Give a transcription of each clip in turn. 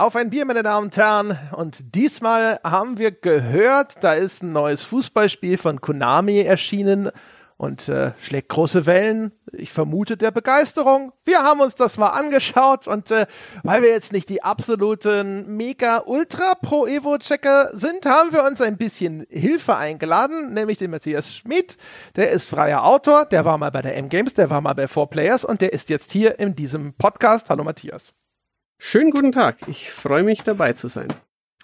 Auf ein Bier, meine Damen und Herren. Und diesmal haben wir gehört, da ist ein neues Fußballspiel von Konami erschienen und äh, schlägt große Wellen. Ich vermute der Begeisterung. Wir haben uns das mal angeschaut und äh, weil wir jetzt nicht die absoluten Mega Ultra Pro Evo Checker sind, haben wir uns ein bisschen Hilfe eingeladen, nämlich den Matthias Schmid. Der ist freier Autor, der war mal bei der M Games, der war mal bei 4 Players und der ist jetzt hier in diesem Podcast. Hallo Matthias. Schönen guten Tag. Ich freue mich dabei zu sein.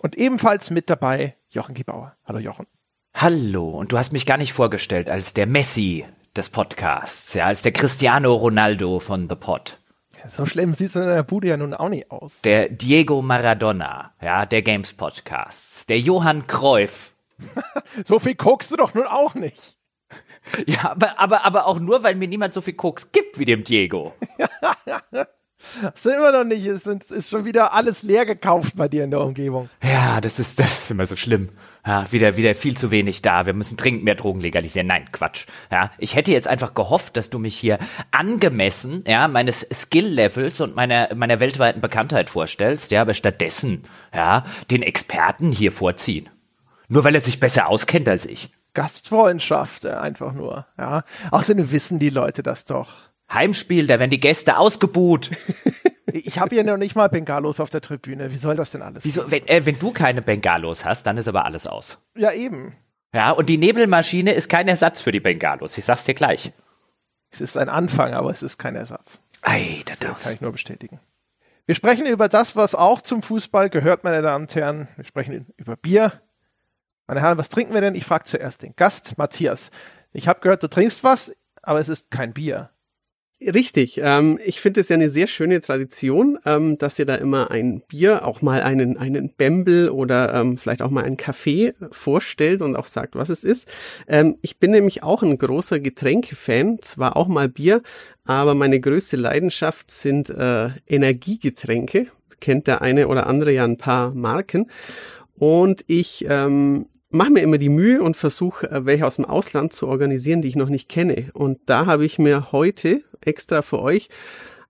Und ebenfalls mit dabei Jochen Gebauer. Hallo Jochen. Hallo. Und du hast mich gar nicht vorgestellt als der Messi des Podcasts, ja, als der Cristiano Ronaldo von The Pod. So schlimm sieht es in der Bude ja nun auch nicht aus. Der Diego Maradona, ja, der Games Podcasts. Der Johann Cruyff. so viel guckst du doch nun auch nicht. Ja, aber, aber, aber auch nur, weil mir niemand so viel Koks gibt wie dem Diego. Das sind immer noch nicht, es ist schon wieder alles leer gekauft bei dir in der Umgebung. Ja, das ist, das ist immer so schlimm. Ja, wieder, wieder viel zu wenig da. Wir müssen dringend mehr Drogen legalisieren. Nein, Quatsch. Ja, ich hätte jetzt einfach gehofft, dass du mich hier angemessen, ja, meines Skill-Levels und meiner, meiner weltweiten Bekanntheit vorstellst, ja, aber stattdessen, ja, den Experten hier vorziehen. Nur weil er sich besser auskennt als ich. Gastfreundschaft, äh, einfach nur, ja. Außerdem wissen die Leute das doch. Heimspiel, da werden die Gäste ausgebuht. Ich habe hier noch nicht mal Bengalos auf der Tribüne. Wie soll das denn alles? Wieso, wenn, äh, wenn du keine Bengalos hast, dann ist aber alles aus. Ja, eben. Ja, und die Nebelmaschine ist kein Ersatz für die Bengalos. Ich sag's dir gleich. Es ist ein Anfang, aber es ist kein Ersatz. Ei, das das kann ich nur bestätigen. Wir sprechen über das, was auch zum Fußball gehört, meine Damen und Herren. Wir sprechen über Bier. Meine Herren, was trinken wir denn? Ich frage zuerst den Gast, Matthias. Ich habe gehört, du trinkst was, aber es ist kein Bier. Richtig. Ähm, ich finde es ja eine sehr schöne Tradition, ähm, dass ihr da immer ein Bier, auch mal einen, einen Bembel oder ähm, vielleicht auch mal einen Kaffee vorstellt und auch sagt, was es ist. Ähm, ich bin nämlich auch ein großer Getränkefan, zwar auch mal Bier, aber meine größte Leidenschaft sind äh, Energiegetränke. Kennt der eine oder andere ja ein paar Marken. Und ich ähm, mache mir immer die Mühe und versuche, äh, welche aus dem Ausland zu organisieren, die ich noch nicht kenne. Und da habe ich mir heute extra für euch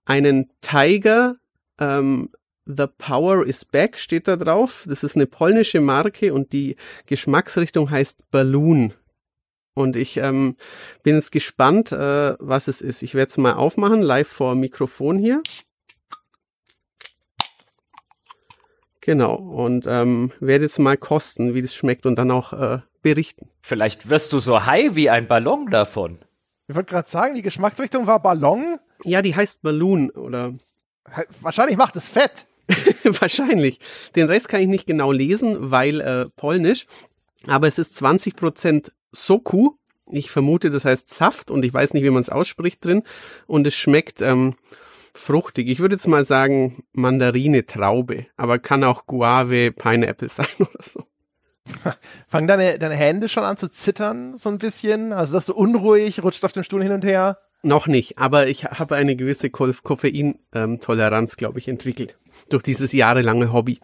einen Tiger ähm, The Power is Back steht da drauf. Das ist eine polnische Marke und die Geschmacksrichtung heißt Balloon. Und ich ähm, bin jetzt gespannt, äh, was es ist. Ich werde es mal aufmachen, live vor Mikrofon hier. Genau, und ähm, werde jetzt mal kosten, wie das schmeckt und dann auch äh, berichten. Vielleicht wirst du so high wie ein Ballon davon. Ich wollte gerade sagen, die Geschmacksrichtung war Ballon. Ja, die heißt Balloon oder. Wahrscheinlich macht es fett. Wahrscheinlich. Den Rest kann ich nicht genau lesen, weil äh, polnisch. Aber es ist 20% Soku. Ich vermute, das heißt Saft und ich weiß nicht, wie man es ausspricht drin. Und es schmeckt ähm, fruchtig. Ich würde jetzt mal sagen Mandarine, Traube, aber kann auch Guave, Pineapple sein oder so. Fangen deine, deine Hände schon an zu zittern, so ein bisschen? Also wirst du unruhig, rutscht auf dem Stuhl hin und her? Noch nicht, aber ich habe eine gewisse Koffeintoleranz, glaube ich, entwickelt. Durch dieses jahrelange Hobby.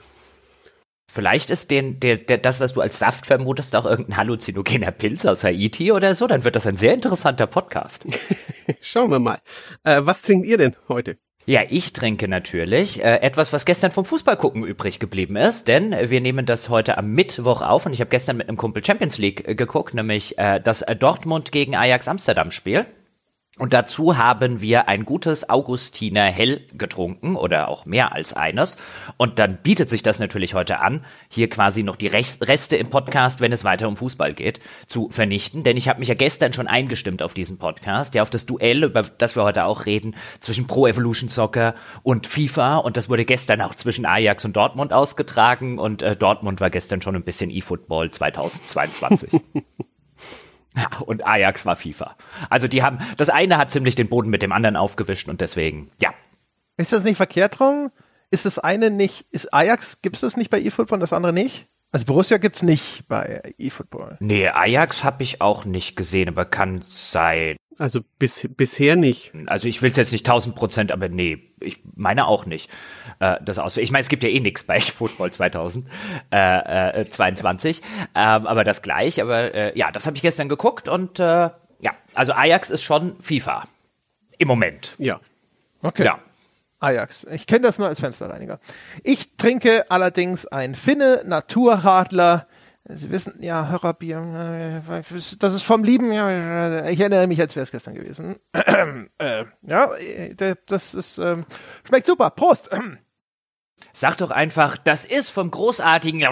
Vielleicht ist den, der, der, das, was du als Saft vermutest, auch irgendein halluzinogener Pilz aus Haiti oder so. Dann wird das ein sehr interessanter Podcast. Schauen wir mal. Äh, was trinkt ihr denn heute? Ja, ich trinke natürlich äh, etwas, was gestern vom Fußballgucken übrig geblieben ist, denn wir nehmen das heute am Mittwoch auf und ich habe gestern mit einem Kumpel Champions League äh, geguckt, nämlich äh, das Dortmund gegen Ajax Amsterdam Spiel. Und dazu haben wir ein gutes Augustiner Hell getrunken oder auch mehr als eines. Und dann bietet sich das natürlich heute an, hier quasi noch die Reste im Podcast, wenn es weiter um Fußball geht, zu vernichten. Denn ich habe mich ja gestern schon eingestimmt auf diesen Podcast, ja auf das Duell, über das wir heute auch reden, zwischen Pro Evolution Soccer und FIFA. Und das wurde gestern auch zwischen Ajax und Dortmund ausgetragen. Und äh, Dortmund war gestern schon ein bisschen E-Football 2022. Ja, und Ajax war FIFA. Also die haben, das eine hat ziemlich den Boden mit dem anderen aufgewischt und deswegen, ja. Ist das nicht verkehrt rum? Ist das eine nicht, ist Ajax, gibt es das nicht bei eFootball und das andere nicht? Also Borussia gibt's nicht bei eFootball. Nee, Ajax habe ich auch nicht gesehen, aber kann sein. Also bis, bisher nicht. Also ich will es jetzt nicht 1000 Prozent, aber nee, ich meine auch nicht. Äh, das aus. Ich meine, es gibt ja eh nichts bei Football 2022, äh, äh, 22, ähm, aber das gleich. Aber äh, ja, das habe ich gestern geguckt und äh, ja, also Ajax ist schon FIFA im Moment. Ja. Okay. Ja. Ajax. Ich kenne das nur als Fensterreiniger. Ich trinke allerdings ein Finne Naturradler. Sie wissen, ja, Hörerbier, äh, das ist vom Lieben, ja, ich erinnere mich, als wäre es gestern gewesen. äh, ja, äh, das ist, ähm, schmeckt super. Prost! Sag doch einfach, das ist vom großartigen,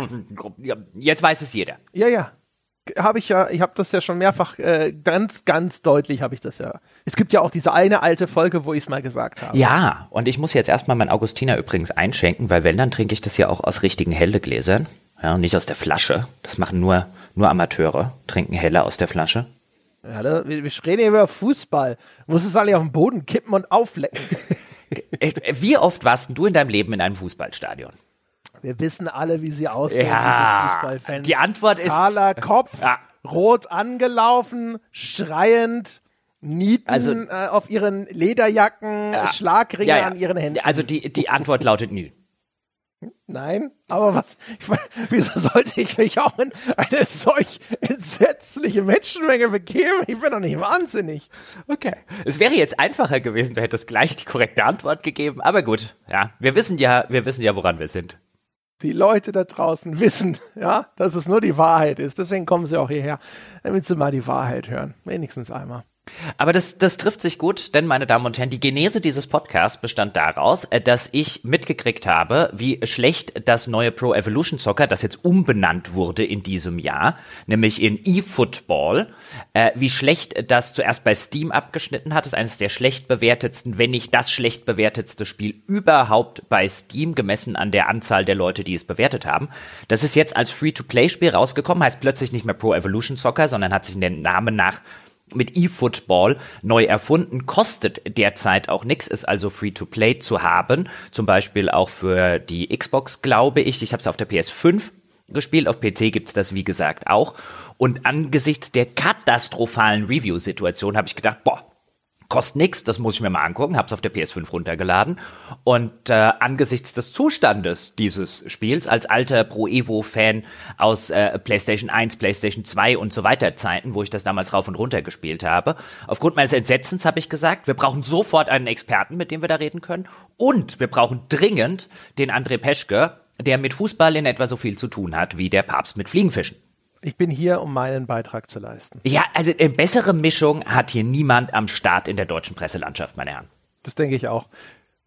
jetzt weiß es jeder. Ja, ja habe ich ja, ich habe das ja schon mehrfach äh, ganz, ganz deutlich habe ich das ja. Es gibt ja auch diese eine alte Folge, wo ich es mal gesagt habe. Ja, und ich muss jetzt erstmal mein Augustiner übrigens einschenken, weil wenn, dann trinke ich das ja auch aus richtigen Helle-Gläsern. Ja, nicht aus der Flasche. Das machen nur, nur Amateure, trinken Helle aus der Flasche. Ja, da, wir, wir reden hier über Fußball. Du musst es alle auf den Boden kippen und auflecken. Wie oft warst du in deinem Leben in einem Fußballstadion? Wir wissen alle, wie sie aussehen, ja, diese Fußballfans. Die Antwort ist kahler Kopf, ja. rot angelaufen, schreiend. Nieten also, äh, auf ihren Lederjacken, ja, Schlagringe ja, an ihren Händen. Also die, die Antwort lautet nü. Nein, aber was, ich, wieso sollte ich mich auch in eine solch entsetzliche Menschenmenge begeben? Ich bin doch nicht wahnsinnig. Okay. Es wäre jetzt einfacher gewesen, du hättest gleich die korrekte Antwort gegeben, aber gut, ja. Wir wissen ja, wir wissen ja, woran wir sind die Leute da draußen wissen, ja, dass es nur die Wahrheit ist. Deswegen kommen sie auch hierher, damit sie mal die Wahrheit hören. Wenigstens einmal. Aber das, das trifft sich gut, denn meine Damen und Herren, die Genese dieses Podcasts bestand daraus, äh, dass ich mitgekriegt habe, wie schlecht das neue Pro Evolution Soccer, das jetzt umbenannt wurde in diesem Jahr, nämlich in eFootball, äh, wie schlecht das zuerst bei Steam abgeschnitten hat. Das ist eines der schlecht bewertetsten, wenn nicht das schlecht bewertetste Spiel überhaupt bei Steam, gemessen an der Anzahl der Leute, die es bewertet haben. Das ist jetzt als Free-to-Play-Spiel rausgekommen, heißt plötzlich nicht mehr Pro Evolution Soccer, sondern hat sich in den Namen nach mit eFootball neu erfunden, kostet derzeit auch nichts, ist also free-to-play zu haben, zum Beispiel auch für die Xbox, glaube ich. Ich habe es auf der PS5 gespielt, auf PC gibt's das wie gesagt auch. Und angesichts der katastrophalen Review-Situation habe ich gedacht, boah, kostet nix, das muss ich mir mal angucken, hab's auf der PS5 runtergeladen und äh, angesichts des Zustandes dieses Spiels als alter Pro Evo Fan aus äh, PlayStation 1, PlayStation 2 und so weiter Zeiten, wo ich das damals rauf und runter gespielt habe, aufgrund meines Entsetzens habe ich gesagt, wir brauchen sofort einen Experten, mit dem wir da reden können und wir brauchen dringend den André Peschke, der mit Fußball in etwa so viel zu tun hat wie der Papst mit Fliegenfischen. Ich bin hier, um meinen Beitrag zu leisten. Ja, also eine bessere Mischung hat hier niemand am Start in der deutschen Presselandschaft, meine Herren. Das denke ich auch.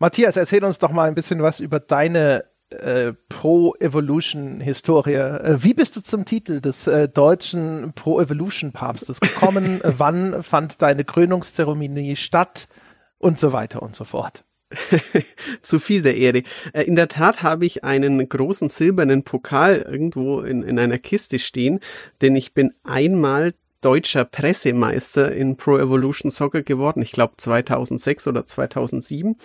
Matthias, erzähl uns doch mal ein bisschen was über deine äh, Pro-Evolution-Historie. Äh, wie bist du zum Titel des äh, deutschen Pro-Evolution-Papstes gekommen? Wann fand deine Krönungszeremonie statt? Und so weiter und so fort. Zu viel der Ehre. Äh, in der Tat habe ich einen großen silbernen Pokal irgendwo in, in einer Kiste stehen, denn ich bin einmal deutscher Pressemeister in Pro Evolution Soccer geworden. Ich glaube 2006 oder 2007.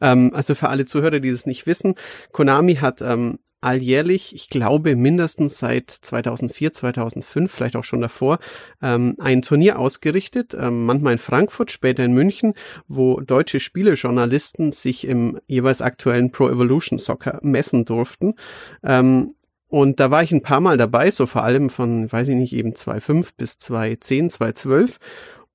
Ähm, also für alle Zuhörer, die das nicht wissen, Konami hat ähm, alljährlich, ich glaube mindestens seit 2004, 2005, vielleicht auch schon davor, ähm, ein Turnier ausgerichtet, ähm, manchmal in Frankfurt, später in München, wo deutsche Spielejournalisten sich im jeweils aktuellen Pro Evolution Soccer messen durften. Ähm, und da war ich ein paar Mal dabei, so vor allem von, weiß ich nicht, eben 2.5 bis 2.10, 2.12.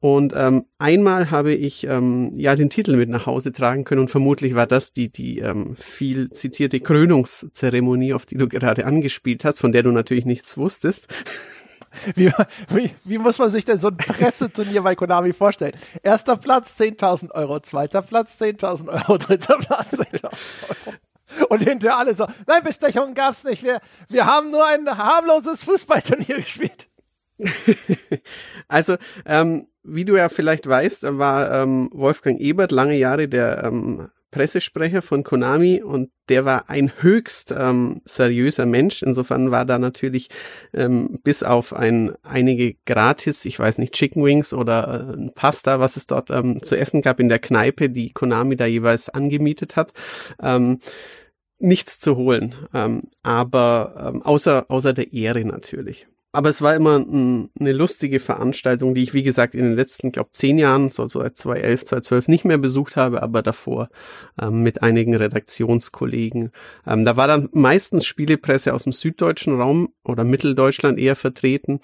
Und ähm, einmal habe ich ähm, ja den Titel mit nach Hause tragen können und vermutlich war das die die ähm, viel zitierte Krönungszeremonie, auf die du gerade angespielt hast, von der du natürlich nichts wusstest. Wie, wie, wie muss man sich denn so ein Presseturnier bei Konami vorstellen? Erster Platz 10.000 Euro, zweiter Platz 10.000 Euro, dritter Platz 10.000 Euro. Und hinter alle so, nein, Bestechungen gab's nicht. Wir, wir haben nur ein harmloses Fußballturnier gespielt. also, ähm, wie du ja vielleicht weißt, war ähm, Wolfgang Ebert lange Jahre der ähm, Pressesprecher von Konami und der war ein höchst ähm, seriöser Mensch. Insofern war da natürlich ähm, bis auf ein einige gratis, ich weiß nicht, Chicken Wings oder äh, Pasta, was es dort ähm, zu essen gab in der Kneipe, die Konami da jeweils angemietet hat. Ähm, nichts zu holen, ähm, aber ähm, außer außer der Ehre natürlich. Aber es war immer ein, eine lustige Veranstaltung, die ich, wie gesagt, in den letzten, glaube zehn Jahren, so seit 2011, 2012 nicht mehr besucht habe, aber davor ähm, mit einigen Redaktionskollegen. Ähm, da war dann meistens Spielepresse aus dem süddeutschen Raum oder Mitteldeutschland eher vertreten.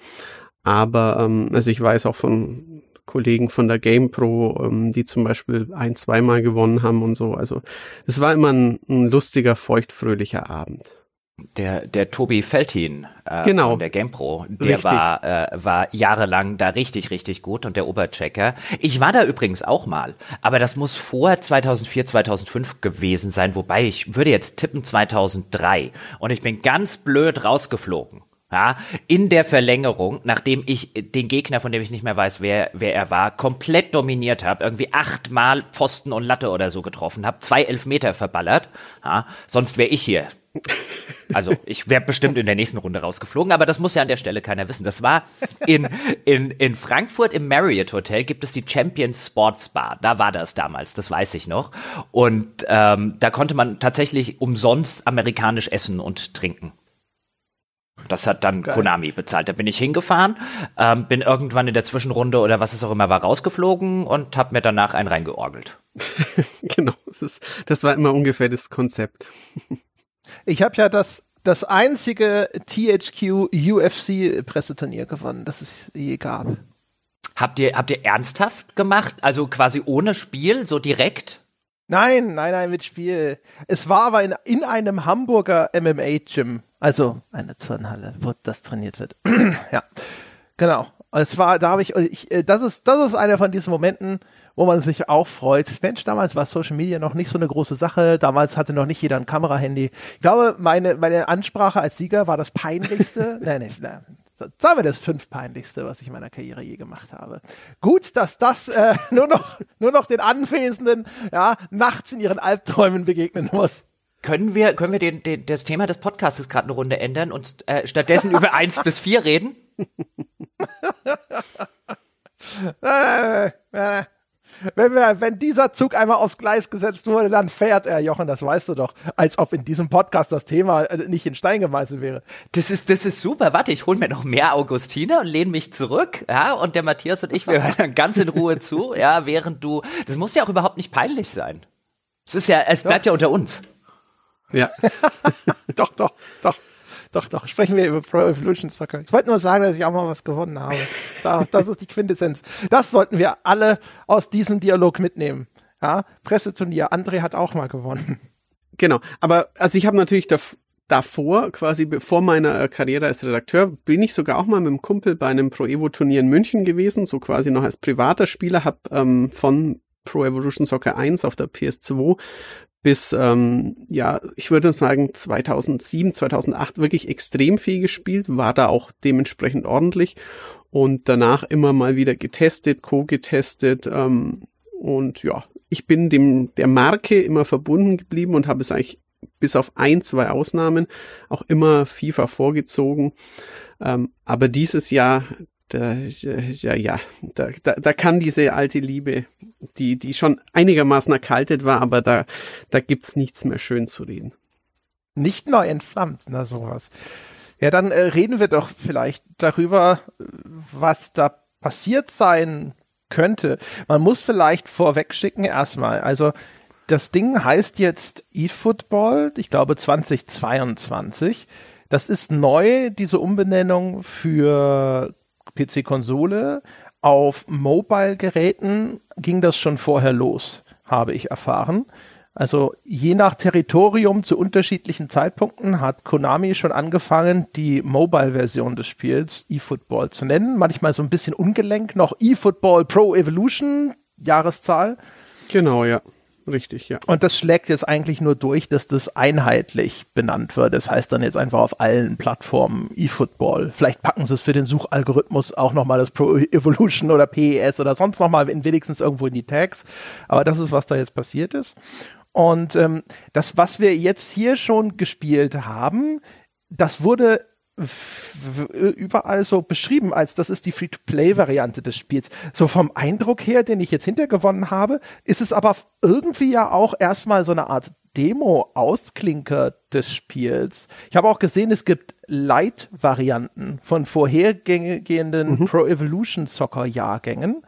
Aber ähm, also ich weiß auch von Kollegen von der GamePro, ähm, die zum Beispiel ein, zweimal gewonnen haben und so. Also es war immer ein, ein lustiger, feuchtfröhlicher Abend. Der, der Tobi Feltin äh, genau. von der GamePro, der richtig. war, äh, war jahrelang da richtig, richtig gut und der Oberchecker. Ich war da übrigens auch mal, aber das muss vor 2004, 2005 gewesen sein, wobei ich würde jetzt tippen 2003 und ich bin ganz blöd rausgeflogen. Ja, in der Verlängerung, nachdem ich den Gegner, von dem ich nicht mehr weiß, wer, wer er war, komplett dominiert habe, irgendwie achtmal Pfosten und Latte oder so getroffen habe, zwei Elfmeter verballert, ja, sonst wäre ich hier also ich wäre bestimmt in der nächsten Runde rausgeflogen, aber das muss ja an der Stelle keiner wissen. Das war in, in, in Frankfurt im Marriott Hotel gibt es die Champions Sports Bar. Da war das damals, das weiß ich noch. Und ähm, da konnte man tatsächlich umsonst amerikanisch essen und trinken. Das hat dann Geil. Konami bezahlt. Da bin ich hingefahren, ähm, bin irgendwann in der Zwischenrunde oder was es auch immer war rausgeflogen und habe mir danach einen reingeorgelt. genau, das, ist, das war immer ungefähr das Konzept. Ich habe ja das, das einzige THQ UFC Presseturnier gewonnen, das es je gab. Habt ihr, habt ihr ernsthaft gemacht? Also quasi ohne Spiel, so direkt? Nein, nein, nein, mit Spiel. Es war aber in, in einem Hamburger MMA-Gym, also eine Turnhalle, wo das trainiert wird. ja, genau. Es war, da habe ich, ich, äh, das ist, das ist einer von diesen Momenten, wo man sich auch freut. Mensch, damals war Social Media noch nicht so eine große Sache. Damals hatte noch nicht jeder ein Kamerahandy. Ich glaube, meine, meine Ansprache als Sieger war das peinlichste. nein, nein, nein. Sagen wir das fünf peinlichste, was ich in meiner Karriere je gemacht habe. Gut, dass das äh, nur noch nur noch den Anwesenden ja nachts in ihren Albträumen begegnen muss. Können wir können wir den, den das Thema des Podcasts gerade eine Runde ändern und äh, stattdessen über eins bis vier reden? Wenn, wir, wenn dieser Zug einmal aufs Gleis gesetzt wurde, dann fährt er, Jochen, das weißt du doch. Als ob in diesem Podcast das Thema äh, nicht in Stein gemeißelt wäre. Das ist, das ist super. Warte, ich hol mir noch mehr Augustine und lehne mich zurück. Ja, und der Matthias und ich, wir hören dann ganz in Ruhe zu, ja, während du. Das muss ja auch überhaupt nicht peinlich sein. Es ist ja, es bleibt doch. ja unter uns. Ja. doch, doch, doch. Doch, doch, sprechen wir über Pro Evolution Soccer. Ich wollte nur sagen, dass ich auch mal was gewonnen habe. Das, ist die Quintessenz. Das sollten wir alle aus diesem Dialog mitnehmen. Ja, Presseturnier. André hat auch mal gewonnen. Genau. Aber, also ich habe natürlich davor, quasi vor meiner Karriere als Redakteur, bin ich sogar auch mal mit einem Kumpel bei einem Pro Evo Turnier in München gewesen, so quasi noch als privater Spieler, habe ähm, von Pro Evolution Soccer 1 auf der PS2 bis, ähm, ja, ich würde sagen 2007, 2008 wirklich extrem viel gespielt, war da auch dementsprechend ordentlich und danach immer mal wieder getestet, co-getestet ähm, und ja, ich bin dem der Marke immer verbunden geblieben und habe es eigentlich bis auf ein, zwei Ausnahmen auch immer FIFA vorgezogen. Ähm, aber dieses Jahr da, ja, ja, da, da, da kann diese alte Liebe, die, die schon einigermaßen erkaltet war, aber da, da gibt's nichts mehr schön zu reden. Nicht neu entflammt, na sowas. Ja, dann äh, reden wir doch vielleicht darüber, was da passiert sein könnte. Man muss vielleicht vorweg schicken erstmal. Also das Ding heißt jetzt eFootball, ich glaube 2022. Das ist neu, diese Umbenennung für PC-Konsole. Auf Mobile-Geräten ging das schon vorher los, habe ich erfahren. Also je nach Territorium zu unterschiedlichen Zeitpunkten hat Konami schon angefangen, die Mobile-Version des Spiels eFootball zu nennen. Manchmal so ein bisschen ungelenk noch eFootball Pro Evolution, Jahreszahl. Genau, ja. Richtig, ja. Und das schlägt jetzt eigentlich nur durch, dass das einheitlich benannt wird. Das heißt dann jetzt einfach auf allen Plattformen eFootball. Vielleicht packen sie es für den Suchalgorithmus auch nochmal das Pro Evolution oder PES oder sonst nochmal wenigstens irgendwo in die Tags. Aber das ist, was da jetzt passiert ist. Und ähm, das, was wir jetzt hier schon gespielt haben, das wurde überall so beschrieben, als das ist die Free-to-Play-Variante des Spiels. So vom Eindruck her, den ich jetzt hintergewonnen habe, ist es aber irgendwie ja auch erstmal so eine Art Demo-Ausklinker des Spiels. Ich habe auch gesehen, es gibt Light-Varianten von vorhergehenden mhm. Pro Evolution Soccer-Jahrgängen.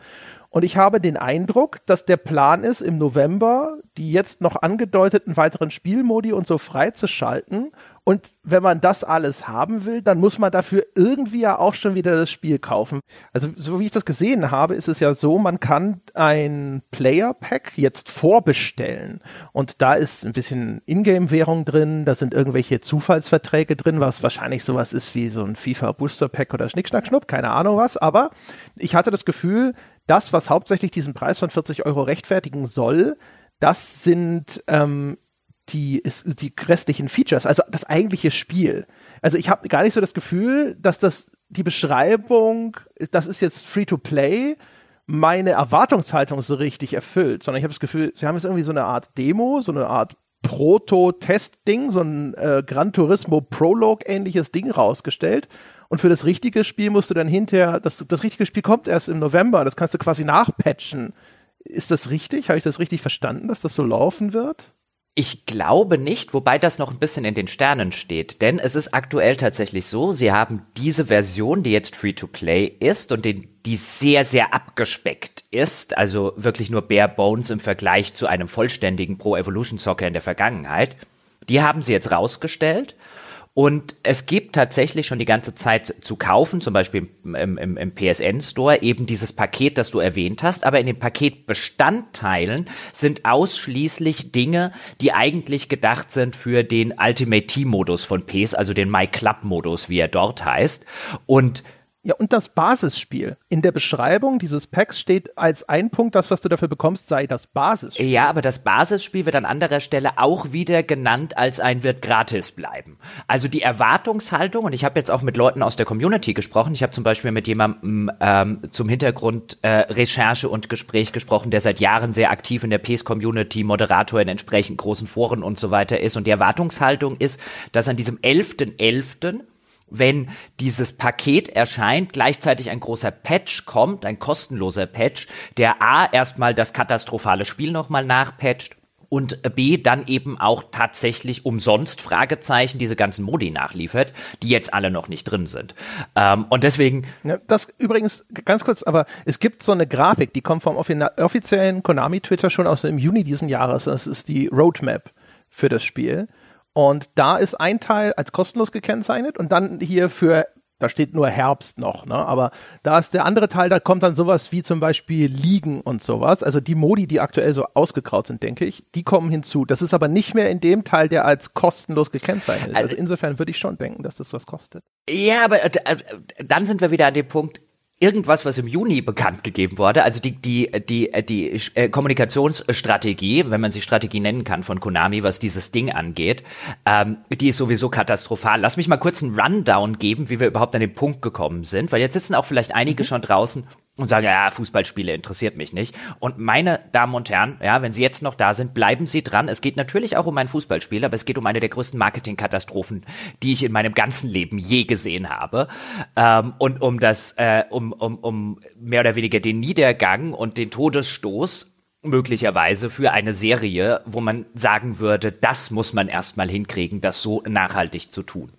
Und ich habe den Eindruck, dass der Plan ist, im November die jetzt noch angedeuteten weiteren Spielmodi und so freizuschalten Und wenn man das alles haben will, dann muss man dafür irgendwie ja auch schon wieder das Spiel kaufen. Also so wie ich das gesehen habe, ist es ja so, man kann ein Player Pack jetzt vorbestellen und da ist ein bisschen Ingame-Währung drin, da sind irgendwelche Zufallsverträge drin, was wahrscheinlich sowas ist wie so ein FIFA Booster Pack oder Schnick, Schnupp, keine Ahnung was, aber ich hatte das Gefühl, das, was hauptsächlich diesen Preis von 40 Euro rechtfertigen soll, das sind ähm, die, ist, die restlichen Features, also das eigentliche Spiel. Also ich habe gar nicht so das Gefühl, dass das die Beschreibung, das ist jetzt free to play, meine Erwartungshaltung so richtig erfüllt, sondern ich habe das Gefühl, sie haben jetzt irgendwie so eine Art Demo, so eine Art Proto-Test-Ding, so ein äh, Gran Turismo Prologue-ähnliches Ding rausgestellt. Und für das richtige Spiel musst du dann hinterher, das, das richtige Spiel kommt erst im November, das kannst du quasi nachpatchen. Ist das richtig? Habe ich das richtig verstanden, dass das so laufen wird? Ich glaube nicht, wobei das noch ein bisschen in den Sternen steht. Denn es ist aktuell tatsächlich so, sie haben diese Version, die jetzt Free-to-Play ist und den, die sehr, sehr abgespeckt ist, also wirklich nur bare bones im Vergleich zu einem vollständigen Pro Evolution Soccer in der Vergangenheit, die haben sie jetzt rausgestellt und es gibt tatsächlich schon die ganze Zeit zu kaufen, zum Beispiel im, im, im PSN-Store, eben dieses Paket, das du erwähnt hast. Aber in den Paketbestandteilen sind ausschließlich Dinge, die eigentlich gedacht sind für den Ultimate Team-Modus von PES, also den My Club-Modus, wie er dort heißt. Und ja, und das Basisspiel. In der Beschreibung dieses Packs steht als ein Punkt, das, was du dafür bekommst, sei das Basisspiel. Ja, aber das Basisspiel wird an anderer Stelle auch wieder genannt als ein wird gratis bleiben. Also die Erwartungshaltung, und ich habe jetzt auch mit Leuten aus der Community gesprochen, ich habe zum Beispiel mit jemandem ähm, zum Hintergrund äh, Recherche und Gespräch gesprochen, der seit Jahren sehr aktiv in der PS-Community, Moderator in entsprechend großen Foren und so weiter ist. Und die Erwartungshaltung ist, dass an diesem 11.11. .11 wenn dieses Paket erscheint, gleichzeitig ein großer Patch kommt, ein kostenloser Patch, der A erstmal das katastrophale Spiel nochmal nachpatcht und B dann eben auch tatsächlich umsonst Fragezeichen diese ganzen Modi nachliefert, die jetzt alle noch nicht drin sind. Ähm, und deswegen. Ja, das übrigens ganz kurz, aber es gibt so eine Grafik, die kommt vom offiziellen Konami Twitter schon aus dem Juni diesen Jahres. Das ist die Roadmap für das Spiel. Und da ist ein Teil als kostenlos gekennzeichnet und dann hier für, da steht nur Herbst noch, ne? aber da ist der andere Teil, da kommt dann sowas wie zum Beispiel Liegen und sowas. Also die Modi, die aktuell so ausgekraut sind, denke ich, die kommen hinzu. Das ist aber nicht mehr in dem Teil, der als kostenlos gekennzeichnet ist. Also, also insofern würde ich schon denken, dass das was kostet. Ja, aber äh, äh dann sind wir wieder an dem Punkt, irgendwas, was im Juni bekannt gegeben wurde, also die, die, die, die äh, Kommunikationsstrategie, wenn man sie Strategie nennen kann von Konami, was dieses Ding angeht, ähm, die ist sowieso katastrophal. Lass mich mal kurz einen Rundown geben, wie wir überhaupt an den Punkt gekommen sind, weil jetzt sitzen auch vielleicht einige mhm. schon draußen und sagen, ja, Fußballspiele interessiert mich nicht. Und meine Damen und Herren, ja, wenn Sie jetzt noch da sind, bleiben Sie dran. Es geht natürlich auch um ein Fußballspiel, aber es geht um eine der größten Marketingkatastrophen, die ich in meinem ganzen Leben je gesehen habe. Ähm, und um das, äh, um, um, um mehr oder weniger den Niedergang und den Todesstoß möglicherweise für eine Serie, wo man sagen würde, das muss man erstmal hinkriegen, das so nachhaltig zu tun.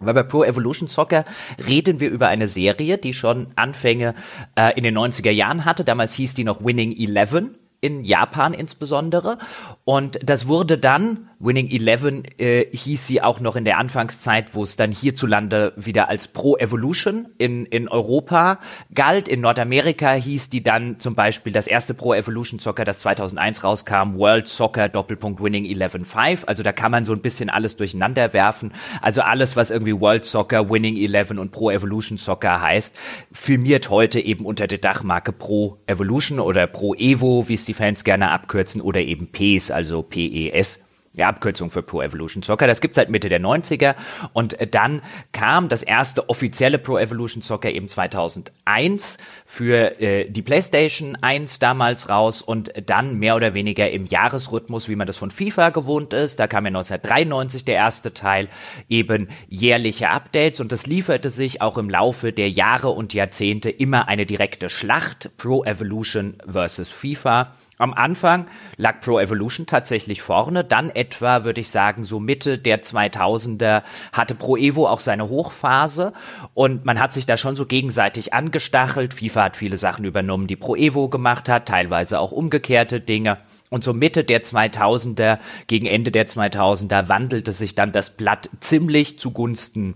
Weil bei Pro Evolution Soccer reden wir über eine Serie, die schon Anfänge äh, in den 90er Jahren hatte. Damals hieß die noch Winning Eleven in Japan insbesondere. Und das wurde dann Winning Eleven äh, hieß sie auch noch in der Anfangszeit, wo es dann hierzulande wieder als Pro Evolution in, in Europa galt. In Nordamerika hieß die dann zum Beispiel das erste Pro Evolution Soccer, das 2001 rauskam, World Soccer Doppelpunkt Winning Eleven 5. Also da kann man so ein bisschen alles durcheinander werfen. Also alles, was irgendwie World Soccer, Winning Eleven und Pro Evolution Soccer heißt, filmiert heute eben unter der Dachmarke Pro Evolution oder Pro Evo, wie es die Fans gerne abkürzen, oder eben PES, also PES die Abkürzung für Pro Evolution Soccer. Das gibt's seit Mitte der 90er und äh, dann kam das erste offizielle Pro Evolution Soccer eben 2001 für äh, die PlayStation 1 damals raus und dann mehr oder weniger im Jahresrhythmus, wie man das von FIFA gewohnt ist. Da kam ja 1993 der erste Teil, eben jährliche Updates und das lieferte sich auch im Laufe der Jahre und Jahrzehnte immer eine direkte Schlacht Pro Evolution versus FIFA. Am Anfang lag Pro Evolution tatsächlich vorne, dann etwa, würde ich sagen, so Mitte der 2000er hatte Pro Evo auch seine Hochphase und man hat sich da schon so gegenseitig angestachelt. FIFA hat viele Sachen übernommen, die Pro Evo gemacht hat, teilweise auch umgekehrte Dinge. Und so Mitte der 2000er, gegen Ende der 2000er wandelte sich dann das Blatt ziemlich zugunsten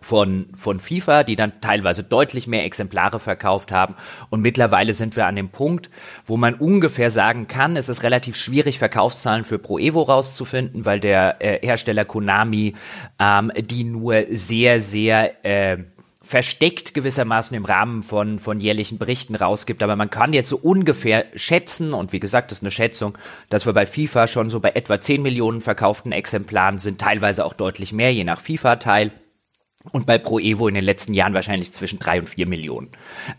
von, von FIFA, die dann teilweise deutlich mehr Exemplare verkauft haben. Und mittlerweile sind wir an dem Punkt, wo man ungefähr sagen kann, es ist relativ schwierig, Verkaufszahlen für Pro Evo rauszufinden, weil der äh, Hersteller Konami ähm, die nur sehr, sehr äh, versteckt gewissermaßen im Rahmen von, von jährlichen Berichten rausgibt. Aber man kann jetzt so ungefähr schätzen, und wie gesagt, das ist eine Schätzung, dass wir bei FIFA schon so bei etwa 10 Millionen verkauften Exemplaren sind, teilweise auch deutlich mehr, je nach FIFA-Teil und bei Pro Evo in den letzten Jahren wahrscheinlich zwischen drei und vier Millionen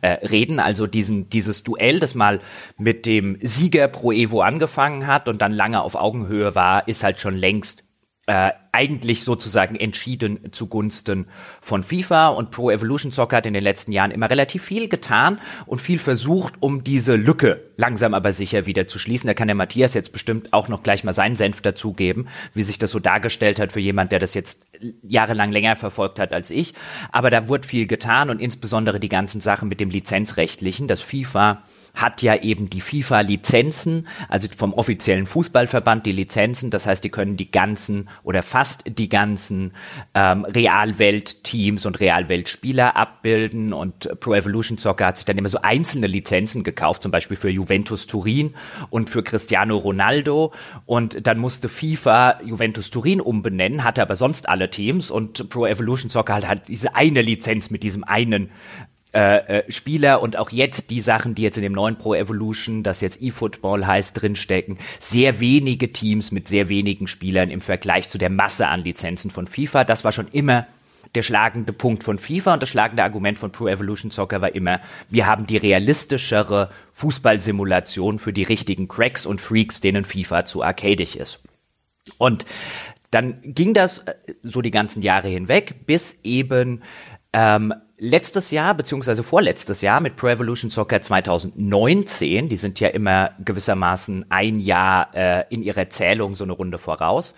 äh, reden. Also diesen, dieses Duell, das mal mit dem Sieger Pro Evo angefangen hat und dann lange auf Augenhöhe war, ist halt schon längst äh, eigentlich sozusagen entschieden zugunsten von FIFA und Pro Evolution Soccer hat in den letzten Jahren immer relativ viel getan und viel versucht, um diese Lücke langsam aber sicher wieder zu schließen. Da kann der Matthias jetzt bestimmt auch noch gleich mal seinen Senf dazugeben, wie sich das so dargestellt hat für jemand, der das jetzt jahrelang länger verfolgt hat als ich. Aber da wurde viel getan und insbesondere die ganzen Sachen mit dem Lizenzrechtlichen, dass FIFA hat ja eben die FIFA-Lizenzen, also vom offiziellen Fußballverband die Lizenzen. Das heißt, die können die ganzen oder fast die ganzen ähm, Realwelt-Teams und Realwelt-Spieler abbilden. Und Pro Evolution Soccer hat sich dann immer so einzelne Lizenzen gekauft, zum Beispiel für Juventus Turin und für Cristiano Ronaldo. Und dann musste FIFA Juventus Turin umbenennen, hatte aber sonst alle Teams und Pro Evolution Soccer hat halt diese eine Lizenz mit diesem einen äh, äh, Spieler und auch jetzt die Sachen, die jetzt in dem neuen Pro Evolution, das jetzt eFootball heißt, drinstecken, sehr wenige Teams mit sehr wenigen Spielern im Vergleich zu der Masse an Lizenzen von FIFA. Das war schon immer der schlagende Punkt von FIFA und das schlagende Argument von Pro Evolution Soccer war immer, wir haben die realistischere Fußballsimulation für die richtigen Cracks und Freaks, denen FIFA zu arcadisch ist. Und dann ging das äh, so die ganzen Jahre hinweg, bis eben ähm, letztes Jahr, beziehungsweise vorletztes Jahr mit Pro Evolution Soccer 2019, die sind ja immer gewissermaßen ein Jahr äh, in ihrer Zählung so eine Runde voraus,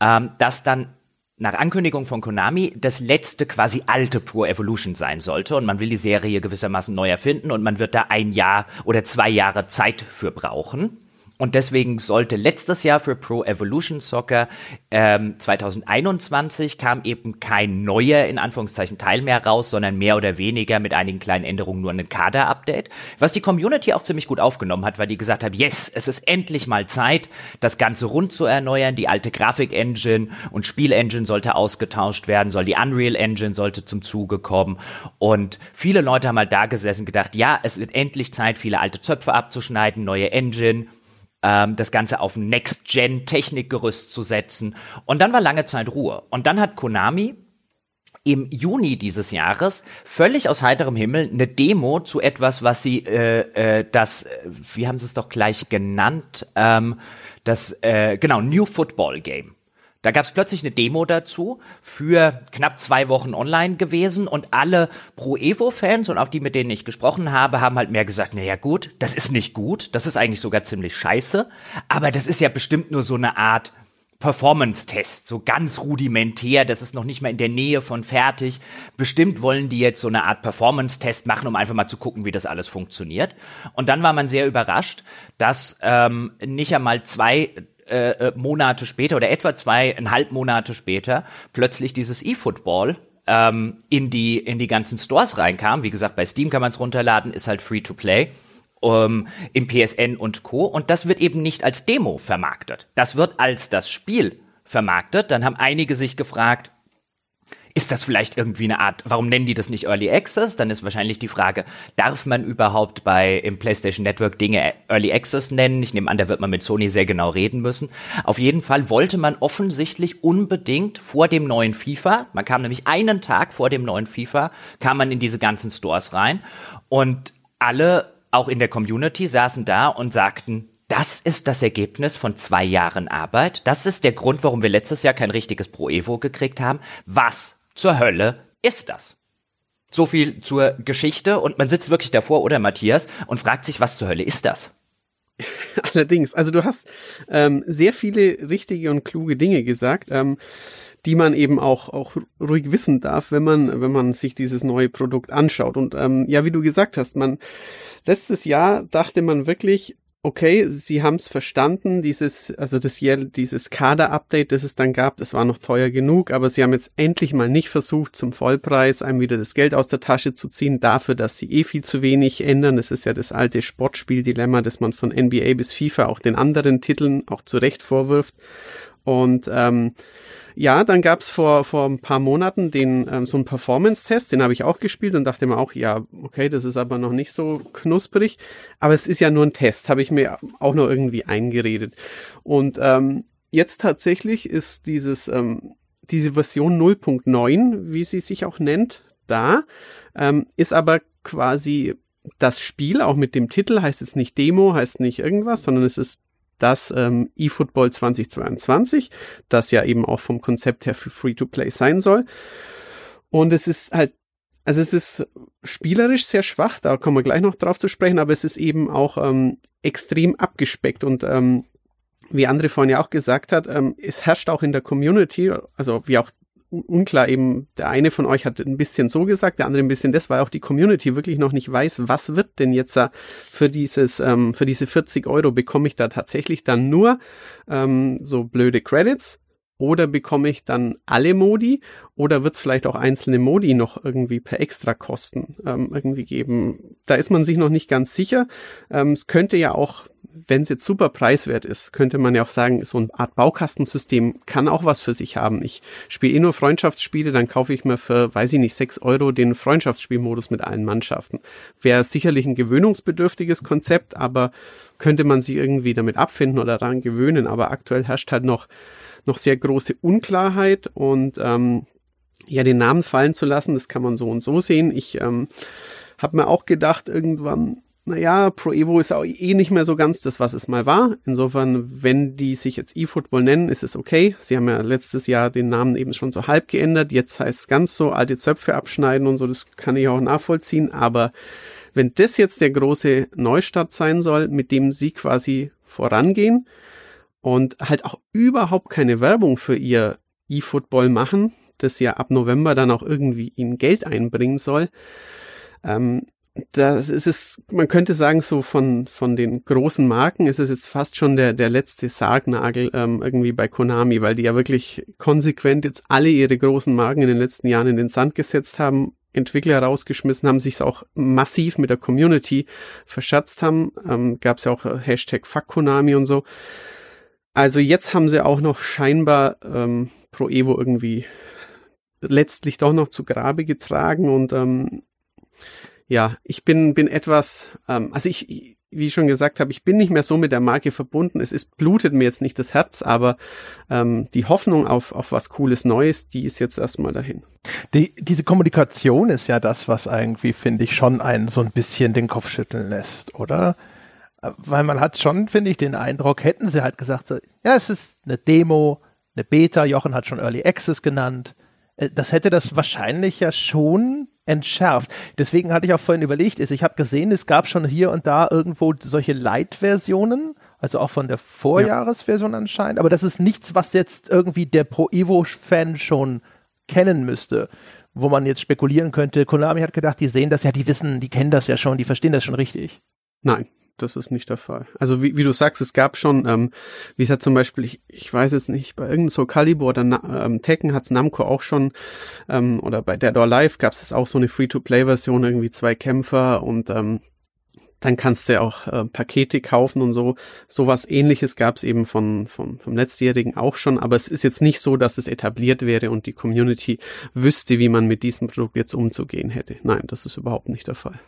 ähm, dass dann nach Ankündigung von Konami das letzte quasi alte Pro Evolution sein sollte und man will die Serie gewissermaßen neu erfinden und man wird da ein Jahr oder zwei Jahre Zeit für brauchen. Und deswegen sollte letztes Jahr für Pro Evolution Soccer ähm, 2021 kam eben kein neuer, in Anführungszeichen, Teil mehr raus, sondern mehr oder weniger mit einigen kleinen Änderungen nur ein Kader-Update. Was die Community auch ziemlich gut aufgenommen hat, weil die gesagt hat, yes, es ist endlich mal Zeit, das Ganze rund zu erneuern. Die alte Grafik-Engine und Spiel-Engine sollte ausgetauscht werden, soll die Unreal Engine sollte zum Zuge kommen. Und viele Leute haben halt da gesessen gedacht, ja, es wird endlich Zeit, viele alte Zöpfe abzuschneiden, neue Engine, ähm, das Ganze auf Next-Gen-Technikgerüst zu setzen. Und dann war lange Zeit Ruhe. Und dann hat Konami im Juni dieses Jahres völlig aus heiterem Himmel eine Demo zu etwas, was sie äh, äh, das, äh, wie haben sie es doch gleich genannt, ähm, das äh, genau New Football Game da gab es plötzlich eine Demo dazu, für knapp zwei Wochen online gewesen und alle Pro Evo-Fans und auch die, mit denen ich gesprochen habe, haben halt mehr gesagt, naja gut, das ist nicht gut, das ist eigentlich sogar ziemlich scheiße, aber das ist ja bestimmt nur so eine Art Performance-Test, so ganz rudimentär, das ist noch nicht mal in der Nähe von fertig. Bestimmt wollen die jetzt so eine Art Performance-Test machen, um einfach mal zu gucken, wie das alles funktioniert. Und dann war man sehr überrascht, dass ähm, nicht einmal zwei äh, äh, Monate später oder etwa zweieinhalb Monate später plötzlich dieses E-Football ähm, in die in die ganzen Stores reinkam. Wie gesagt, bei Steam kann man es runterladen, ist halt free to play. Um, im PSN und Co. Und das wird eben nicht als Demo vermarktet. Das wird als das Spiel vermarktet. Dann haben einige sich gefragt, ist das vielleicht irgendwie eine Art, warum nennen die das nicht Early Access? Dann ist wahrscheinlich die Frage, darf man überhaupt bei im PlayStation Network Dinge Early Access nennen? Ich nehme an, da wird man mit Sony sehr genau reden müssen. Auf jeden Fall wollte man offensichtlich unbedingt vor dem neuen FIFA, man kam nämlich einen Tag vor dem neuen FIFA, kam man in diese ganzen Stores rein und alle, auch in der Community, saßen da und sagten, das ist das Ergebnis von zwei Jahren Arbeit. Das ist der Grund, warum wir letztes Jahr kein richtiges Pro Evo gekriegt haben. Was zur Hölle ist das? So viel zur Geschichte und man sitzt wirklich davor, oder Matthias, und fragt sich, was zur Hölle ist das? Allerdings, also du hast ähm, sehr viele richtige und kluge Dinge gesagt, ähm, die man eben auch auch ruhig wissen darf, wenn man wenn man sich dieses neue Produkt anschaut. Und ähm, ja, wie du gesagt hast, man letztes Jahr dachte man wirklich, okay, sie haben es verstanden, dieses, also das dieses Kader-Update, das es dann gab, das war noch teuer genug, aber sie haben jetzt endlich mal nicht versucht, zum Vollpreis einem wieder das Geld aus der Tasche zu ziehen, dafür, dass sie eh viel zu wenig ändern. Das ist ja das alte Sportspiel-Dilemma, das man von NBA bis FIFA auch den anderen Titeln auch zu Recht vorwirft. Und ähm, ja, dann gab's vor, vor ein paar Monaten den ähm, so einen Performance-Test, den habe ich auch gespielt und dachte mir auch, ja, okay, das ist aber noch nicht so knusprig. Aber es ist ja nur ein Test, habe ich mir auch noch irgendwie eingeredet. Und ähm, jetzt tatsächlich ist dieses, ähm, diese Version 0.9, wie sie sich auch nennt, da, ähm, ist aber quasi das Spiel, auch mit dem Titel, heißt jetzt nicht Demo, heißt nicht irgendwas, sondern es ist das ähm, eFootball 2022, das ja eben auch vom Konzept her für Free-to-Play sein soll. Und es ist halt, also es ist spielerisch sehr schwach, da kommen wir gleich noch drauf zu sprechen, aber es ist eben auch ähm, extrem abgespeckt und ähm, wie André vorhin ja auch gesagt hat, ähm, es herrscht auch in der Community, also wie auch unklar eben, der eine von euch hat ein bisschen so gesagt, der andere ein bisschen das, weil auch die Community wirklich noch nicht weiß, was wird denn jetzt für dieses, ähm, für diese 40 Euro bekomme ich da tatsächlich dann nur ähm, so blöde Credits oder bekomme ich dann alle Modi oder wird es vielleicht auch einzelne Modi noch irgendwie per Extrakosten ähm, irgendwie geben? Da ist man sich noch nicht ganz sicher. Ähm, es könnte ja auch wenn es jetzt super preiswert ist, könnte man ja auch sagen, so eine Art Baukastensystem kann auch was für sich haben. Ich spiele eh nur Freundschaftsspiele, dann kaufe ich mir für, weiß ich nicht, sechs Euro den Freundschaftsspielmodus mit allen Mannschaften. Wäre sicherlich ein gewöhnungsbedürftiges Konzept, aber könnte man sich irgendwie damit abfinden oder daran gewöhnen. Aber aktuell herrscht halt noch, noch sehr große Unklarheit und ähm, ja, den Namen fallen zu lassen, das kann man so und so sehen. Ich ähm, habe mir auch gedacht, irgendwann, naja, Pro Evo ist auch eh nicht mehr so ganz das, was es mal war. Insofern, wenn die sich jetzt eFootball nennen, ist es okay. Sie haben ja letztes Jahr den Namen eben schon so halb geändert. Jetzt heißt es ganz so, alte Zöpfe abschneiden und so, das kann ich auch nachvollziehen. Aber wenn das jetzt der große Neustart sein soll, mit dem sie quasi vorangehen und halt auch überhaupt keine Werbung für ihr eFootball machen, das ja ab November dann auch irgendwie ihnen Geld einbringen soll, ähm, das ist es, man könnte sagen, so von, von den großen Marken ist es jetzt fast schon der, der letzte Sargnagel ähm, irgendwie bei Konami, weil die ja wirklich konsequent jetzt alle ihre großen Marken in den letzten Jahren in den Sand gesetzt haben, Entwickler rausgeschmissen haben, sich auch massiv mit der Community verschatzt haben. Ähm, Gab es ja auch Hashtag Fuck Konami und so. Also jetzt haben sie auch noch scheinbar ähm, Pro Evo irgendwie letztlich doch noch zu Grabe getragen und ähm, ja, ich bin, bin etwas, ähm, also ich, wie ich schon gesagt habe, ich bin nicht mehr so mit der Marke verbunden. Es ist, blutet mir jetzt nicht das Herz, aber ähm, die Hoffnung auf, auf was Cooles Neues, die ist jetzt erstmal dahin. Die, diese Kommunikation ist ja das, was irgendwie, finde ich, schon einen so ein bisschen den Kopf schütteln lässt, oder? Weil man hat schon, finde ich, den Eindruck, hätten sie halt gesagt, so, ja, es ist eine Demo, eine Beta, Jochen hat schon Early Access genannt. Äh, das hätte das wahrscheinlich ja schon entschärft. Deswegen hatte ich auch vorhin überlegt, ist, ich habe gesehen, es gab schon hier und da irgendwo solche Light-Versionen, also auch von der Vorjahresversion ja. anscheinend, aber das ist nichts, was jetzt irgendwie der Pro Evo-Fan schon kennen müsste, wo man jetzt spekulieren könnte. Konami hat gedacht, die sehen das ja, die wissen, die kennen das ja schon, die verstehen das schon richtig. Nein, das ist nicht der Fall. Also wie, wie du sagst, es gab schon, ähm, wie es hat zum Beispiel, ich, ich weiß jetzt nicht, bei irgendeinem so Calibur oder Na, ähm, Tekken hat's Namco auch schon, ähm, oder bei Dead or Alive gab es auch so eine Free-to-Play-Version, irgendwie zwei Kämpfer und ähm, dann kannst du ja auch äh, Pakete kaufen und so. Sowas ähnliches gab es eben von, von, vom letztjährigen auch schon, aber es ist jetzt nicht so, dass es etabliert wäre und die Community wüsste, wie man mit diesem Produkt jetzt umzugehen hätte. Nein, das ist überhaupt nicht der Fall.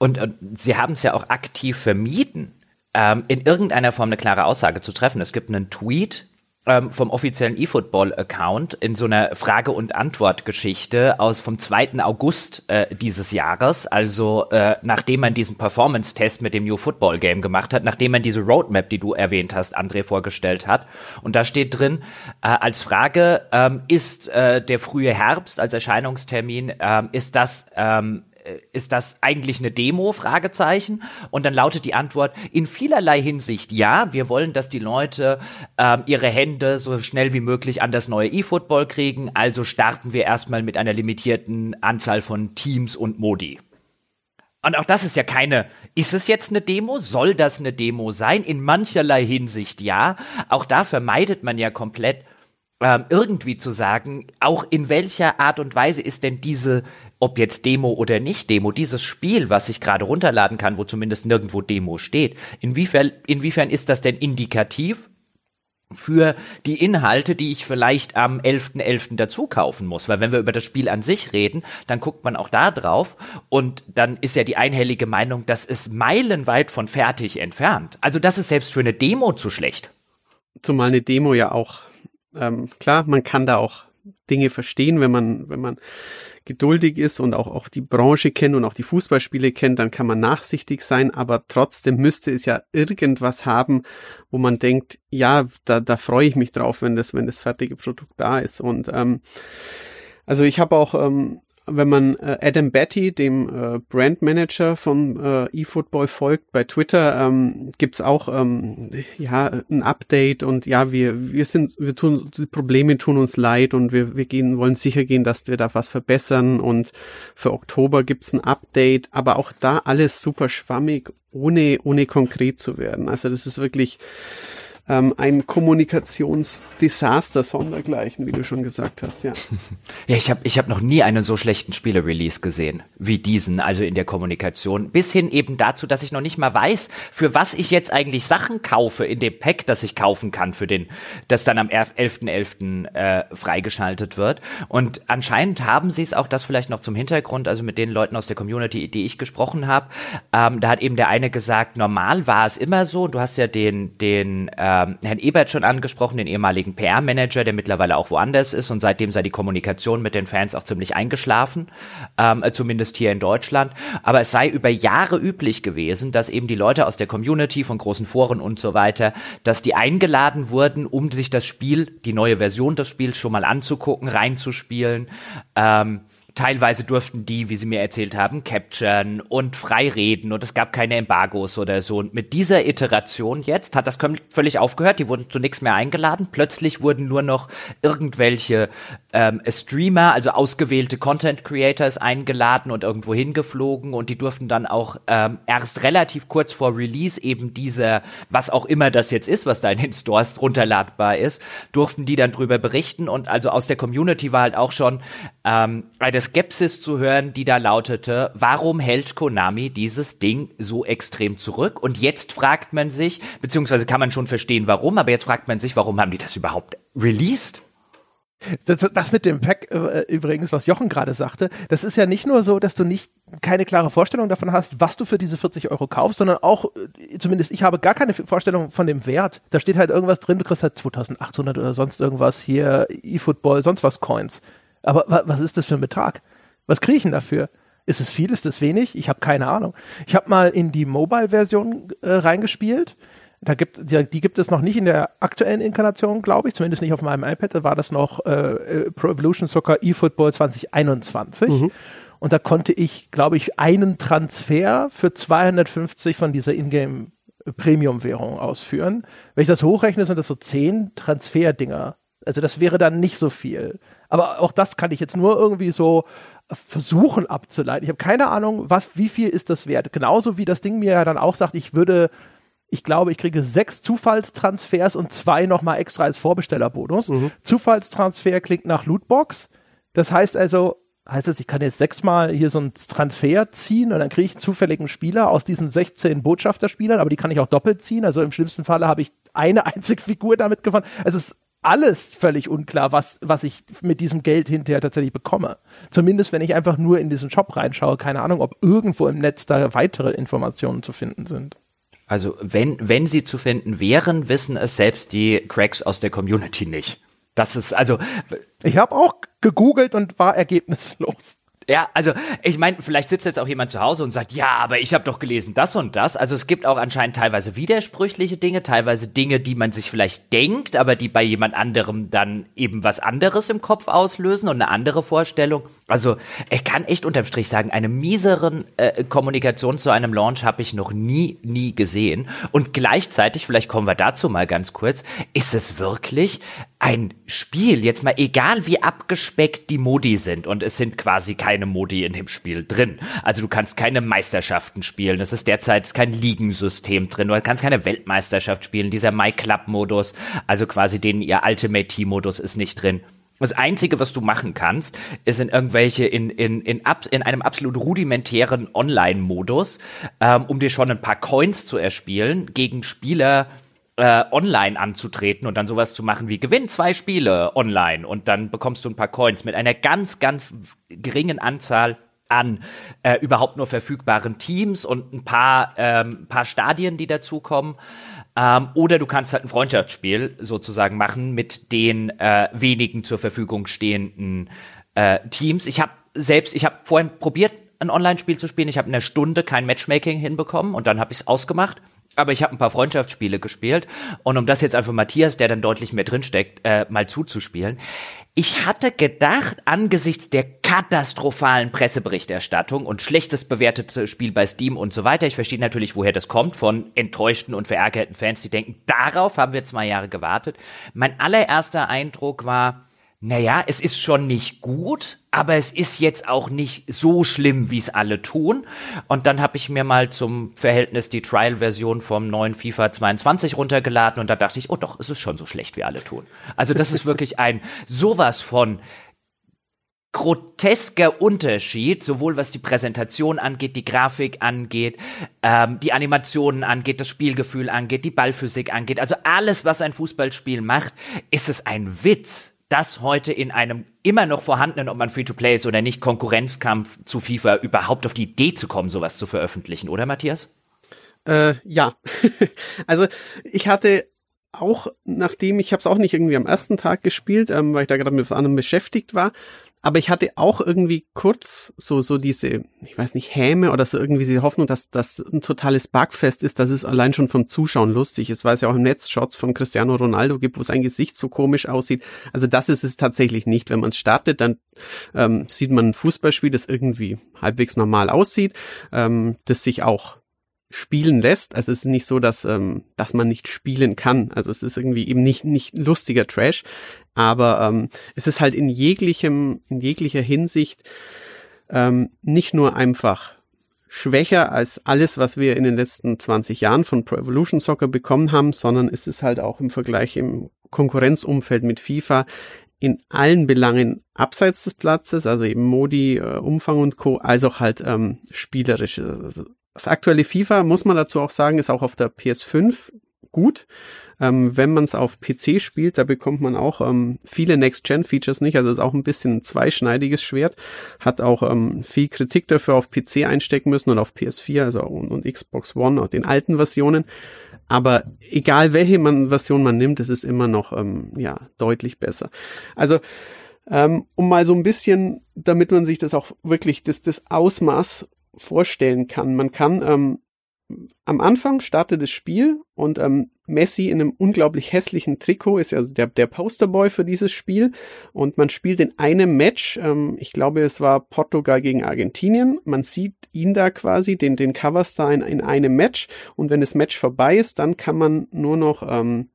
Und, und sie haben es ja auch aktiv vermieden, ähm, in irgendeiner Form eine klare Aussage zu treffen. Es gibt einen Tweet ähm, vom offiziellen eFootball-Account in so einer Frage- und Antwort-Geschichte aus vom 2. August äh, dieses Jahres, also äh, nachdem man diesen Performance-Test mit dem New Football Game gemacht hat, nachdem man diese Roadmap, die du erwähnt hast, André vorgestellt hat. Und da steht drin, äh, als Frage, ähm, ist äh, der frühe Herbst als Erscheinungstermin, ähm, ist das ähm, äh, ist das eigentlich eine Demo? Fragezeichen. Und dann lautet die Antwort in vielerlei Hinsicht ja. Wir wollen, dass die Leute ähm, ihre Hände so schnell wie möglich an das neue E-Football kriegen. Also starten wir erstmal mit einer limitierten Anzahl von Teams und Modi. Und auch das ist ja keine, ist es jetzt eine Demo? Soll das eine Demo sein? In mancherlei Hinsicht ja. Auch da vermeidet man ja komplett, ähm, irgendwie zu sagen, auch in welcher Art und Weise ist denn diese, ob jetzt Demo oder nicht Demo, dieses Spiel, was ich gerade runterladen kann, wo zumindest nirgendwo Demo steht, inwiefern, inwiefern ist das denn indikativ für die Inhalte, die ich vielleicht am 11.11. .11. dazu kaufen muss. Weil wenn wir über das Spiel an sich reden, dann guckt man auch da drauf und dann ist ja die einhellige Meinung, das ist meilenweit von fertig entfernt. Also das ist selbst für eine Demo zu schlecht. Zumal eine Demo ja auch, ähm, klar, man kann da auch Dinge verstehen, wenn man, wenn man geduldig ist und auch, auch die Branche kennt und auch die Fußballspiele kennt, dann kann man nachsichtig sein, aber trotzdem müsste es ja irgendwas haben, wo man denkt, ja, da, da freue ich mich drauf, wenn das, wenn das fertige Produkt da ist. Und ähm, also ich habe auch ähm, wenn man äh, Adam Batty, dem äh, Brandmanager von äh, eFootball folgt bei Twitter, ähm, gibt's auch ähm, ja ein Update und ja wir wir sind wir tun die Probleme tun uns leid und wir wir gehen wollen sicher gehen, dass wir da was verbessern und für Oktober gibt's ein Update, aber auch da alles super schwammig, ohne ohne konkret zu werden. Also das ist wirklich ähm, ein Kommunikationsdesaster sondergleichen, wie du schon gesagt hast, ja. Ja, ich habe ich hab noch nie einen so schlechten Spiele-Release gesehen wie diesen, also in der Kommunikation. Bis hin eben dazu, dass ich noch nicht mal weiß, für was ich jetzt eigentlich Sachen kaufe in dem Pack, das ich kaufen kann, für den, das dann am 11.11. .11., äh, freigeschaltet wird. Und anscheinend haben sie es auch das vielleicht noch zum Hintergrund, also mit den Leuten aus der Community, die ich gesprochen habe, ähm, da hat eben der eine gesagt, normal war es immer so, du hast ja den, den äh, ähm, Herrn Ebert schon angesprochen, den ehemaligen PR-Manager, der mittlerweile auch woanders ist und seitdem sei die Kommunikation mit den Fans auch ziemlich eingeschlafen, ähm, zumindest hier in Deutschland. Aber es sei über Jahre üblich gewesen, dass eben die Leute aus der Community von großen Foren und so weiter, dass die eingeladen wurden, um sich das Spiel, die neue Version des Spiels schon mal anzugucken, reinzuspielen. Ähm, Teilweise durften die, wie sie mir erzählt haben, capturen und freireden und es gab keine Embargos oder so. Und mit dieser Iteration jetzt hat das völlig aufgehört. Die wurden zu nichts mehr eingeladen. Plötzlich wurden nur noch irgendwelche ähm, Streamer, also ausgewählte Content Creators eingeladen und irgendwo hingeflogen und die durften dann auch ähm, erst relativ kurz vor Release eben dieser, was auch immer das jetzt ist, was da in den Stores runterladbar ist, durften die dann drüber berichten und also aus der Community war halt auch schon ähm, eine Skepsis zu hören, die da lautete, warum hält Konami dieses Ding so extrem zurück? Und jetzt fragt man sich, beziehungsweise kann man schon verstehen, warum, aber jetzt fragt man sich, warum haben die das überhaupt released? Das, das mit dem Pack äh, übrigens, was Jochen gerade sagte, das ist ja nicht nur so, dass du nicht keine klare Vorstellung davon hast, was du für diese 40 Euro kaufst, sondern auch, äh, zumindest ich habe gar keine Vorstellung von dem Wert. Da steht halt irgendwas drin, du kriegst halt 2800 oder sonst irgendwas hier, eFootball, sonst was Coins. Aber wa was ist das für ein Betrag? Was kriege ich denn dafür? Ist es viel? Ist es wenig? Ich habe keine Ahnung. Ich habe mal in die Mobile-Version äh, reingespielt da gibt, die, die gibt es noch nicht in der aktuellen Inkarnation, glaube ich, zumindest nicht auf meinem iPad. Da war das noch äh, äh Pro Evolution Soccer eFootball 2021. Mhm. Und da konnte ich, glaube ich, einen Transfer für 250 von dieser Ingame Premium-Währung ausführen. Wenn ich das hochrechne, sind das so zehn Transfer-Dinger. Also das wäre dann nicht so viel. Aber auch das kann ich jetzt nur irgendwie so versuchen abzuleiten. Ich habe keine Ahnung, was, wie viel ist das wert. Genauso wie das Ding mir ja dann auch sagt, ich würde ich glaube, ich kriege sechs Zufallstransfers und zwei nochmal extra als Vorbestellerbonus. Mhm. Zufallstransfer klingt nach Lootbox. Das heißt also, heißt es, ich kann jetzt sechsmal hier so einen Transfer ziehen und dann kriege ich einen zufälligen Spieler aus diesen 16 Botschafterspielern, aber die kann ich auch doppelt ziehen. Also im schlimmsten Falle habe ich eine einzige Figur damit gewonnen. Es ist alles völlig unklar, was, was ich mit diesem Geld hinterher tatsächlich bekomme. Zumindest, wenn ich einfach nur in diesen Shop reinschaue. Keine Ahnung, ob irgendwo im Netz da weitere Informationen zu finden sind. Also wenn, wenn sie zu finden wären, wissen es selbst die Cracks aus der Community nicht. Das ist also. Ich habe auch gegoogelt und war ergebnislos. Ja, also ich meine, vielleicht sitzt jetzt auch jemand zu Hause und sagt, ja, aber ich habe doch gelesen das und das. Also es gibt auch anscheinend teilweise widersprüchliche Dinge, teilweise Dinge, die man sich vielleicht denkt, aber die bei jemand anderem dann eben was anderes im Kopf auslösen und eine andere Vorstellung. Also ich kann echt unterm Strich sagen, eine mieseren äh, Kommunikation zu einem Launch habe ich noch nie, nie gesehen. Und gleichzeitig, vielleicht kommen wir dazu mal ganz kurz, ist es wirklich ein Spiel, jetzt mal egal wie abgespeckt die Modi sind, und es sind quasi keine Modi in dem Spiel drin. Also du kannst keine Meisterschaften spielen, es ist derzeit kein Ligensystem drin, du kannst keine Weltmeisterschaft spielen, dieser My Club Modus, also quasi den ihr Ultimate Team Modus ist nicht drin. Das Einzige, was du machen kannst, ist in irgendwelche, in, in, in, abs, in einem absolut rudimentären Online-Modus, ähm, um dir schon ein paar Coins zu erspielen, gegen Spieler äh, online anzutreten und dann sowas zu machen wie gewinn zwei Spiele online und dann bekommst du ein paar Coins mit einer ganz, ganz geringen Anzahl an äh, überhaupt nur verfügbaren Teams und ein paar, ähm, paar Stadien, die dazukommen. Ähm, oder du kannst halt ein Freundschaftsspiel sozusagen machen mit den äh, wenigen zur Verfügung stehenden äh, Teams. Ich habe selbst, ich habe vorhin probiert, ein Online-Spiel zu spielen. Ich habe in einer Stunde kein Matchmaking hinbekommen und dann habe ich es ausgemacht. Aber ich habe ein paar Freundschaftsspiele gespielt und um das jetzt einfach Matthias, der dann deutlich mehr drinsteckt, äh, mal zuzuspielen. Ich hatte gedacht, angesichts der katastrophalen Presseberichterstattung und schlechtes bewertete Spiel bei Steam und so weiter, ich verstehe natürlich, woher das kommt, von enttäuschten und verärgerten Fans, die denken, darauf haben wir zwei Jahre gewartet. Mein allererster Eindruck war, naja, es ist schon nicht gut, aber es ist jetzt auch nicht so schlimm, wie es alle tun. Und dann habe ich mir mal zum Verhältnis die Trial-Version vom neuen FIFA 22 runtergeladen und da dachte ich, oh doch, es ist schon so schlecht, wie alle tun. Also das ist wirklich ein sowas von grotesker Unterschied, sowohl was die Präsentation angeht, die Grafik angeht, ähm, die Animationen angeht, das Spielgefühl angeht, die Ballphysik angeht. Also alles, was ein Fußballspiel macht, ist es ein Witz dass heute in einem immer noch vorhandenen, ob man Free-to-Play ist oder nicht, Konkurrenzkampf zu FIFA überhaupt auf die Idee zu kommen, sowas zu veröffentlichen, oder Matthias? Äh, ja. also ich hatte auch, nachdem ich habe es auch nicht irgendwie am ersten Tag gespielt, ähm, weil ich da gerade mit was anderem beschäftigt war, aber ich hatte auch irgendwie kurz so, so diese, ich weiß nicht, Häme oder so irgendwie diese Hoffnung, dass das ein totales Bugfest ist, dass es allein schon vom Zuschauen lustig ist, weil es ja auch im Netz Shots von Cristiano Ronaldo gibt, wo sein Gesicht so komisch aussieht. Also das ist es tatsächlich nicht. Wenn man es startet, dann ähm, sieht man ein Fußballspiel, das irgendwie halbwegs normal aussieht, ähm, das sich auch spielen lässt. Also es ist nicht so, dass, ähm, dass man nicht spielen kann. Also es ist irgendwie eben nicht, nicht lustiger Trash. Aber ähm, es ist halt in jeglichem, in jeglicher Hinsicht ähm, nicht nur einfach schwächer als alles, was wir in den letzten 20 Jahren von Pro Evolution Soccer bekommen haben, sondern es ist halt auch im Vergleich im Konkurrenzumfeld mit FIFA in allen Belangen abseits des Platzes, also eben Modi, äh, Umfang und Co., als auch halt ähm, spielerisch. Also das aktuelle FIFA, muss man dazu auch sagen, ist auch auf der PS5 gut. Ähm, wenn man es auf PC spielt, da bekommt man auch ähm, viele Next-Gen-Features nicht. Also ist auch ein bisschen ein zweischneidiges Schwert. Hat auch ähm, viel Kritik dafür auf PC einstecken müssen und auf PS4, also und, und Xbox One und den alten Versionen. Aber egal welche man, Version man nimmt, es ist immer noch ähm, ja deutlich besser. Also ähm, um mal so ein bisschen, damit man sich das auch wirklich das, das Ausmaß vorstellen kann. Man kann ähm, am Anfang startet das Spiel und ähm, Messi in einem unglaublich hässlichen Trikot ist ja der, der Posterboy für dieses Spiel. Und man spielt in einem Match, ähm, ich glaube es war Portugal gegen Argentinien, man sieht ihn da quasi, den, den Coverstar in, in einem Match. Und wenn das Match vorbei ist, dann kann man nur noch ähm,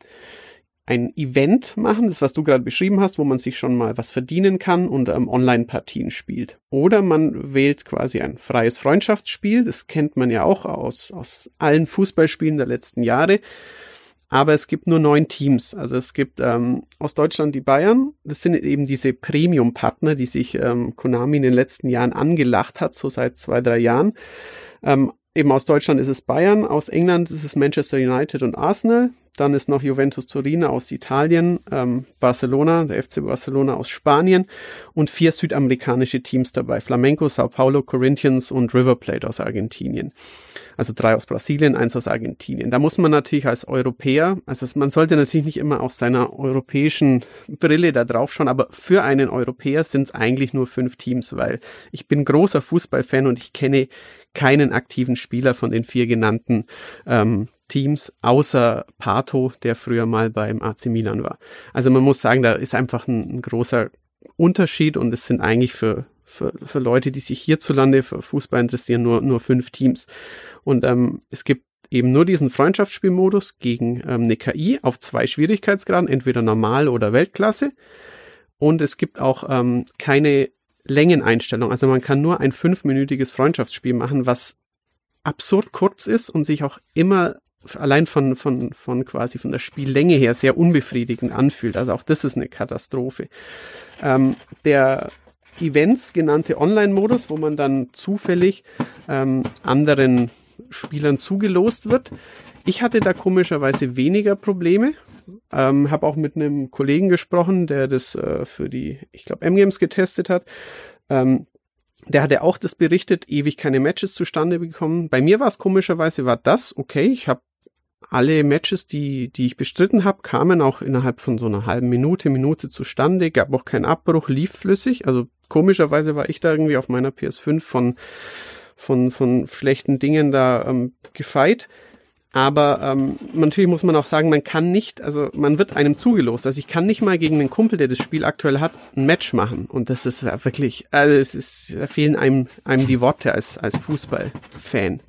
ein Event machen, das was du gerade beschrieben hast, wo man sich schon mal was verdienen kann und ähm, Online-Partien spielt. Oder man wählt quasi ein freies Freundschaftsspiel, das kennt man ja auch aus, aus allen Fußballspielen der letzten Jahre. Aber es gibt nur neun Teams. Also es gibt ähm, aus Deutschland die Bayern. Das sind eben diese Premium-Partner, die sich ähm, Konami in den letzten Jahren angelacht hat, so seit zwei, drei Jahren. Ähm, eben aus Deutschland ist es Bayern, aus England ist es Manchester United und Arsenal. Dann ist noch Juventus Turin aus Italien, ähm, Barcelona, der FC Barcelona aus Spanien und vier südamerikanische Teams dabei. Flamenco, Sao Paulo, Corinthians und River Plate aus Argentinien. Also drei aus Brasilien, eins aus Argentinien. Da muss man natürlich als Europäer, also man sollte natürlich nicht immer aus seiner europäischen Brille da drauf schauen, aber für einen Europäer sind es eigentlich nur fünf Teams, weil ich bin großer Fußballfan und ich kenne keinen aktiven Spieler von den vier genannten ähm, Teams, außer Pato, der früher mal beim AC Milan war. Also man muss sagen, da ist einfach ein, ein großer Unterschied und es sind eigentlich für, für, für Leute, die sich hierzulande für Fußball interessieren, nur, nur fünf Teams. Und ähm, es gibt eben nur diesen Freundschaftsspielmodus gegen ähm, eine KI auf zwei Schwierigkeitsgraden, entweder normal oder Weltklasse. Und es gibt auch ähm, keine Längeneinstellung. Also man kann nur ein fünfminütiges Freundschaftsspiel machen, was absurd kurz ist und sich auch immer allein von, von, von quasi von der Spiellänge her sehr unbefriedigend anfühlt. Also auch das ist eine Katastrophe. Ähm, der Events genannte Online-Modus, wo man dann zufällig ähm, anderen Spielern zugelost wird. Ich hatte da komischerweise weniger Probleme. Ähm, habe auch mit einem Kollegen gesprochen, der das äh, für die, ich glaube, M-Games getestet hat. Ähm, der hatte auch das berichtet, ewig keine Matches zustande bekommen. Bei mir war es komischerweise, war das okay. Ich habe alle Matches, die, die ich bestritten habe, kamen auch innerhalb von so einer halben Minute, Minute zustande, gab auch keinen Abbruch, lief flüssig. Also komischerweise war ich da irgendwie auf meiner PS5 von, von, von schlechten Dingen da ähm, gefeit. Aber ähm, natürlich muss man auch sagen, man kann nicht, also man wird einem zugelost. Also ich kann nicht mal gegen einen Kumpel, der das Spiel aktuell hat, ein Match machen. Und das ist wirklich, also es ist, da fehlen einem, einem die Worte als, als Fußballfan.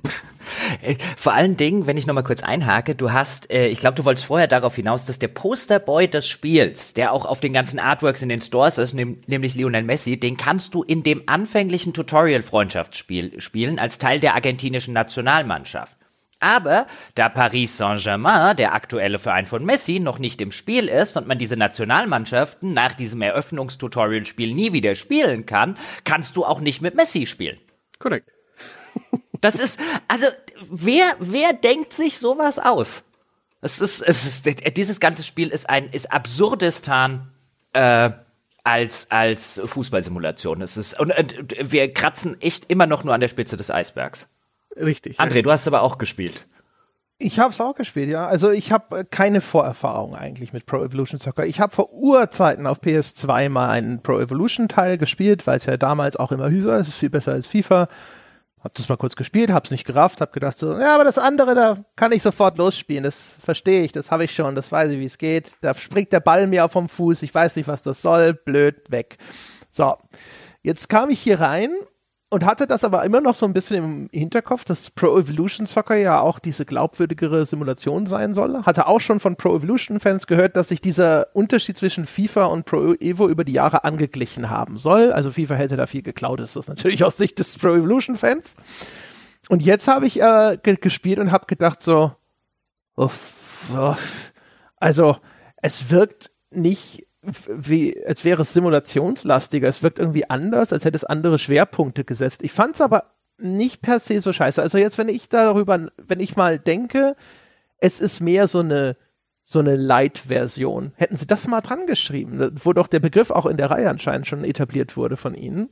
Äh, vor allen Dingen, wenn ich nochmal kurz einhake, du hast, äh, ich glaube, du wolltest vorher darauf hinaus, dass der Posterboy des Spiels, der auch auf den ganzen Artworks in den Stores ist, nehm, nämlich Lionel Messi, den kannst du in dem anfänglichen Tutorial-Freundschaftsspiel spielen, als Teil der argentinischen Nationalmannschaft. Aber da Paris Saint-Germain, der aktuelle Verein von Messi, noch nicht im Spiel ist und man diese Nationalmannschaften nach diesem Eröffnungstutorial-Spiel nie wieder spielen kann, kannst du auch nicht mit Messi spielen. Korrekt. Das ist, also, wer, wer denkt sich sowas aus? Es ist, es ist, dieses ganze Spiel ist ein, ist Absurdistan, äh, als, als Fußballsimulation. Es ist, und, und wir kratzen echt immer noch nur an der Spitze des Eisbergs. Richtig. André, du hast es aber auch gespielt. Ich habe es auch gespielt, ja. Also ich habe äh, keine Vorerfahrung eigentlich mit Pro Evolution Soccer. Ich habe vor Urzeiten auf PS2 mal einen Pro Evolution Teil gespielt, weil es ja damals auch immer hieß, es ist viel besser als FIFA. Hab das mal kurz gespielt, hab's nicht gerafft, hab gedacht so, ja, aber das andere, da kann ich sofort losspielen. Das verstehe ich, das habe ich schon, das weiß ich, wie es geht. Da springt der Ball mir auf vom Fuß, ich weiß nicht, was das soll, blöd, weg. So, jetzt kam ich hier rein und hatte das aber immer noch so ein bisschen im Hinterkopf, dass Pro Evolution Soccer ja auch diese glaubwürdigere Simulation sein soll. Hatte auch schon von Pro Evolution Fans gehört, dass sich dieser Unterschied zwischen FIFA und Pro Evo über die Jahre angeglichen haben soll. Also FIFA hätte da viel geklaut, ist das natürlich aus Sicht des Pro Evolution Fans. Und jetzt habe ich äh, gespielt und habe gedacht so, uff, uff, also es wirkt nicht wie, als wäre es simulationslastiger. Es wirkt irgendwie anders, als hätte es andere Schwerpunkte gesetzt. Ich fand es aber nicht per se so scheiße. Also jetzt, wenn ich darüber, wenn ich mal denke, es ist mehr so eine so eine Light-Version. Hätten sie das mal dran geschrieben, wo doch der Begriff auch in der Reihe anscheinend schon etabliert wurde von ihnen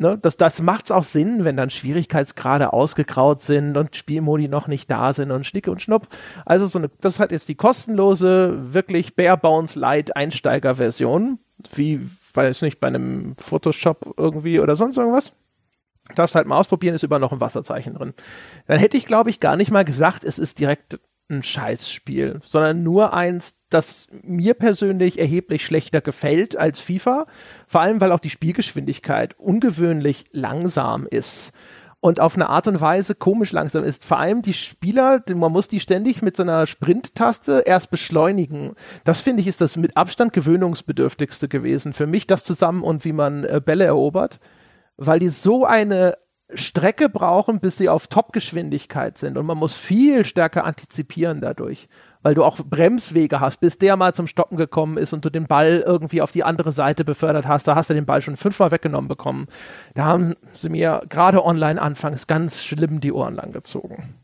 ne, das, das macht's auch Sinn, wenn dann Schwierigkeitsgrade ausgegraut sind und Spielmodi noch nicht da sind und Schnicke und Schnupp. Also so eine, das hat jetzt die kostenlose, wirklich Bare Bones Light Einsteiger-Version, wie, weiß nicht, bei einem Photoshop irgendwie oder sonst irgendwas. Darfst halt mal ausprobieren, ist über noch ein Wasserzeichen drin. Dann hätte ich, glaube ich, gar nicht mal gesagt, es ist direkt ein Scheißspiel, sondern nur eins, das mir persönlich erheblich schlechter gefällt als FIFA. Vor allem, weil auch die Spielgeschwindigkeit ungewöhnlich langsam ist und auf eine Art und Weise komisch langsam ist. Vor allem die Spieler, man muss die ständig mit so einer Sprint-Taste erst beschleunigen. Das finde ich ist das mit Abstand gewöhnungsbedürftigste gewesen für mich, das zusammen und wie man äh, Bälle erobert, weil die so eine Strecke brauchen, bis sie auf Top-Geschwindigkeit sind. Und man muss viel stärker antizipieren dadurch, weil du auch Bremswege hast, bis der mal zum Stoppen gekommen ist und du den Ball irgendwie auf die andere Seite befördert hast. Da hast du den Ball schon fünfmal weggenommen bekommen. Da haben sie mir gerade online anfangs ganz schlimm die Ohren lang gezogen.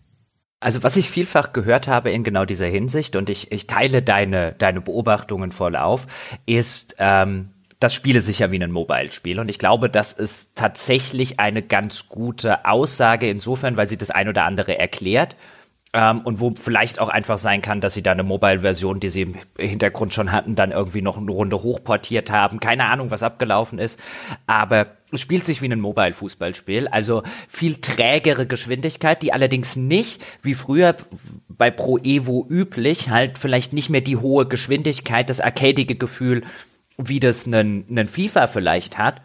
Also was ich vielfach gehört habe in genau dieser Hinsicht, und ich, ich teile deine, deine Beobachtungen voll auf, ist, ähm, das spiele sicher wie ein Mobile-Spiel. Und ich glaube, das ist tatsächlich eine ganz gute Aussage insofern, weil sie das ein oder andere erklärt. Ähm, und wo vielleicht auch einfach sein kann, dass sie da eine Mobile-Version, die sie im Hintergrund schon hatten, dann irgendwie noch eine Runde hochportiert haben. Keine Ahnung, was abgelaufen ist. Aber es spielt sich wie ein Mobile-Fußballspiel. Also viel trägere Geschwindigkeit, die allerdings nicht, wie früher bei Pro Evo üblich, halt vielleicht nicht mehr die hohe Geschwindigkeit, das arcadige Gefühl wie das einen FIFA vielleicht hat.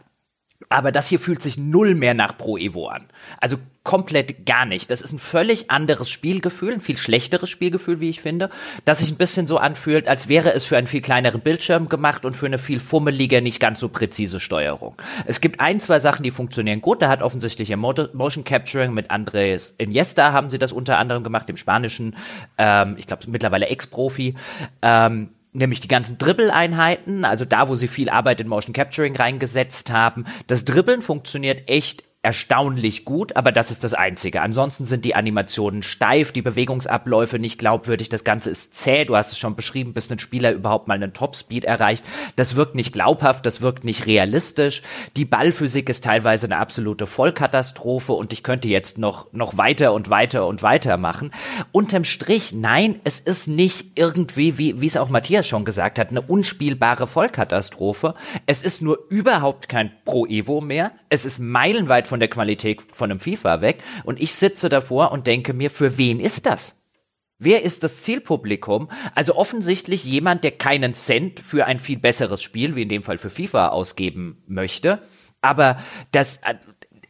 Aber das hier fühlt sich null mehr nach Pro Evo an. Also komplett gar nicht. Das ist ein völlig anderes Spielgefühl, ein viel schlechteres Spielgefühl, wie ich finde, das sich ein bisschen so anfühlt, als wäre es für einen viel kleineren Bildschirm gemacht und für eine viel fummelige, nicht ganz so präzise Steuerung. Es gibt ein, zwei Sachen, die funktionieren gut. Da hat offensichtlich im Motion Capturing mit Andres Iniesta haben sie das unter anderem gemacht, dem spanischen, ähm, ich glaube mittlerweile Ex-Profi. Ähm, nämlich die ganzen Dribbeleinheiten, also da, wo sie viel Arbeit in Motion Capturing reingesetzt haben. Das Dribbeln funktioniert echt erstaunlich gut, aber das ist das Einzige. Ansonsten sind die Animationen steif, die Bewegungsabläufe nicht glaubwürdig, das Ganze ist zäh, du hast es schon beschrieben, bis ein Spieler überhaupt mal einen Topspeed erreicht. Das wirkt nicht glaubhaft, das wirkt nicht realistisch. Die Ballphysik ist teilweise eine absolute Vollkatastrophe und ich könnte jetzt noch, noch weiter und weiter und weiter machen. Unterm Strich, nein, es ist nicht irgendwie, wie, wie es auch Matthias schon gesagt hat, eine unspielbare Vollkatastrophe. Es ist nur überhaupt kein Pro Evo mehr. Es ist meilenweit von der Qualität von einem FIFA weg. Und ich sitze davor und denke mir, für wen ist das? Wer ist das Zielpublikum? Also offensichtlich jemand, der keinen Cent für ein viel besseres Spiel, wie in dem Fall für FIFA, ausgeben möchte. Aber das,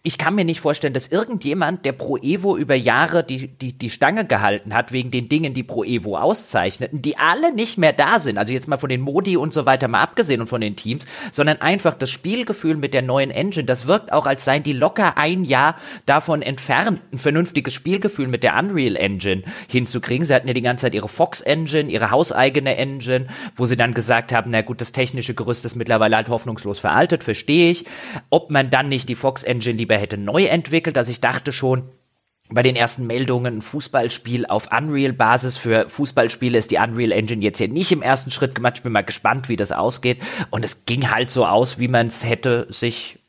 ich kann mir nicht vorstellen, dass irgendjemand, der Pro Evo über Jahre die, die, die Stange gehalten hat, wegen den Dingen, die Pro Evo auszeichneten, die alle nicht mehr da sind, also jetzt mal von den Modi und so weiter mal abgesehen und von den Teams, sondern einfach das Spielgefühl mit der neuen Engine, das wirkt auch, als seien die locker ein Jahr davon entfernt, ein vernünftiges Spielgefühl mit der Unreal Engine hinzukriegen. Sie hatten ja die ganze Zeit ihre Fox Engine, ihre hauseigene Engine, wo sie dann gesagt haben, na gut, das technische Gerüst ist mittlerweile halt hoffnungslos veraltet, verstehe ich. Ob man dann nicht die Fox Engine lieber lieber hätte neu entwickelt. Also ich dachte schon, bei den ersten Meldungen ein Fußballspiel auf Unreal-Basis. Für Fußballspiele ist die Unreal Engine jetzt hier nicht im ersten Schritt gemacht. Ich bin mal gespannt, wie das ausgeht. Und es ging halt so aus, wie man es hätte sich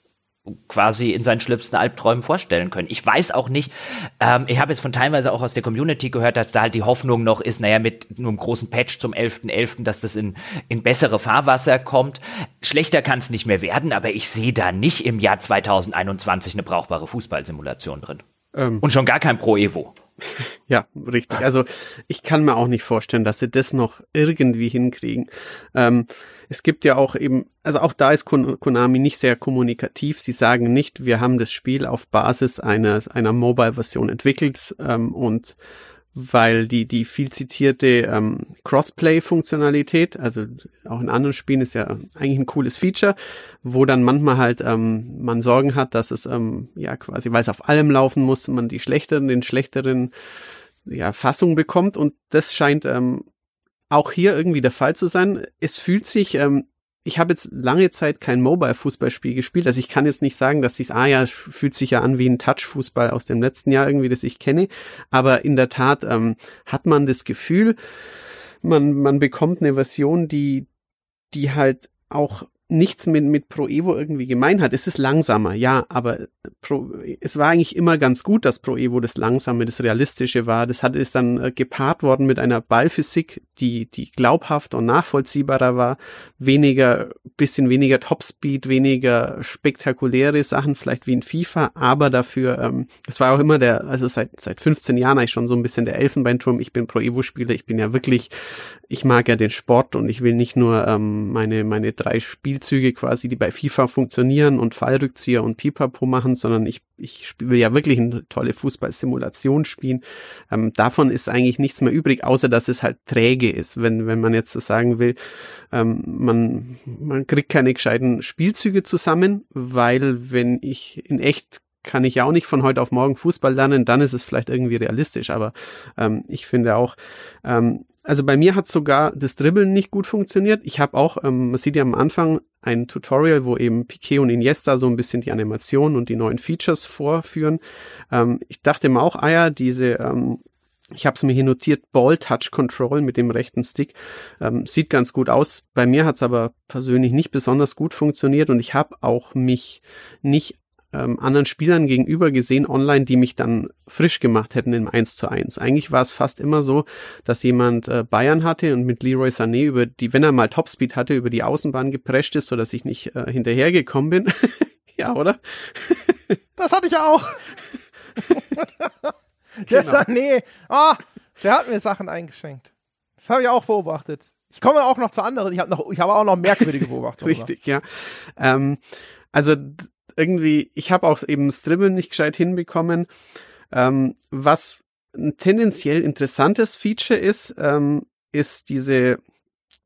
quasi in seinen schlimmsten Albträumen vorstellen können. Ich weiß auch nicht, ähm, ich habe jetzt von teilweise auch aus der Community gehört, dass da halt die Hoffnung noch ist, naja, mit nur einem großen Patch zum 11.11., .11., dass das in, in bessere Fahrwasser kommt. Schlechter kann es nicht mehr werden, aber ich sehe da nicht im Jahr 2021 eine brauchbare Fußballsimulation drin. Ähm. Und schon gar kein Pro Evo. Ja, richtig. Also ich kann mir auch nicht vorstellen, dass sie das noch irgendwie hinkriegen. Ähm, es gibt ja auch eben, also auch da ist Konami nicht sehr kommunikativ. Sie sagen nicht, wir haben das Spiel auf Basis einer, einer Mobile-Version entwickelt ähm, und weil die, die viel zitierte ähm, Crossplay-Funktionalität, also auch in anderen Spielen ist ja eigentlich ein cooles Feature, wo dann manchmal halt ähm, man Sorgen hat, dass es ähm, ja quasi, weil es auf allem laufen muss, man die schlechteren, den schlechteren ja, Fassung bekommt und das scheint ähm, auch hier irgendwie der Fall zu sein. Es fühlt sich, ähm, ich habe jetzt lange Zeit kein Mobile-Fußballspiel gespielt, also ich kann jetzt nicht sagen, dass sich, ah ja, fühlt sich ja an wie ein Touch-Fußball aus dem letzten Jahr irgendwie, das ich kenne, aber in der Tat ähm, hat man das Gefühl, man, man bekommt eine Version, die, die halt auch nichts mit, mit Pro Evo irgendwie gemein hat. Es ist langsamer, ja, aber Pro, es war eigentlich immer ganz gut, dass Pro Evo das Langsame, das Realistische war. Das hat ist dann äh, gepaart worden mit einer Ballphysik, die, die glaubhaft und nachvollziehbarer war. Weniger, bisschen weniger Topspeed, weniger spektakuläre Sachen, vielleicht wie in FIFA, aber dafür, ähm, es war auch immer der, also seit, seit 15 Jahren eigentlich schon so ein bisschen der Elfenbeinturm. Ich bin Pro Evo Spieler, ich bin ja wirklich, ich mag ja den Sport und ich will nicht nur ähm, meine, meine drei Spiel Spielzüge quasi, die bei FIFA funktionieren und Fallrückzieher und Pipapo machen, sondern ich, ich will ja wirklich eine tolle Fußballsimulation spielen. Ähm, davon ist eigentlich nichts mehr übrig, außer dass es halt träge ist. Wenn, wenn man jetzt so sagen will, ähm, man, man kriegt keine gescheiten Spielzüge zusammen, weil wenn ich in echt kann ich ja auch nicht von heute auf morgen Fußball lernen, dann ist es vielleicht irgendwie realistisch. Aber ähm, ich finde auch, ähm, also bei mir hat sogar das Dribbeln nicht gut funktioniert. Ich habe auch, ähm, man sieht ja am Anfang ein Tutorial, wo eben Piquet und Iniesta so ein bisschen die Animation und die neuen Features vorführen. Ähm, ich dachte mir auch, ah ja, diese ähm, ich habe es mir hier notiert, Ball Touch Control mit dem rechten Stick. Ähm, sieht ganz gut aus. Bei mir hat es aber persönlich nicht besonders gut funktioniert und ich habe auch mich nicht ähm, anderen Spielern gegenüber gesehen online, die mich dann frisch gemacht hätten im 1 zu 1. Eigentlich war es fast immer so, dass jemand äh, Bayern hatte und mit Leroy Sané über die, wenn er mal Topspeed hatte, über die Außenbahn geprescht ist, so dass ich nicht äh, hinterhergekommen bin. ja, oder? das hatte ich ja auch. der genau. Sané, oh, der hat mir Sachen eingeschenkt. Das habe ich auch beobachtet. Ich komme auch noch zu anderen. Ich habe noch, ich habe auch noch merkwürdige Beobachtungen. Richtig, ja. Ähm, also irgendwie, ich habe auch eben das Dribbeln nicht gescheit hinbekommen. Ähm, was ein tendenziell interessantes Feature ist, ähm, ist diese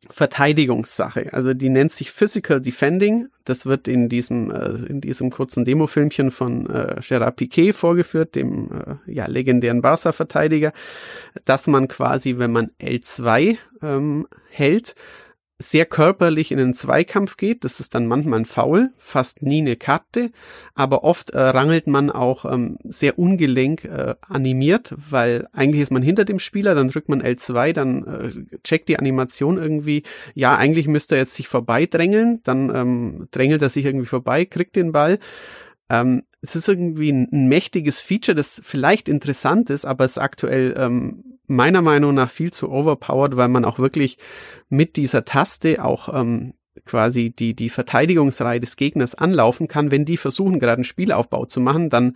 Verteidigungssache. Also die nennt sich Physical Defending. Das wird in diesem äh, in diesem kurzen Demofilmchen von äh, Gerard Piquet vorgeführt, dem äh, ja legendären Barca-Verteidiger, dass man quasi, wenn man L2 ähm, hält, sehr körperlich in den Zweikampf geht. Das ist dann manchmal ein Foul, fast nie eine Karte, aber oft äh, rangelt man auch ähm, sehr ungelenk äh, animiert, weil eigentlich ist man hinter dem Spieler, dann drückt man L2, dann äh, checkt die Animation irgendwie, ja, eigentlich müsste er jetzt sich vorbeidrängeln, dann ähm, drängelt er sich irgendwie vorbei, kriegt den Ball. Ähm, es ist irgendwie ein, mächtiges Feature, das vielleicht interessant ist, aber es aktuell ähm, meiner Meinung nach viel zu overpowered, weil man auch wirklich mit dieser Taste auch ähm, quasi die, die Verteidigungsreihe des Gegners anlaufen kann, wenn die versuchen, gerade einen Spielaufbau zu machen, dann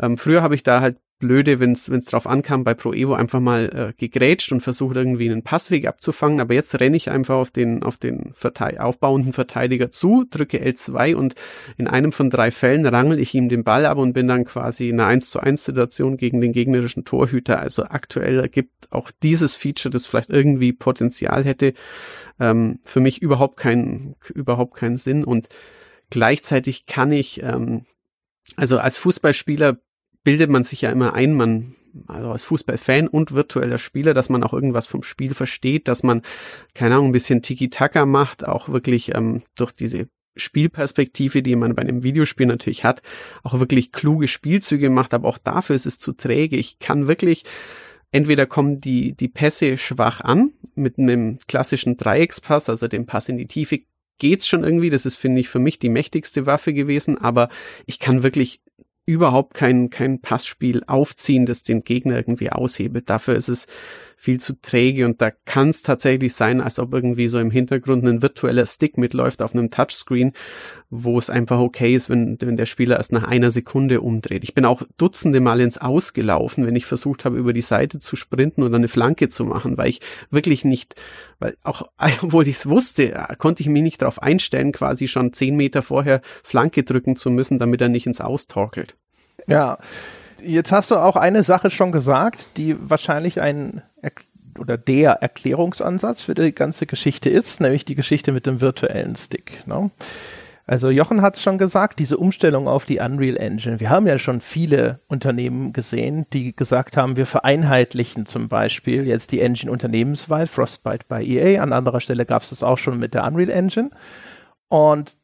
ähm, früher habe ich da halt blöde, wenn es drauf ankam, bei Pro Evo einfach mal äh, gegrätscht und versucht irgendwie einen Passweg abzufangen. Aber jetzt renne ich einfach auf den, auf den Verte aufbauenden Verteidiger zu, drücke L2 und in einem von drei Fällen rangel ich ihm den Ball ab und bin dann quasi in einer 1 zu 1 Situation gegen den gegnerischen Torhüter. Also aktuell ergibt auch dieses Feature, das vielleicht irgendwie Potenzial hätte, ähm, für mich überhaupt keinen, überhaupt keinen Sinn und gleichzeitig kann ich, ähm, also als Fußballspieler bildet man sich ja immer ein, man also als Fußballfan und virtueller Spieler, dass man auch irgendwas vom Spiel versteht, dass man, keine Ahnung, ein bisschen Tiki-Taka macht, auch wirklich ähm, durch diese Spielperspektive, die man bei einem Videospiel natürlich hat, auch wirklich kluge Spielzüge macht, aber auch dafür ist es zu träge. Ich kann wirklich, entweder kommen die, die Pässe schwach an, mit einem klassischen Dreieckspass, also dem Pass in die Tiefe, geht's schon irgendwie. Das ist, finde ich, für mich die mächtigste Waffe gewesen, aber ich kann wirklich überhaupt kein, kein Passspiel aufziehen, das den Gegner irgendwie aushebelt. Dafür ist es viel zu träge und da kann es tatsächlich sein, als ob irgendwie so im Hintergrund ein virtueller Stick mitläuft auf einem Touchscreen, wo es einfach okay ist, wenn, wenn der Spieler erst nach einer Sekunde umdreht. Ich bin auch dutzende Mal ins Ausgelaufen, wenn ich versucht habe, über die Seite zu sprinten oder eine Flanke zu machen, weil ich wirklich nicht, weil auch, obwohl ich es wusste, konnte ich mich nicht darauf einstellen, quasi schon zehn Meter vorher Flanke drücken zu müssen, damit er nicht ins Austorkelt. Ja. Jetzt hast du auch eine Sache schon gesagt, die wahrscheinlich ein oder der Erklärungsansatz für die ganze Geschichte ist, nämlich die Geschichte mit dem virtuellen Stick. Ne? Also Jochen hat es schon gesagt, diese Umstellung auf die Unreal Engine. Wir haben ja schon viele Unternehmen gesehen, die gesagt haben, wir vereinheitlichen zum Beispiel jetzt die Engine unternehmensweit, Frostbite bei EA, an anderer Stelle gab es das auch schon mit der Unreal Engine. Und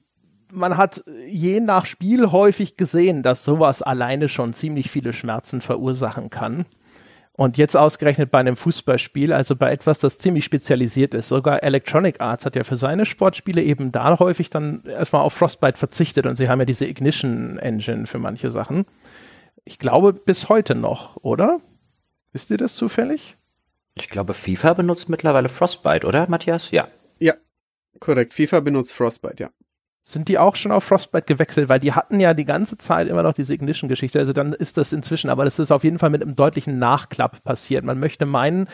man hat je nach Spiel häufig gesehen, dass sowas alleine schon ziemlich viele Schmerzen verursachen kann. Und jetzt ausgerechnet bei einem Fußballspiel, also bei etwas, das ziemlich spezialisiert ist. Sogar Electronic Arts hat ja für seine Sportspiele eben da häufig dann erstmal auf Frostbite verzichtet und sie haben ja diese Ignition Engine für manche Sachen. Ich glaube bis heute noch, oder? Wisst ihr das zufällig? Ich glaube, FIFA benutzt mittlerweile Frostbite, oder, Matthias? Ja. Ja, korrekt. FIFA benutzt Frostbite, ja sind die auch schon auf Frostbite gewechselt, weil die hatten ja die ganze Zeit immer noch diese Ignition-Geschichte. Also dann ist das inzwischen, aber das ist auf jeden Fall mit einem deutlichen Nachklapp passiert. Man möchte meinen,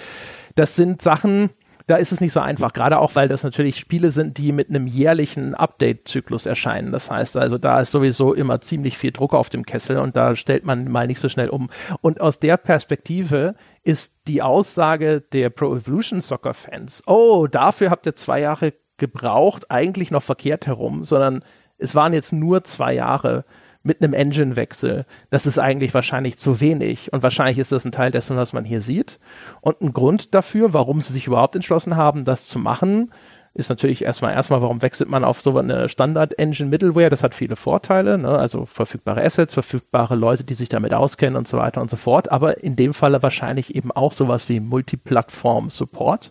das sind Sachen, da ist es nicht so einfach, gerade auch, weil das natürlich Spiele sind, die mit einem jährlichen Update-Zyklus erscheinen. Das heißt also, da ist sowieso immer ziemlich viel Druck auf dem Kessel und da stellt man mal nicht so schnell um. Und aus der Perspektive ist die Aussage der Pro Evolution Soccer Fans, oh, dafür habt ihr zwei Jahre gebraucht, eigentlich noch verkehrt herum, sondern es waren jetzt nur zwei Jahre mit einem Engine-Wechsel. Das ist eigentlich wahrscheinlich zu wenig. Und wahrscheinlich ist das ein Teil dessen, was man hier sieht. Und ein Grund dafür, warum sie sich überhaupt entschlossen haben, das zu machen, ist natürlich erstmal, erstmal, warum wechselt man auf so eine Standard-Engine-Middleware? Das hat viele Vorteile, ne? also verfügbare Assets, verfügbare Leute, die sich damit auskennen und so weiter und so fort. Aber in dem Falle wahrscheinlich eben auch sowas wie Multiplattform-Support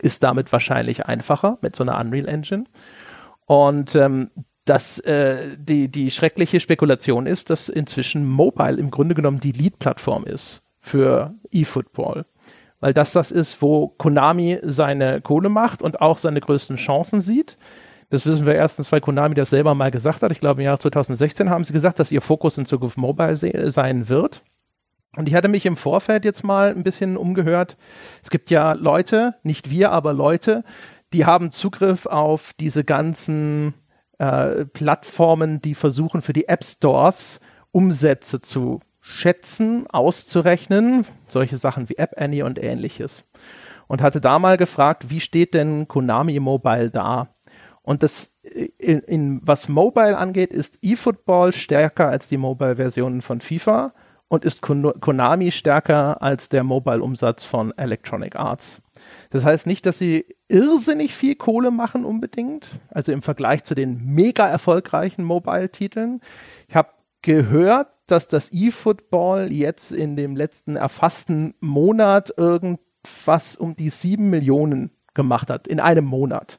ist damit wahrscheinlich einfacher mit so einer Unreal Engine. Und ähm, dass äh, die, die schreckliche Spekulation ist, dass inzwischen Mobile im Grunde genommen die Lead-Plattform ist für eFootball. Weil das das ist, wo Konami seine Kohle macht und auch seine größten Chancen sieht. Das wissen wir erstens, weil Konami das selber mal gesagt hat. Ich glaube, im Jahr 2016 haben sie gesagt, dass ihr Fokus in Zukunft Mobile sein wird. Und ich hatte mich im Vorfeld jetzt mal ein bisschen umgehört. Es gibt ja Leute, nicht wir, aber Leute, die haben Zugriff auf diese ganzen äh, Plattformen, die versuchen für die App Stores Umsätze zu schätzen, auszurechnen, solche Sachen wie App Annie und ähnliches. Und hatte da mal gefragt, wie steht denn Konami Mobile da? Und das in, in was Mobile angeht, ist eFootball stärker als die Mobile-Versionen von FIFA und ist Konami stärker als der Mobile-Umsatz von Electronic Arts. Das heißt nicht, dass sie irrsinnig viel Kohle machen unbedingt, also im Vergleich zu den mega erfolgreichen Mobile-Titeln. Ich habe gehört, dass das eFootball jetzt in dem letzten erfassten Monat irgendwas um die sieben Millionen gemacht hat, in einem Monat.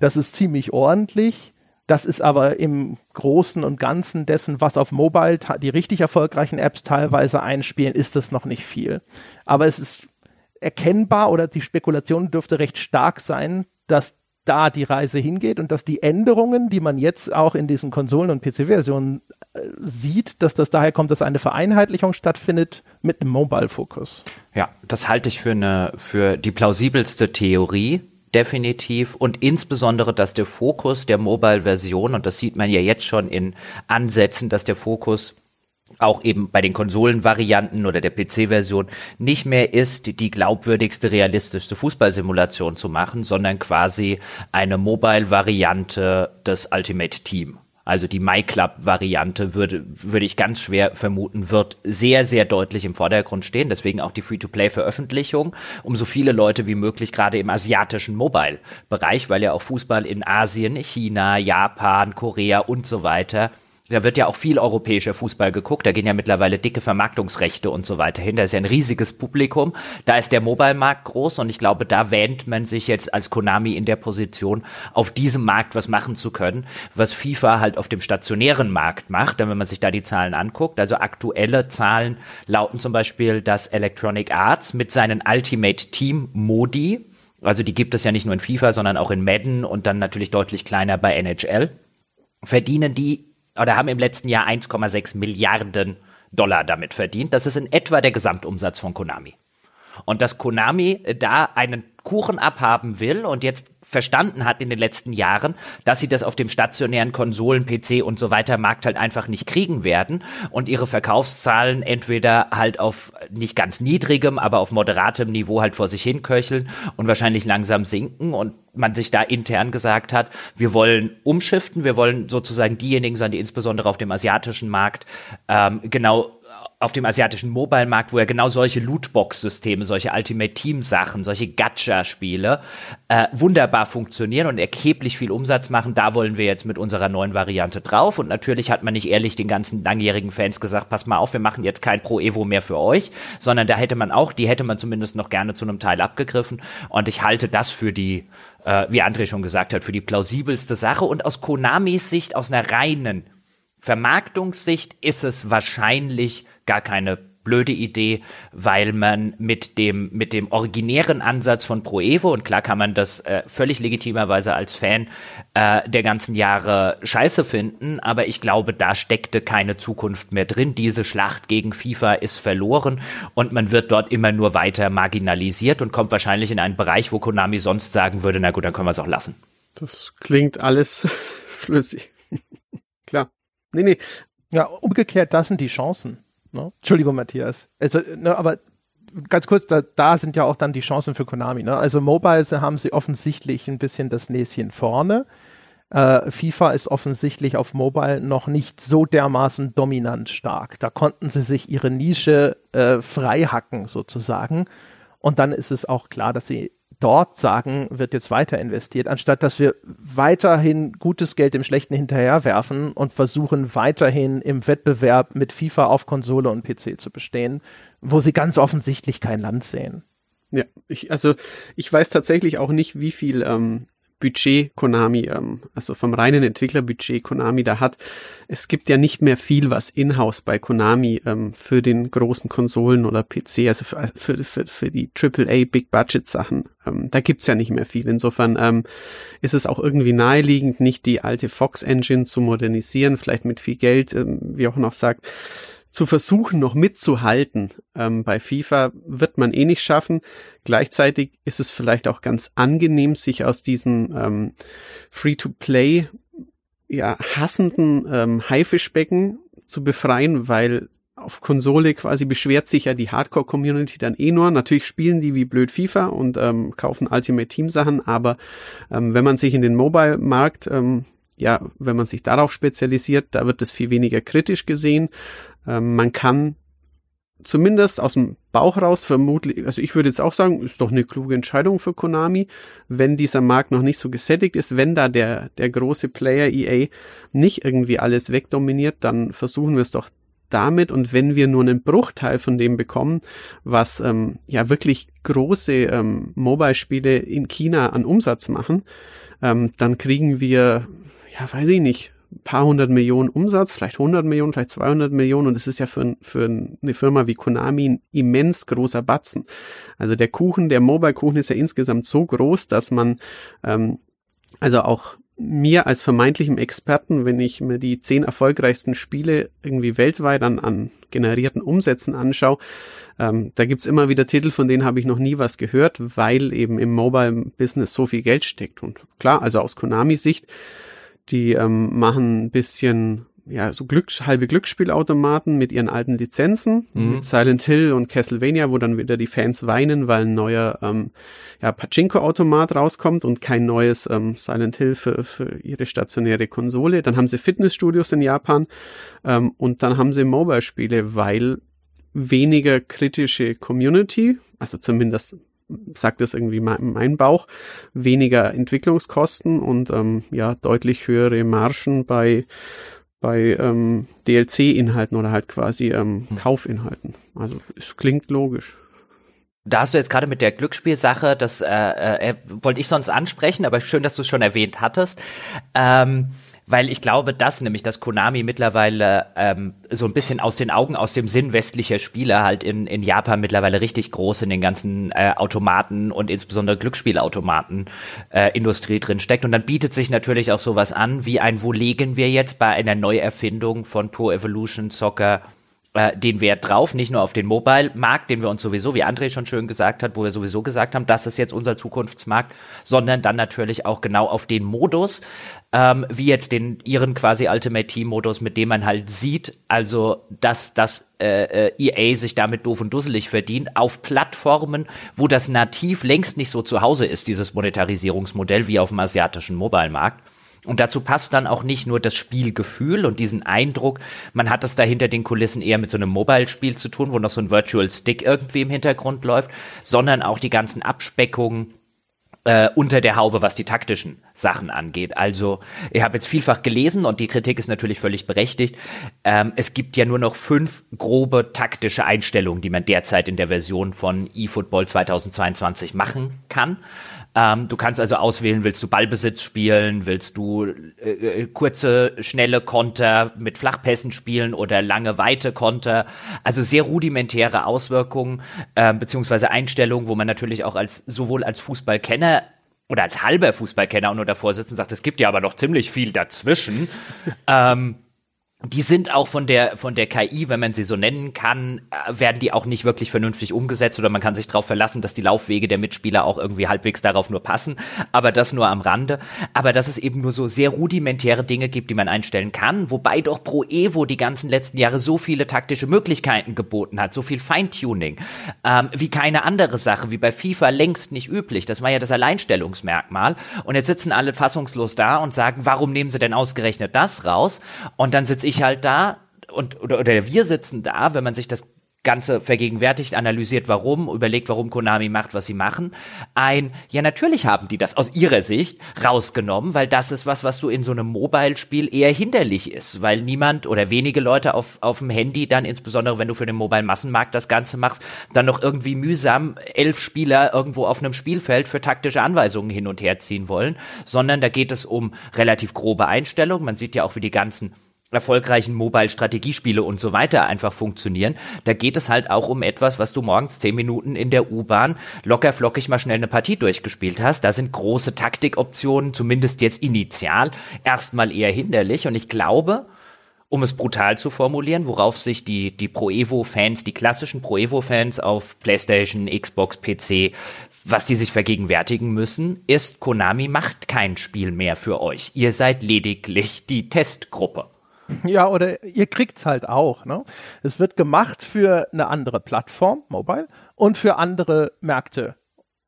Das ist ziemlich ordentlich. Das ist aber im Großen und Ganzen dessen, was auf Mobile die richtig erfolgreichen Apps teilweise einspielen, ist das noch nicht viel. Aber es ist erkennbar oder die Spekulation dürfte recht stark sein, dass da die Reise hingeht und dass die Änderungen, die man jetzt auch in diesen Konsolen- und PC-Versionen äh, sieht, dass das daher kommt, dass eine Vereinheitlichung stattfindet mit einem Mobile-Fokus. Ja, das halte ich für eine für die plausibelste Theorie definitiv und insbesondere, dass der Fokus der Mobile-Version, und das sieht man ja jetzt schon in Ansätzen, dass der Fokus auch eben bei den Konsolenvarianten oder der PC-Version nicht mehr ist, die glaubwürdigste, realistischste Fußballsimulation zu machen, sondern quasi eine Mobile-Variante des Ultimate Team. Also die MyClub-Variante würde, würde ich ganz schwer vermuten, wird sehr, sehr deutlich im Vordergrund stehen. Deswegen auch die Free-to-Play-Veröffentlichung, um so viele Leute wie möglich gerade im asiatischen Mobile-Bereich, weil ja auch Fußball in Asien, China, Japan, Korea und so weiter da wird ja auch viel europäischer Fußball geguckt. Da gehen ja mittlerweile dicke Vermarktungsrechte und so weiter hin. Da ist ja ein riesiges Publikum. Da ist der Mobile-Markt groß und ich glaube, da wähnt man sich jetzt als Konami in der Position, auf diesem Markt was machen zu können, was FIFA halt auf dem stationären Markt macht. Denn wenn man sich da die Zahlen anguckt, also aktuelle Zahlen lauten zum Beispiel, dass Electronic Arts mit seinen Ultimate Team Modi, also die gibt es ja nicht nur in FIFA, sondern auch in Madden und dann natürlich deutlich kleiner bei NHL, verdienen die oder haben im letzten Jahr 1,6 Milliarden Dollar damit verdient. Das ist in etwa der Gesamtumsatz von Konami. Und dass Konami da einen Kuchen abhaben will und jetzt verstanden hat in den letzten Jahren, dass sie das auf dem stationären Konsolen, PC und so weiter Markt halt einfach nicht kriegen werden und ihre Verkaufszahlen entweder halt auf nicht ganz niedrigem, aber auf moderatem Niveau halt vor sich hin köcheln und wahrscheinlich langsam sinken und man sich da intern gesagt hat, wir wollen umschiften, wir wollen sozusagen diejenigen sein, die insbesondere auf dem asiatischen Markt ähm, genau auf dem asiatischen Mobile-Markt, wo ja genau solche Lootbox-Systeme, solche Ultimate-Team-Sachen, solche Gacha-Spiele äh, wunderbar funktionieren und erheblich viel Umsatz machen. Da wollen wir jetzt mit unserer neuen Variante drauf. Und natürlich hat man nicht ehrlich den ganzen langjährigen Fans gesagt, pass mal auf, wir machen jetzt kein Pro Evo mehr für euch, sondern da hätte man auch, die hätte man zumindest noch gerne zu einem Teil abgegriffen. Und ich halte das für die, äh, wie André schon gesagt hat, für die plausibelste Sache. Und aus Konamis Sicht, aus einer reinen Vermarktungssicht ist es wahrscheinlich gar keine blöde Idee, weil man mit dem mit dem originären Ansatz von Pro Evo und klar kann man das äh, völlig legitimerweise als Fan äh, der ganzen Jahre scheiße finden, aber ich glaube, da steckte keine Zukunft mehr drin. Diese Schlacht gegen FIFA ist verloren und man wird dort immer nur weiter marginalisiert und kommt wahrscheinlich in einen Bereich, wo Konami sonst sagen würde, na gut, dann können wir es auch lassen. Das klingt alles flüssig. klar. Nee, nee. Ja, umgekehrt, das sind die Chancen. Ne? Entschuldigung, Matthias. Also, ne, aber ganz kurz, da, da sind ja auch dann die Chancen für Konami. Ne? Also Mobile haben sie offensichtlich ein bisschen das Näschen vorne. Äh, FIFA ist offensichtlich auf Mobile noch nicht so dermaßen dominant stark. Da konnten sie sich ihre Nische äh, frei hacken sozusagen. Und dann ist es auch klar, dass sie dort sagen, wird jetzt weiter investiert, anstatt dass wir weiterhin gutes Geld dem Schlechten hinterherwerfen und versuchen weiterhin im Wettbewerb mit FIFA auf Konsole und PC zu bestehen, wo sie ganz offensichtlich kein Land sehen. Ja, ich, also ich weiß tatsächlich auch nicht, wie viel ähm, Budget Konami, ähm, also vom reinen Entwicklerbudget Konami da hat. Es gibt ja nicht mehr viel, was in-house bei Konami ähm, für den großen Konsolen oder PC, also für, für, für, für die AAA Big Budget Sachen. Ähm, da gibt's ja nicht mehr viel. Insofern ähm, ist es auch irgendwie naheliegend, nicht die alte Fox Engine zu modernisieren, vielleicht mit viel Geld, ähm, wie auch noch sagt zu versuchen, noch mitzuhalten ähm, bei FIFA, wird man eh nicht schaffen. Gleichzeitig ist es vielleicht auch ganz angenehm, sich aus diesem ähm, Free-to-Play ja, hassenden ähm, Haifischbecken zu befreien, weil auf Konsole quasi beschwert sich ja die Hardcore-Community dann eh nur. Natürlich spielen die wie blöd FIFA und ähm, kaufen Ultimate Team Sachen, aber ähm, wenn man sich in den Mobile-Markt, ähm, ja, wenn man sich darauf spezialisiert, da wird es viel weniger kritisch gesehen. Ähm, man kann zumindest aus dem Bauch raus vermutlich, also ich würde jetzt auch sagen, ist doch eine kluge Entscheidung für Konami, wenn dieser Markt noch nicht so gesättigt ist, wenn da der, der große Player EA nicht irgendwie alles wegdominiert, dann versuchen wir es doch damit. Und wenn wir nur einen Bruchteil von dem bekommen, was ähm, ja wirklich große ähm, Mobile-Spiele in China an Umsatz machen, ähm, dann kriegen wir, ja, weiß ich nicht, paar hundert Millionen Umsatz, vielleicht 100 Millionen, vielleicht 200 Millionen und das ist ja für, für eine Firma wie Konami ein immens großer Batzen. Also der Kuchen, der Mobile-Kuchen ist ja insgesamt so groß, dass man ähm, also auch mir als vermeintlichem Experten, wenn ich mir die zehn erfolgreichsten Spiele irgendwie weltweit an, an generierten Umsätzen anschaue, ähm, da gibt's immer wieder Titel, von denen habe ich noch nie was gehört, weil eben im Mobile-Business so viel Geld steckt. Und klar, also aus Konamis Sicht, die ähm, machen ein bisschen ja, so Glück, halbe Glücksspielautomaten mit ihren alten Lizenzen, mhm. mit Silent Hill und Castlevania, wo dann wieder die Fans weinen, weil ein neuer ähm, ja, Pachinko-Automat rauskommt und kein neues ähm, Silent Hill für, für ihre stationäre Konsole. Dann haben sie Fitnessstudios in Japan ähm, und dann haben sie Mobile-Spiele, weil weniger kritische Community, also zumindest sagt das irgendwie mein, mein Bauch, weniger Entwicklungskosten und ähm, ja deutlich höhere Margen bei bei ähm, DLC-Inhalten oder halt quasi ähm, hm. Kaufinhalten. Also es klingt logisch. Da hast du jetzt gerade mit der Glücksspielsache, das äh, äh, wollte ich sonst ansprechen, aber schön, dass du es schon erwähnt hattest. Ähm, weil ich glaube, dass nämlich das Konami mittlerweile ähm, so ein bisschen aus den Augen, aus dem Sinn westlicher Spieler halt in, in Japan mittlerweile richtig groß in den ganzen äh, Automaten und insbesondere Glücksspielautomaten äh, Industrie drin steckt. Und dann bietet sich natürlich auch sowas an, wie ein, wo legen wir jetzt bei einer Neuerfindung von Pro Evolution Soccer äh, den Wert drauf, nicht nur auf den Mobile-Markt, den wir uns sowieso, wie André schon schön gesagt hat, wo wir sowieso gesagt haben, das ist jetzt unser Zukunftsmarkt, sondern dann natürlich auch genau auf den Modus, ähm, wie jetzt den ihren quasi Ultimate Team-Modus, mit dem man halt sieht, also dass das äh, äh EA sich damit doof und dusselig verdient, auf Plattformen, wo das nativ längst nicht so zu Hause ist, dieses Monetarisierungsmodell wie auf dem asiatischen Mobile-Markt. Und dazu passt dann auch nicht nur das Spielgefühl und diesen Eindruck, man hat es da hinter den Kulissen eher mit so einem Mobile-Spiel zu tun, wo noch so ein Virtual Stick irgendwie im Hintergrund läuft, sondern auch die ganzen Abspeckungen, äh, unter der Haube, was die taktischen Sachen angeht. Also, ich habe jetzt vielfach gelesen und die Kritik ist natürlich völlig berechtigt. Ähm, es gibt ja nur noch fünf grobe taktische Einstellungen, die man derzeit in der Version von eFootball 2022 machen kann. Ähm, du kannst also auswählen, willst du Ballbesitz spielen, willst du äh, äh, kurze, schnelle Konter mit Flachpässen spielen oder lange, weite Konter. Also sehr rudimentäre Auswirkungen äh, beziehungsweise Einstellungen, wo man natürlich auch als sowohl als Fußballkenner oder als halber Fußballkenner auch nur davor sitzt und sagt, es gibt ja aber noch ziemlich viel dazwischen. ähm, die sind auch von der von der KI, wenn man sie so nennen kann, äh, werden die auch nicht wirklich vernünftig umgesetzt oder man kann sich darauf verlassen, dass die Laufwege der Mitspieler auch irgendwie halbwegs darauf nur passen, aber das nur am Rande, aber dass es eben nur so sehr rudimentäre Dinge gibt, die man einstellen kann, wobei doch Pro Evo die ganzen letzten Jahre so viele taktische Möglichkeiten geboten hat, so viel Feintuning, ähm, wie keine andere Sache, wie bei FIFA längst nicht üblich. Das war ja das Alleinstellungsmerkmal und jetzt sitzen alle fassungslos da und sagen, warum nehmen sie denn ausgerechnet das raus? Und dann sitze ich ich halt da und oder, oder wir sitzen da, wenn man sich das Ganze vergegenwärtigt, analysiert, warum, überlegt, warum Konami macht, was sie machen. Ein, ja, natürlich haben die das aus ihrer Sicht rausgenommen, weil das ist was, was so in so einem Mobile-Spiel eher hinderlich ist, weil niemand oder wenige Leute auf, auf dem Handy dann, insbesondere wenn du für den Mobile-Massenmarkt das Ganze machst, dann noch irgendwie mühsam elf Spieler irgendwo auf einem Spielfeld für taktische Anweisungen hin und her ziehen wollen, sondern da geht es um relativ grobe Einstellungen. Man sieht ja auch, wie die ganzen erfolgreichen Mobile-Strategiespiele und so weiter einfach funktionieren. Da geht es halt auch um etwas, was du morgens zehn Minuten in der U-Bahn locker flockig mal schnell eine Partie durchgespielt hast. Da sind große Taktikoptionen, zumindest jetzt initial, erstmal eher hinderlich. Und ich glaube, um es brutal zu formulieren, worauf sich die, die Pro Evo-Fans, die klassischen Pro Evo-Fans auf PlayStation, Xbox, PC, was die sich vergegenwärtigen müssen, ist, Konami macht kein Spiel mehr für euch. Ihr seid lediglich die Testgruppe. Ja, oder ihr kriegt's halt auch. Ne? Es wird gemacht für eine andere Plattform, Mobile, und für andere Märkte.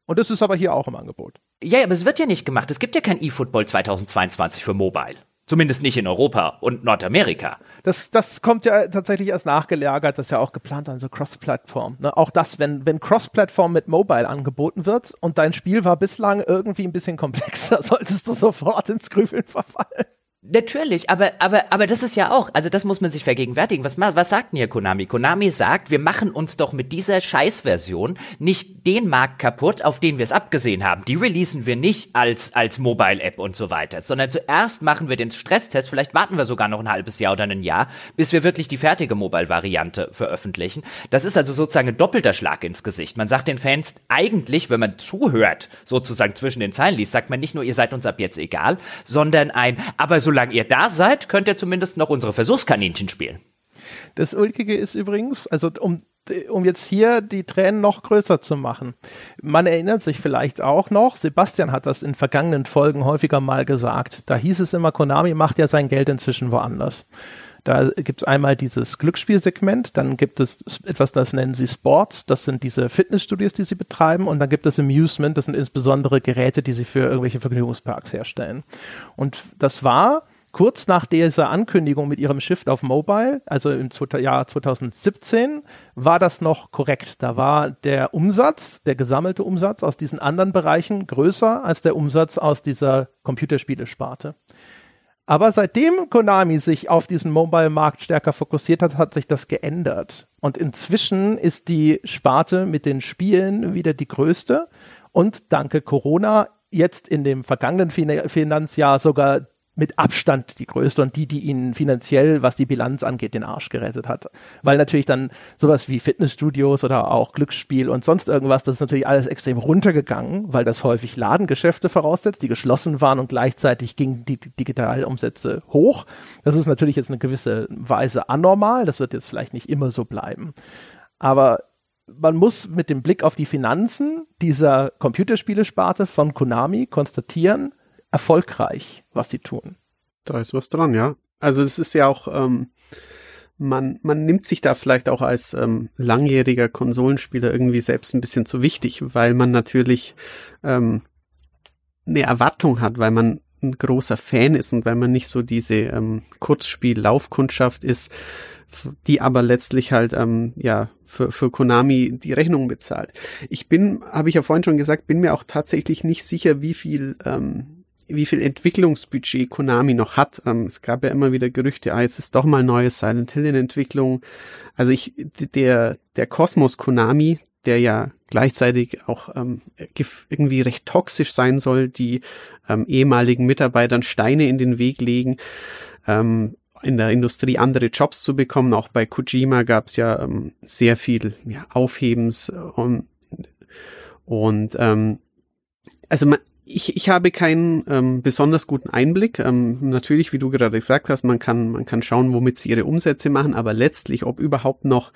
Und das ist aber hier auch im Angebot. Ja, aber es wird ja nicht gemacht. Es gibt ja kein eFootball 2022 für Mobile. Zumindest nicht in Europa und Nordamerika. Das, das kommt ja tatsächlich erst nachgelagert, das ist ja auch geplant an so Cross-Plattform. Ne? Auch das, wenn, wenn Cross-Plattform mit Mobile angeboten wird und dein Spiel war bislang irgendwie ein bisschen komplexer, solltest du sofort ins Grübeln verfallen. Natürlich, aber, aber, aber das ist ja auch, also das muss man sich vergegenwärtigen. Was, was sagt denn hier Konami? Konami sagt, wir machen uns doch mit dieser Scheißversion nicht den Markt kaputt, auf den wir es abgesehen haben. Die releasen wir nicht als, als Mobile-App und so weiter, sondern zuerst machen wir den Stresstest, vielleicht warten wir sogar noch ein halbes Jahr oder ein Jahr, bis wir wirklich die fertige Mobile-Variante veröffentlichen. Das ist also sozusagen ein doppelter Schlag ins Gesicht. Man sagt den Fans eigentlich, wenn man zuhört, sozusagen zwischen den Zeilen liest, sagt man nicht nur, ihr seid uns ab jetzt egal, sondern ein, aber so solange ihr da seid, könnt ihr zumindest noch unsere Versuchskaninchen spielen. Das Ulkige ist übrigens, also um um jetzt hier die Tränen noch größer zu machen. Man erinnert sich vielleicht auch noch, Sebastian hat das in vergangenen Folgen häufiger mal gesagt. Da hieß es immer, Konami macht ja sein Geld inzwischen woanders. Da gibt es einmal dieses Glücksspielsegment, dann gibt es etwas, das nennen sie Sports, das sind diese Fitnessstudios, die sie betreiben, und dann gibt es Amusement, das sind insbesondere Geräte, die sie für irgendwelche Vergnügungsparks herstellen. Und das war kurz nach dieser Ankündigung mit ihrem Shift auf Mobile, also im Jahr 2017, war das noch korrekt. Da war der Umsatz, der gesammelte Umsatz aus diesen anderen Bereichen größer als der Umsatz aus dieser Computerspielesparte. Aber seitdem Konami sich auf diesen Mobile-Markt stärker fokussiert hat, hat sich das geändert. Und inzwischen ist die Sparte mit den Spielen wieder die größte und danke Corona jetzt in dem vergangenen Finanzjahr sogar mit Abstand die größte und die, die ihnen finanziell, was die Bilanz angeht, den Arsch gerettet hat. Weil natürlich dann sowas wie Fitnessstudios oder auch Glücksspiel und sonst irgendwas, das ist natürlich alles extrem runtergegangen, weil das häufig Ladengeschäfte voraussetzt, die geschlossen waren und gleichzeitig gingen die Digitalumsätze hoch. Das ist natürlich jetzt eine gewisse Weise anormal, das wird jetzt vielleicht nicht immer so bleiben. Aber man muss mit dem Blick auf die Finanzen dieser Computerspielesparte von Konami konstatieren, erfolgreich, was sie tun. Da ist was dran, ja. Also es ist ja auch, ähm, man, man nimmt sich da vielleicht auch als ähm, langjähriger Konsolenspieler irgendwie selbst ein bisschen zu wichtig, weil man natürlich ähm, eine Erwartung hat, weil man ein großer Fan ist und weil man nicht so diese ähm, Kurzspiel-Laufkundschaft ist, die aber letztlich halt ähm, ja für, für Konami die Rechnung bezahlt. Ich bin, habe ich ja vorhin schon gesagt, bin mir auch tatsächlich nicht sicher, wie viel ähm, wie viel Entwicklungsbudget Konami noch hat. Ähm, es gab ja immer wieder Gerüchte, ah, jetzt ist doch mal neue Silent Hill in Entwicklung. Also ich, der, der Kosmos Konami, der ja gleichzeitig auch ähm, irgendwie recht toxisch sein soll, die ähm, ehemaligen Mitarbeitern Steine in den Weg legen, ähm, in der Industrie andere Jobs zu bekommen. Auch bei Kojima gab es ja ähm, sehr viel ja, Aufhebens und, und ähm, also man, ich, ich habe keinen ähm, besonders guten Einblick. Ähm, natürlich, wie du gerade gesagt hast, man kann, man kann schauen, womit sie ihre Umsätze machen, aber letztlich, ob überhaupt noch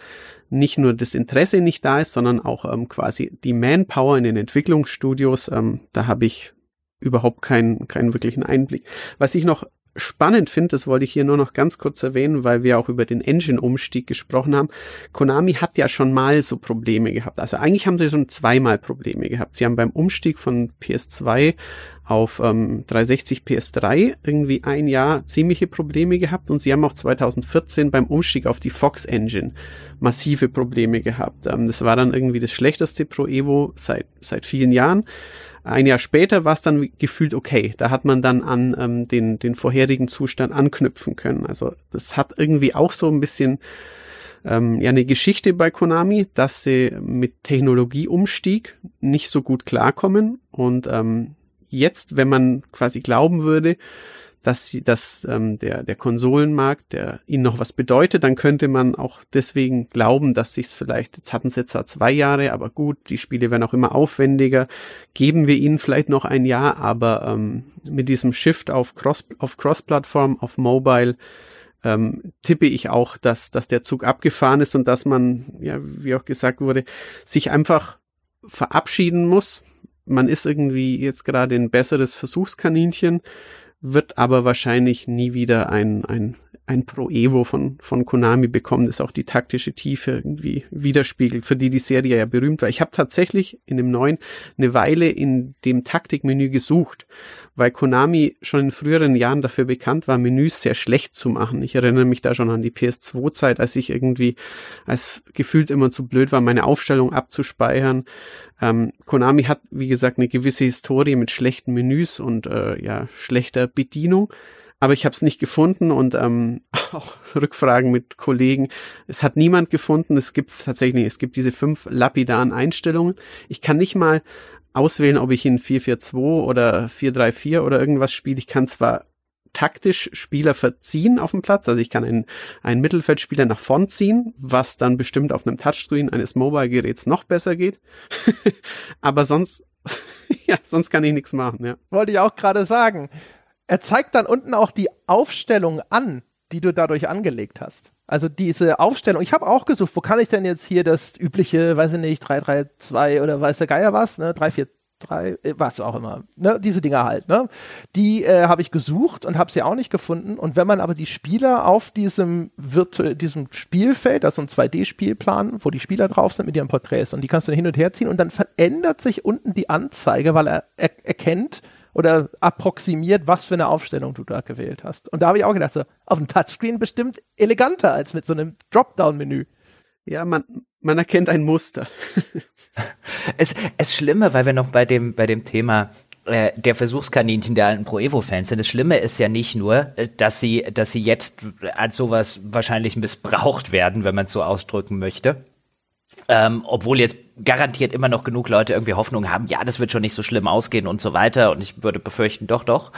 nicht nur das Interesse nicht da ist, sondern auch ähm, quasi die Manpower in den Entwicklungsstudios, ähm, da habe ich überhaupt keinen, keinen wirklichen Einblick. Was ich noch spannend finde, das wollte ich hier nur noch ganz kurz erwähnen, weil wir auch über den Engine-Umstieg gesprochen haben. Konami hat ja schon mal so Probleme gehabt. Also eigentlich haben sie schon zweimal Probleme gehabt. Sie haben beim Umstieg von PS2 auf ähm, 360 PS3 irgendwie ein Jahr ziemliche Probleme gehabt und sie haben auch 2014 beim Umstieg auf die Fox Engine massive Probleme gehabt. Ähm, das war dann irgendwie das schlechteste Pro Evo seit, seit vielen Jahren. Ein Jahr später war es dann gefühlt okay. Da hat man dann an ähm, den, den vorherigen Zustand anknüpfen können. Also das hat irgendwie auch so ein bisschen ähm, ja eine Geschichte bei Konami, dass sie mit Technologieumstieg nicht so gut klarkommen. Und ähm, jetzt, wenn man quasi glauben würde, dass sie, dass ähm, der der Konsolenmarkt, der ihnen noch was bedeutet, dann könnte man auch deswegen glauben, dass sich's vielleicht jetzt hatten sie zwar zwei Jahre, aber gut, die Spiele werden auch immer aufwendiger, geben wir ihnen vielleicht noch ein Jahr, aber ähm, mit diesem Shift auf Cross auf Cross-Plattform, auf Mobile ähm, tippe ich auch, dass, dass der Zug abgefahren ist und dass man, ja, wie auch gesagt wurde, sich einfach verabschieden muss. Man ist irgendwie jetzt gerade ein besseres Versuchskaninchen, wird aber wahrscheinlich nie wieder ein, ein ein Pro Evo von, von Konami bekommen, das auch die taktische Tiefe irgendwie widerspiegelt, für die die Serie ja berühmt war. Ich habe tatsächlich in dem neuen eine Weile in dem Taktikmenü gesucht, weil Konami schon in früheren Jahren dafür bekannt war, Menüs sehr schlecht zu machen. Ich erinnere mich da schon an die PS2-Zeit, als ich irgendwie als gefühlt immer zu blöd war, meine Aufstellung abzuspeichern. Ähm, Konami hat, wie gesagt, eine gewisse Historie mit schlechten Menüs und äh, ja, schlechter Bedienung aber ich habe es nicht gefunden und ähm, auch Rückfragen mit Kollegen. Es hat niemand gefunden. Es gibt es tatsächlich. Es gibt diese fünf lapidaren Einstellungen. Ich kann nicht mal auswählen, ob ich in 442 oder 434 oder irgendwas spiele. Ich kann zwar taktisch Spieler verziehen auf dem Platz. Also ich kann einen, einen Mittelfeldspieler nach vorn ziehen, was dann bestimmt auf einem Touchscreen eines Mobile-Geräts noch besser geht. Aber sonst, ja, sonst kann ich nichts machen, ja. Wollte ich auch gerade sagen. Er zeigt dann unten auch die Aufstellung an, die du dadurch angelegt hast. Also diese Aufstellung, ich habe auch gesucht, wo kann ich denn jetzt hier das übliche, weiß ich nicht, 332 oder weiß der Geier was, ne, 343, äh, was auch immer, ne, diese Dinger halt, ne, die äh, habe ich gesucht und habe sie auch nicht gefunden. Und wenn man aber die Spieler auf diesem Virtu diesem Spielfeld, das ist ein 2D-Spielplan, wo die Spieler drauf sind mit ihren Porträts und die kannst du hin und her ziehen und dann verändert sich unten die Anzeige, weil er, er erkennt, oder approximiert, was für eine Aufstellung du da gewählt hast. Und da habe ich auch gedacht, so, auf dem Touchscreen bestimmt eleganter als mit so einem Dropdown-Menü. Ja, man, man erkennt ein Muster. es, es Schlimme, weil wir noch bei dem, bei dem Thema äh, der Versuchskaninchen der alten Pro Evo Fans sind. Das Schlimme ist ja nicht nur, äh, dass sie, dass sie jetzt als sowas wahrscheinlich missbraucht werden, wenn man es so ausdrücken möchte. Ähm, obwohl jetzt garantiert immer noch genug Leute irgendwie Hoffnung haben, ja, das wird schon nicht so schlimm ausgehen und so weiter. Und ich würde befürchten, doch, doch.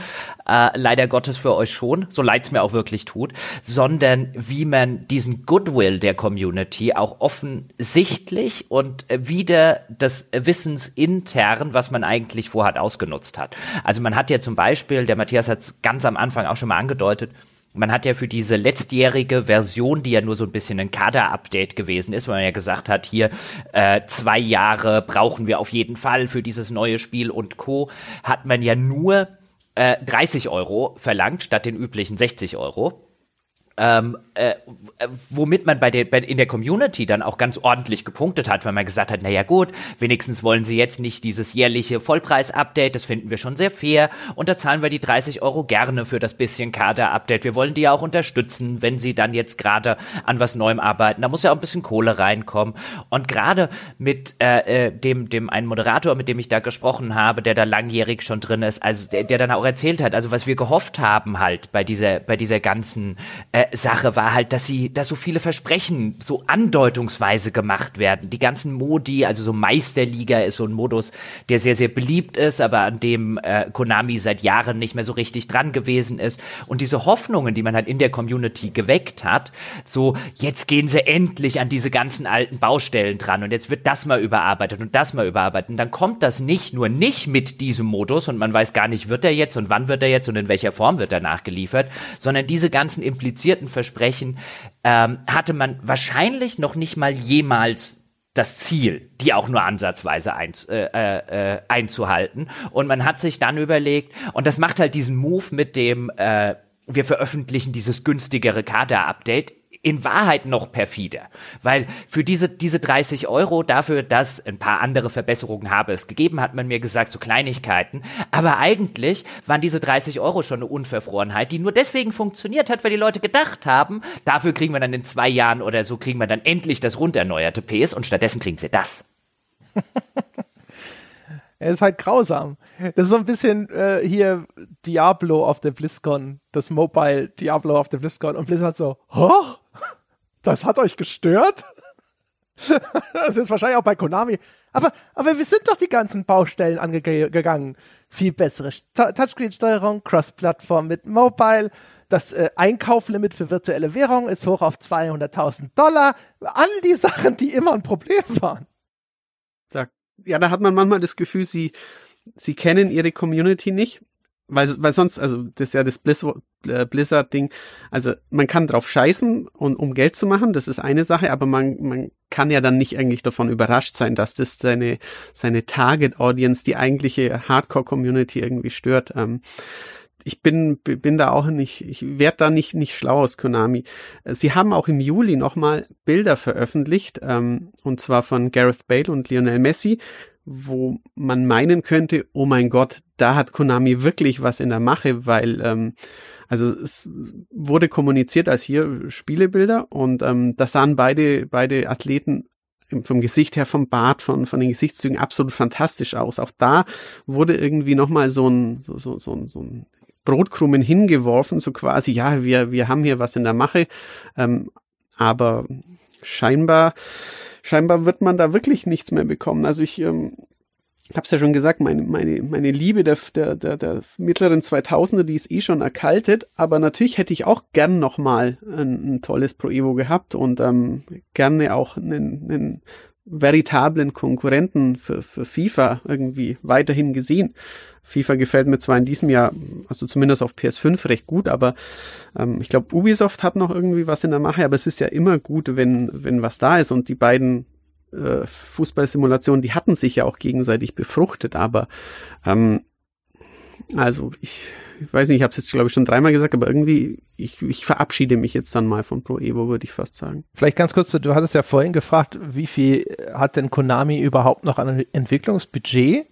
Äh, leider Gottes für euch schon, so leid es mir auch wirklich tut, sondern wie man diesen Goodwill der Community auch offensichtlich und wieder des Wissens intern, was man eigentlich vorhat, ausgenutzt hat. Also man hat ja zum Beispiel, der Matthias hat es ganz am Anfang auch schon mal angedeutet, man hat ja für diese letztjährige Version, die ja nur so ein bisschen ein Kader-Update gewesen ist, weil man ja gesagt hat, hier äh, zwei Jahre brauchen wir auf jeden Fall für dieses neue Spiel und Co., hat man ja nur äh, 30 Euro verlangt statt den üblichen 60 Euro ähm, äh, womit man bei der, bei, in der Community dann auch ganz ordentlich gepunktet hat, weil man gesagt hat, naja gut, wenigstens wollen sie jetzt nicht dieses jährliche Vollpreis-Update, das finden wir schon sehr fair und da zahlen wir die 30 Euro gerne für das bisschen Kader-Update. Wir wollen die ja auch unterstützen, wenn sie dann jetzt gerade an was Neuem arbeiten. Da muss ja auch ein bisschen Kohle reinkommen und gerade mit äh, äh, dem, dem einen Moderator, mit dem ich da gesprochen habe, der da langjährig schon drin ist, also der, der dann auch erzählt hat, also was wir gehofft haben halt bei dieser, bei dieser ganzen äh, Sache war halt, dass sie, dass so viele Versprechen so andeutungsweise gemacht werden. Die ganzen Modi, also so Meisterliga ist so ein Modus, der sehr, sehr beliebt ist, aber an dem äh, Konami seit Jahren nicht mehr so richtig dran gewesen ist. Und diese Hoffnungen, die man halt in der Community geweckt hat, so jetzt gehen sie endlich an diese ganzen alten Baustellen dran und jetzt wird das mal überarbeitet und das mal überarbeitet. Und dann kommt das nicht nur nicht mit diesem Modus und man weiß gar nicht, wird er jetzt und wann wird er jetzt und in welcher Form wird er nachgeliefert, sondern diese ganzen implizierten formulierten Versprechen ähm, hatte man wahrscheinlich noch nicht mal jemals das Ziel, die auch nur ansatzweise ein, äh, äh, einzuhalten. Und man hat sich dann überlegt, und das macht halt diesen Move mit dem, äh, wir veröffentlichen dieses günstigere Kader-Update in Wahrheit noch perfider. Weil für diese, diese 30 Euro dafür, dass ein paar andere Verbesserungen habe es gegeben, hat man mir gesagt, so Kleinigkeiten. Aber eigentlich waren diese 30 Euro schon eine Unverfrorenheit, die nur deswegen funktioniert hat, weil die Leute gedacht haben, dafür kriegen wir dann in zwei Jahren oder so, kriegen wir dann endlich das runderneuerte PS und stattdessen kriegen sie das. Er ist halt grausam. Das ist so ein bisschen äh, hier Diablo auf der BlizzCon, das Mobile Diablo auf der BlizzCon und Blizzard so, hoch, das hat euch gestört? das ist wahrscheinlich auch bei Konami. Aber, aber wir sind doch die ganzen Baustellen angegangen. Viel bessere Touchscreen-Steuerung, Cross-Plattform mit Mobile, das äh, Einkauflimit für virtuelle Währung ist hoch auf 200.000 Dollar. All die Sachen, die immer ein Problem waren ja, da hat man manchmal das Gefühl, sie, sie kennen ihre Community nicht, weil, weil sonst, also das ist ja das äh, Blizzard-Ding, also man kann drauf scheißen, und, um Geld zu machen, das ist eine Sache, aber man, man kann ja dann nicht eigentlich davon überrascht sein, dass das seine, seine Target-Audience, die eigentliche Hardcore-Community irgendwie stört. Ähm, ich bin, bin da auch nicht, ich werde da nicht, nicht schlau aus Konami. Sie haben auch im Juli nochmal Bilder veröffentlicht, ähm, und zwar von Gareth Bale und Lionel Messi, wo man meinen könnte, oh mein Gott, da hat Konami wirklich was in der Mache, weil ähm, also es wurde kommuniziert als hier Spielebilder und ähm, da sahen beide beide Athleten vom Gesicht her, vom Bart, von, von den Gesichtszügen absolut fantastisch aus. Auch da wurde irgendwie nochmal so ein, so, so, so, so ein Brotkrumen hingeworfen, so quasi, ja, wir, wir haben hier was in der Mache. Ähm, aber scheinbar, scheinbar wird man da wirklich nichts mehr bekommen. Also ich ähm, habe es ja schon gesagt, meine, meine, meine Liebe der, der, der, der mittleren 2000er, die ist eh schon erkaltet, aber natürlich hätte ich auch gern nochmal ein, ein tolles Pro Evo gehabt und ähm, gerne auch einen, einen veritablen Konkurrenten für, für FIFA irgendwie weiterhin gesehen. FIFA gefällt mir zwar in diesem Jahr, also zumindest auf PS5 recht gut, aber ähm, ich glaube, Ubisoft hat noch irgendwie was in der Mache, aber es ist ja immer gut, wenn, wenn was da ist und die beiden äh, Fußballsimulationen, die hatten sich ja auch gegenseitig befruchtet, aber ähm, also ich, ich weiß nicht, ich habe es jetzt glaube ich schon dreimal gesagt, aber irgendwie ich, ich verabschiede mich jetzt dann mal von Pro Evo, würde ich fast sagen. Vielleicht ganz kurz, du hattest ja vorhin gefragt, wie viel hat denn Konami überhaupt noch an Entwicklungsbudget?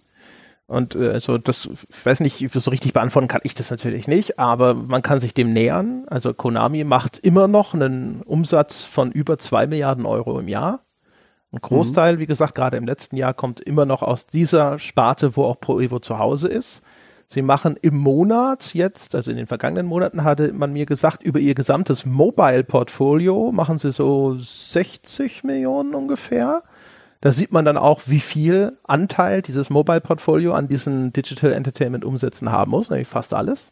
Und äh, also das, ich weiß nicht, so richtig beantworten kann ich das natürlich nicht, aber man kann sich dem nähern. Also Konami macht immer noch einen Umsatz von über zwei Milliarden Euro im Jahr. Ein Großteil, mhm. wie gesagt, gerade im letzten Jahr kommt immer noch aus dieser Sparte, wo auch Pro Evo zu Hause ist. Sie machen im Monat jetzt, also in den vergangenen Monaten hatte man mir gesagt, über ihr gesamtes Mobile-Portfolio machen sie so 60 Millionen ungefähr. Da sieht man dann auch, wie viel Anteil dieses Mobile-Portfolio an diesen Digital Entertainment Umsätzen haben muss, nämlich fast alles.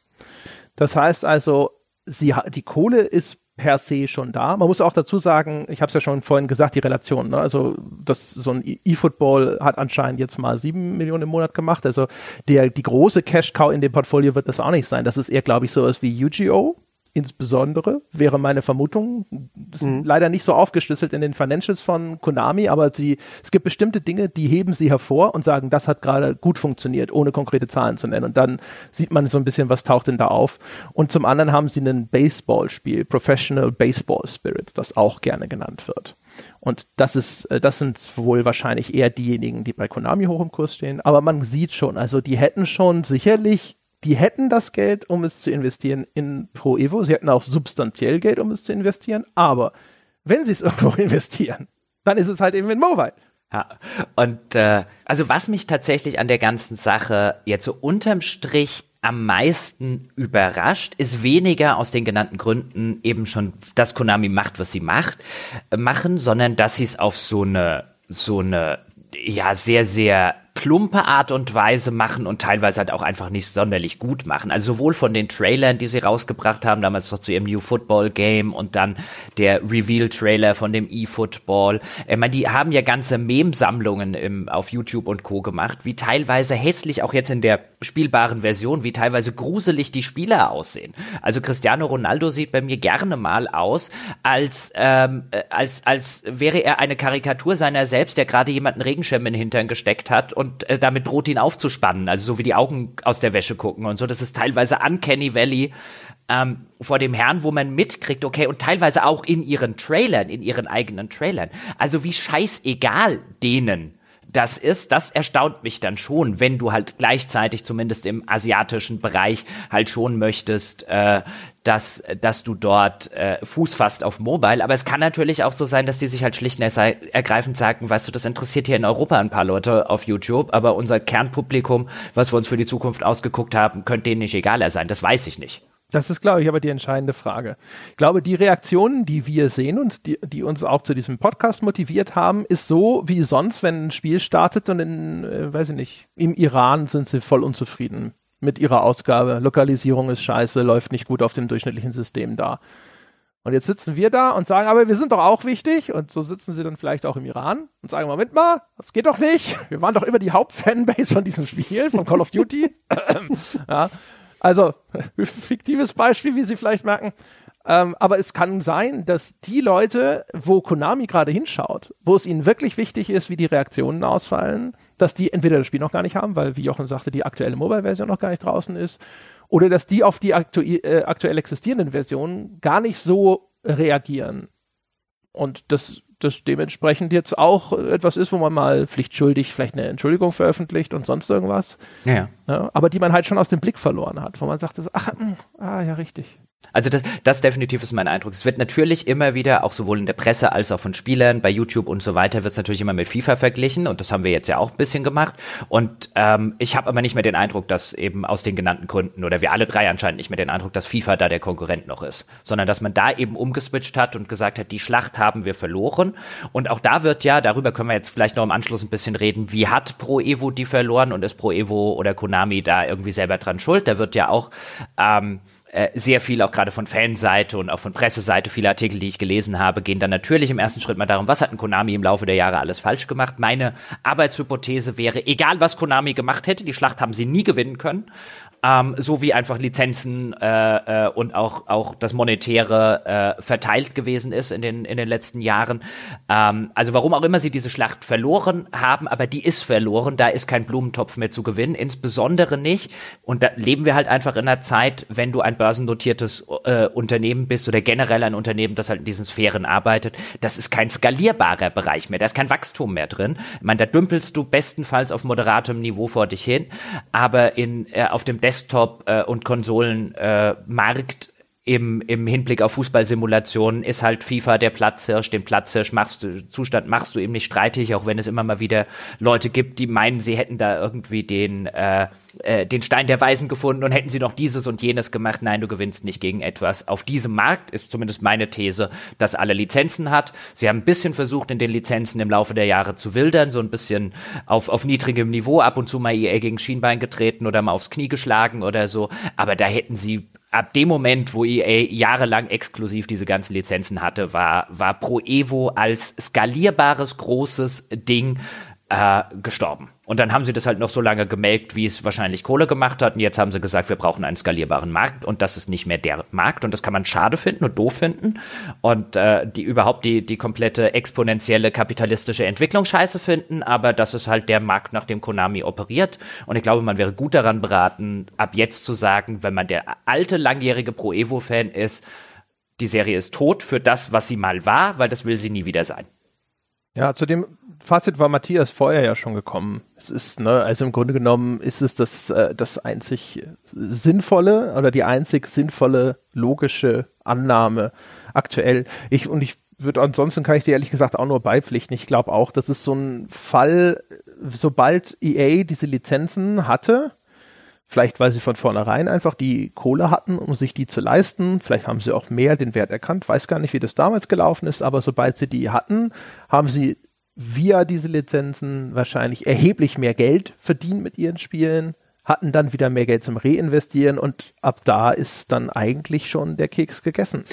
Das heißt also, sie, die Kohle ist per se schon da. Man muss auch dazu sagen, ich habe es ja schon vorhin gesagt, die Relation. Ne? Also das so ein E-Football hat anscheinend jetzt mal sieben Millionen im Monat gemacht. Also der die große Cash Cow in dem Portfolio wird das auch nicht sein. Das ist eher, glaube ich, so was wie UGO insbesondere, wäre meine Vermutung. Das ist mhm. leider nicht so aufgeschlüsselt in den Financials von Konami, aber sie, es gibt bestimmte Dinge, die heben sie hervor und sagen, das hat gerade gut funktioniert, ohne konkrete Zahlen zu nennen. Und dann sieht man so ein bisschen, was taucht denn da auf. Und zum anderen haben sie ein Baseballspiel, Professional Baseball Spirits, das auch gerne genannt wird. Und das ist, äh, das sind wohl wahrscheinlich eher diejenigen, die bei Konami hoch im Kurs stehen. Aber man sieht schon, also die hätten schon sicherlich die hätten das Geld, um es zu investieren in Pro Evo. Sie hätten auch substanziell Geld, um es zu investieren. Aber wenn sie es irgendwo investieren, dann ist es halt eben in Mobile. Ja, und äh, also was mich tatsächlich an der ganzen Sache jetzt so unterm Strich am meisten überrascht, ist weniger aus den genannten Gründen eben schon, dass Konami macht, was sie macht, äh, machen, sondern dass sie es auf so eine so eine ja sehr sehr plumpe Art und Weise machen und teilweise halt auch einfach nicht sonderlich gut machen. Also sowohl von den Trailern, die sie rausgebracht haben, damals noch zu ihrem New Football Game und dann der Reveal-Trailer von dem eFootball. Ich meine, die haben ja ganze Mem-Sammlungen auf YouTube und Co. gemacht, wie teilweise hässlich auch jetzt in der spielbaren Version, wie teilweise gruselig die Spieler aussehen. Also Cristiano Ronaldo sieht bei mir gerne mal aus, als, ähm, äh, als, als wäre er eine Karikatur seiner selbst, der gerade jemanden Regenschirm in den Hintern gesteckt hat und äh, damit droht ihn aufzuspannen, also so wie die Augen aus der Wäsche gucken und so. Das ist teilweise Uncanny Valley ähm, vor dem Herrn, wo man mitkriegt, okay, und teilweise auch in ihren Trailern, in ihren eigenen Trailern. Also wie scheißegal denen das ist, das erstaunt mich dann schon, wenn du halt gleichzeitig zumindest im asiatischen Bereich halt schon möchtest, äh, dass, dass du dort äh, Fuß fasst auf Mobile. Aber es kann natürlich auch so sein, dass die sich halt schlicht und ergreifend sagen, weißt du, das interessiert hier in Europa ein paar Leute auf YouTube, aber unser Kernpublikum, was wir uns für die Zukunft ausgeguckt haben, könnte denen nicht egaler sein. Das weiß ich nicht. Das ist, glaube ich, aber die entscheidende Frage. Ich glaube, die Reaktionen, die wir sehen und die, die uns auch zu diesem Podcast motiviert haben, ist so wie sonst, wenn ein Spiel startet und in, äh, weiß ich nicht, im Iran sind sie voll unzufrieden mit ihrer Ausgabe. Lokalisierung ist scheiße, läuft nicht gut auf dem durchschnittlichen System da. Und jetzt sitzen wir da und sagen, aber wir sind doch auch wichtig. Und so sitzen sie dann vielleicht auch im Iran und sagen, Moment mal, das geht doch nicht. Wir waren doch immer die Hauptfanbase von diesem Spiel, von Call of Duty. ja. Also, fiktives Beispiel, wie Sie vielleicht merken. Ähm, aber es kann sein, dass die Leute, wo Konami gerade hinschaut, wo es ihnen wirklich wichtig ist, wie die Reaktionen ausfallen, dass die entweder das Spiel noch gar nicht haben, weil, wie Jochen sagte, die aktuelle Mobile-Version noch gar nicht draußen ist, oder dass die auf die aktu äh, aktuell existierenden Versionen gar nicht so reagieren. Und das, das dementsprechend jetzt auch etwas ist, wo man mal pflichtschuldig vielleicht eine Entschuldigung veröffentlicht und sonst irgendwas. Ja. ja aber die man halt schon aus dem Blick verloren hat, wo man sagt, ach, mh, hm, ah ja, richtig. Also das, das definitiv ist mein Eindruck. Es wird natürlich immer wieder, auch sowohl in der Presse als auch von Spielern, bei YouTube und so weiter, wird es natürlich immer mit FIFA verglichen und das haben wir jetzt ja auch ein bisschen gemacht. Und ähm, ich habe aber nicht mehr den Eindruck, dass eben aus den genannten Gründen oder wir alle drei anscheinend nicht mehr den Eindruck, dass FIFA da der Konkurrent noch ist, sondern dass man da eben umgeswitcht hat und gesagt hat, die Schlacht haben wir verloren. Und auch da wird ja, darüber können wir jetzt vielleicht noch im Anschluss ein bisschen reden, wie hat Pro Evo die verloren und ist Pro Evo oder Konami da irgendwie selber dran schuld? Da wird ja auch ähm, äh, sehr viel auch gerade von Fanseite und auch von Presseseite, viele Artikel, die ich gelesen habe, gehen dann natürlich im ersten Schritt mal darum, was hat ein Konami im Laufe der Jahre alles falsch gemacht. Meine Arbeitshypothese wäre, egal was Konami gemacht hätte, die Schlacht haben sie nie gewinnen können ähm, so wie einfach Lizenzen äh, äh, und auch, auch das Monetäre äh, verteilt gewesen ist in den, in den letzten Jahren. Ähm, also warum auch immer sie diese Schlacht verloren haben, aber die ist verloren, da ist kein Blumentopf mehr zu gewinnen, insbesondere nicht. Und da leben wir halt einfach in einer Zeit, wenn du ein börsennotiertes äh, Unternehmen bist oder generell ein Unternehmen, das halt in diesen Sphären arbeitet, das ist kein skalierbarer Bereich mehr, da ist kein Wachstum mehr drin. Ich meine, da dümpelst du bestenfalls auf moderatem Niveau vor dich hin, aber in, äh, auf dem Desktop- äh, und Konsolenmarkt äh, im, im Hinblick auf Fußballsimulationen ist halt FIFA der Platzhirsch. Den Platzhirsch machst du, Zustand machst du eben nicht streitig, auch wenn es immer mal wieder Leute gibt, die meinen, sie hätten da irgendwie den, äh, äh, den Stein der Weisen gefunden und hätten sie noch dieses und jenes gemacht. Nein, du gewinnst nicht gegen etwas. Auf diesem Markt ist zumindest meine These, dass alle Lizenzen hat. Sie haben ein bisschen versucht, in den Lizenzen im Laufe der Jahre zu wildern, so ein bisschen auf, auf niedrigem Niveau, ab und zu mal EA gegen Schienbein getreten oder mal aufs Knie geschlagen oder so. Aber da hätten sie ab dem Moment, wo EA jahrelang exklusiv diese ganzen Lizenzen hatte, war, war Pro Evo als skalierbares großes Ding äh, gestorben. Und dann haben sie das halt noch so lange gemelkt, wie es wahrscheinlich Kohle gemacht hat. Und jetzt haben sie gesagt, wir brauchen einen skalierbaren Markt und das ist nicht mehr der Markt. Und das kann man schade finden und doof finden. Und äh, die überhaupt die, die komplette exponentielle kapitalistische Entwicklung scheiße finden. Aber das ist halt der Markt, nach dem Konami operiert. Und ich glaube, man wäre gut daran beraten, ab jetzt zu sagen, wenn man der alte, langjährige Pro Evo-Fan ist, die Serie ist tot für das, was sie mal war, weil das will sie nie wieder sein. Ja, zu dem Fazit war Matthias vorher ja schon gekommen. Es ist, ne, also im Grunde genommen ist es das, äh, das einzig sinnvolle oder die einzig sinnvolle logische Annahme aktuell. Ich, und ich würde ansonsten kann ich dir ehrlich gesagt auch nur beipflichten. Ich glaube auch, das ist so ein Fall, sobald EA diese Lizenzen hatte, Vielleicht, weil sie von vornherein einfach die Kohle hatten, um sich die zu leisten. Vielleicht haben sie auch mehr den Wert erkannt. Weiß gar nicht, wie das damals gelaufen ist, aber sobald sie die hatten, haben sie via diese Lizenzen wahrscheinlich erheblich mehr Geld verdient mit ihren Spielen, hatten dann wieder mehr Geld zum Reinvestieren und ab da ist dann eigentlich schon der Keks gegessen.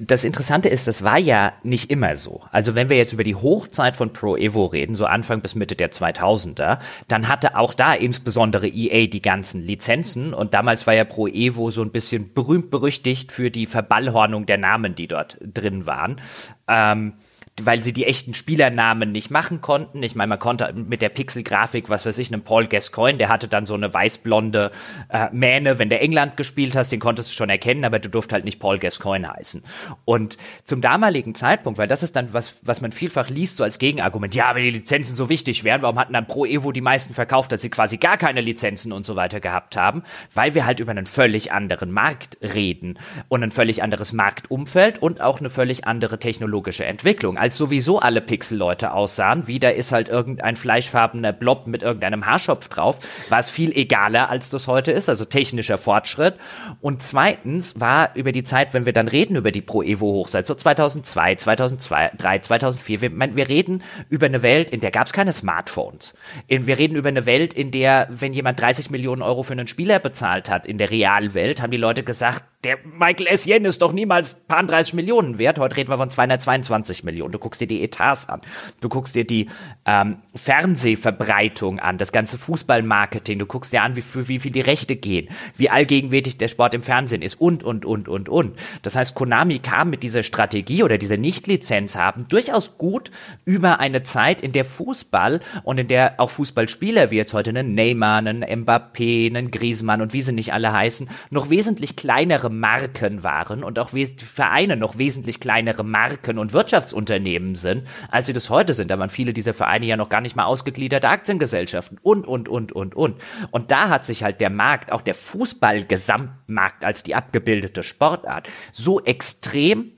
Das Interessante ist, das war ja nicht immer so. Also wenn wir jetzt über die Hochzeit von Pro Evo reden, so Anfang bis Mitte der 2000er, dann hatte auch da insbesondere EA die ganzen Lizenzen und damals war ja Pro Evo so ein bisschen berühmt berüchtigt für die Verballhornung der Namen, die dort drin waren. Ähm, weil sie die echten Spielernamen nicht machen konnten. Ich meine, man konnte mit der Pixel-Grafik, was weiß ich, einen Paul Gascoigne, der hatte dann so eine weißblonde äh, Mähne, wenn der England gespielt hast, den konntest du schon erkennen, aber du durft halt nicht Paul Gascoigne heißen. Und zum damaligen Zeitpunkt, weil das ist dann was, was man vielfach liest, so als Gegenargument, ja, wenn die Lizenzen so wichtig wären, warum hatten dann Pro Evo die meisten verkauft, dass sie quasi gar keine Lizenzen und so weiter gehabt haben? Weil wir halt über einen völlig anderen Markt reden und ein völlig anderes Marktumfeld und auch eine völlig andere technologische Entwicklung als sowieso alle Pixel-Leute aussahen, wie da ist halt irgendein fleischfarbener Blob mit irgendeinem Haarschopf drauf, war es viel egaler, als das heute ist, also technischer Fortschritt. Und zweitens war über die Zeit, wenn wir dann reden über die Pro Evo Hochzeit, so 2002, 2003, 2004, wir, wir reden über eine Welt, in der gab es keine Smartphones. Wir reden über eine Welt, in der, wenn jemand 30 Millionen Euro für einen Spieler bezahlt hat, in der Realwelt, haben die Leute gesagt, der Michael S. Yen ist doch niemals paar 30 Millionen wert. Heute reden wir von 222 Millionen. Du guckst dir die Etats an. Du guckst dir die ähm, Fernsehverbreitung an, das ganze Fußballmarketing. Du guckst dir an, wie, für wie viel die Rechte gehen, wie allgegenwärtig der Sport im Fernsehen ist und, und, und, und, und. Das heißt, Konami kam mit dieser Strategie oder dieser Nichtlizenz haben durchaus gut über eine Zeit, in der Fußball und in der auch Fußballspieler wie jetzt heute einen Neymar, einen Mbappé, einen Griezmann und wie sie nicht alle heißen, noch wesentlich kleinere Marken waren und auch Vereine noch wesentlich kleinere Marken und Wirtschaftsunternehmen sind, als sie das heute sind. Da waren viele dieser Vereine ja noch gar nicht mal ausgegliederte Aktiengesellschaften und, und, und, und, und. Und da hat sich halt der Markt, auch der Fußballgesamtmarkt als die abgebildete Sportart, so extrem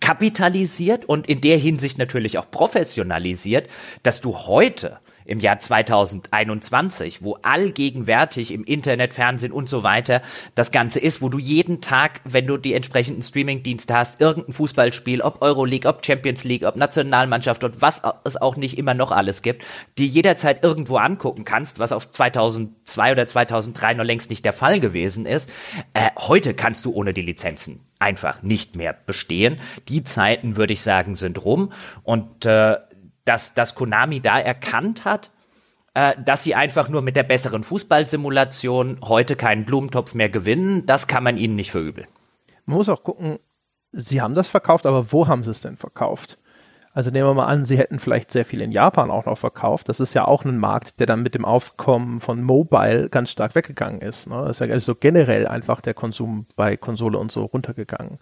kapitalisiert und in der Hinsicht natürlich auch professionalisiert, dass du heute im Jahr 2021, wo allgegenwärtig im Internet, Fernsehen und so weiter das Ganze ist, wo du jeden Tag, wenn du die entsprechenden Streamingdienste hast, irgendein Fußballspiel, ob Euroleague, ob Champions League, ob Nationalmannschaft und was es auch nicht immer noch alles gibt, die jederzeit irgendwo angucken kannst, was auf 2002 oder 2003 noch längst nicht der Fall gewesen ist. Äh, heute kannst du ohne die Lizenzen einfach nicht mehr bestehen. Die Zeiten, würde ich sagen, sind rum. Und äh, dass, dass Konami da erkannt hat, äh, dass sie einfach nur mit der besseren Fußballsimulation heute keinen Blumentopf mehr gewinnen, das kann man ihnen nicht verübeln. Man muss auch gucken, sie haben das verkauft, aber wo haben sie es denn verkauft? Also nehmen wir mal an, sie hätten vielleicht sehr viel in Japan auch noch verkauft. Das ist ja auch ein Markt, der dann mit dem Aufkommen von Mobile ganz stark weggegangen ist. Ne? Das ist ja also generell einfach der Konsum bei Konsole und so runtergegangen.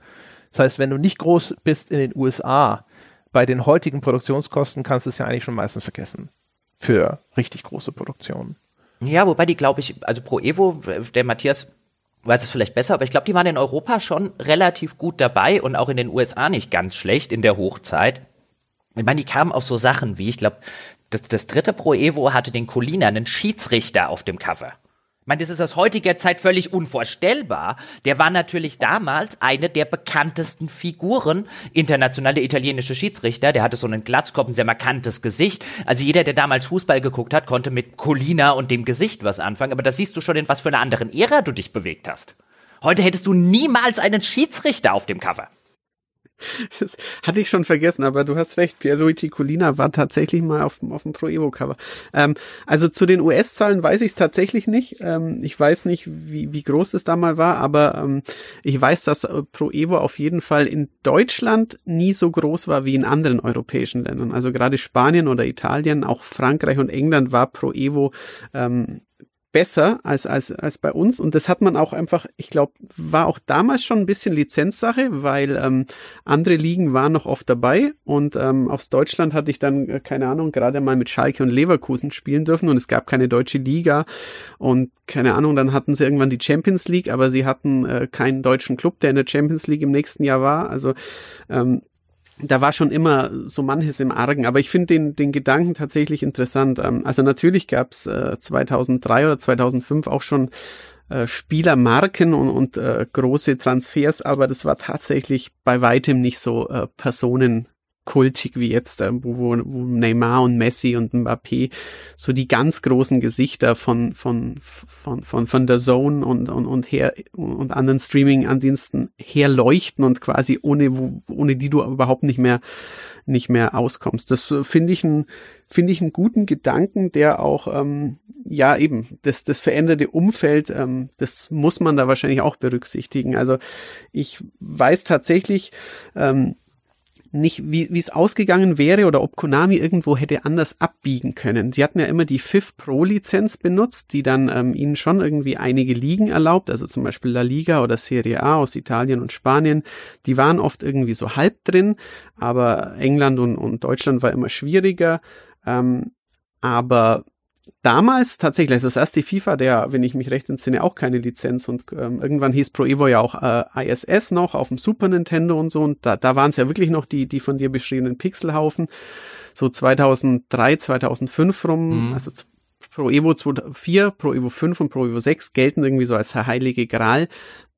Das heißt, wenn du nicht groß bist in den USA, bei den heutigen Produktionskosten kannst du es ja eigentlich schon meistens vergessen. Für richtig große Produktionen. Ja, wobei die, glaube ich, also Pro Evo, der Matthias weiß es vielleicht besser, aber ich glaube, die waren in Europa schon relativ gut dabei und auch in den USA nicht ganz schlecht in der Hochzeit. Ich meine, die kamen auf so Sachen wie, ich glaube, das, das dritte Pro Evo hatte den Colina, einen Schiedsrichter auf dem Cover. Ich meine, das ist aus heutiger Zeit völlig unvorstellbar. Der war natürlich damals eine der bekanntesten Figuren, internationale italienische Schiedsrichter. Der hatte so einen Glatzkopf, ein sehr markantes Gesicht. Also jeder, der damals Fußball geguckt hat, konnte mit Colina und dem Gesicht was anfangen. Aber da siehst du schon, in was für einer anderen Ära du dich bewegt hast. Heute hättest du niemals einen Schiedsrichter auf dem Cover. Das hatte ich schon vergessen, aber du hast recht. Pierluigi Colina war tatsächlich mal auf, auf dem Pro Evo Cover. Ähm, also zu den US-Zahlen weiß ich es tatsächlich nicht. Ähm, ich weiß nicht, wie, wie groß es da mal war, aber ähm, ich weiß, dass äh, Pro Evo auf jeden Fall in Deutschland nie so groß war wie in anderen europäischen Ländern. Also gerade Spanien oder Italien, auch Frankreich und England war Pro Evo ähm, besser als, als, als bei uns. Und das hat man auch einfach, ich glaube, war auch damals schon ein bisschen Lizenzsache, weil ähm, andere Ligen waren noch oft dabei. Und ähm, aus Deutschland hatte ich dann, äh, keine Ahnung, gerade mal mit Schalke und Leverkusen spielen dürfen und es gab keine deutsche Liga. Und keine Ahnung, dann hatten sie irgendwann die Champions League, aber sie hatten äh, keinen deutschen Club, der in der Champions League im nächsten Jahr war. Also ähm, da war schon immer so manches im Argen, aber ich finde den, den Gedanken tatsächlich interessant. Ähm, also natürlich gab es äh, 2003 oder 2005 auch schon äh, Spielermarken und, und äh, große Transfers, aber das war tatsächlich bei weitem nicht so äh, Personen kultig wie jetzt, äh, wo, wo Neymar und Messi und Mbappé so die ganz großen Gesichter von von von von von der Zone und und und her und anderen Streaming-Andiensten herleuchten und quasi ohne wo, ohne die du überhaupt nicht mehr nicht mehr auskommst. Das finde ich ein finde ich einen guten Gedanken, der auch ähm, ja eben das das veränderte Umfeld, ähm, das muss man da wahrscheinlich auch berücksichtigen. Also ich weiß tatsächlich ähm, nicht, wie es ausgegangen wäre oder ob Konami irgendwo hätte anders abbiegen können. Sie hatten ja immer die FIF Pro Lizenz benutzt, die dann ähm, ihnen schon irgendwie einige Ligen erlaubt, also zum Beispiel La Liga oder Serie A aus Italien und Spanien. Die waren oft irgendwie so halb drin, aber England und, und Deutschland war immer schwieriger. Ähm, aber damals tatsächlich, also das erste FIFA, der, wenn ich mich recht entsinne, auch keine Lizenz und ähm, irgendwann hieß Pro Evo ja auch äh, ISS noch auf dem Super Nintendo und so und da, da waren es ja wirklich noch die, die von dir beschriebenen Pixelhaufen. So 2003, 2005 rum, mhm. also Pro Evo 4, Pro Evo 5 und Pro Evo 6 gelten irgendwie so als heilige Gral.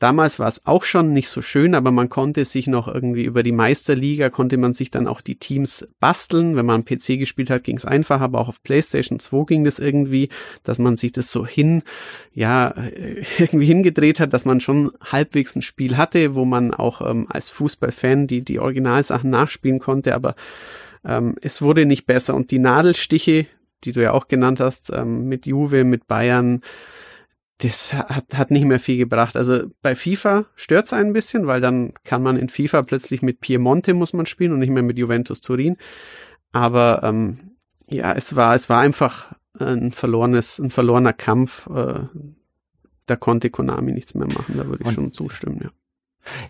Damals war es auch schon nicht so schön, aber man konnte sich noch irgendwie über die Meisterliga, konnte man sich dann auch die Teams basteln. Wenn man PC gespielt hat, ging es einfach, aber auch auf PlayStation 2 ging das irgendwie, dass man sich das so hin, ja, irgendwie hingedreht hat, dass man schon halbwegs ein Spiel hatte, wo man auch ähm, als Fußballfan die, die Originalsachen nachspielen konnte, aber ähm, es wurde nicht besser und die Nadelstiche, die du ja auch genannt hast, ähm, mit Juve, mit Bayern, das hat, hat nicht mehr viel gebracht. Also bei FIFA stört's ein bisschen, weil dann kann man in FIFA plötzlich mit Piemonte muss man spielen und nicht mehr mit Juventus Turin. Aber ähm, ja, es war, es war einfach ein verlorenes, ein verlorener Kampf. Äh, da konnte Konami nichts mehr machen, da würde ich und schon zustimmen, ja.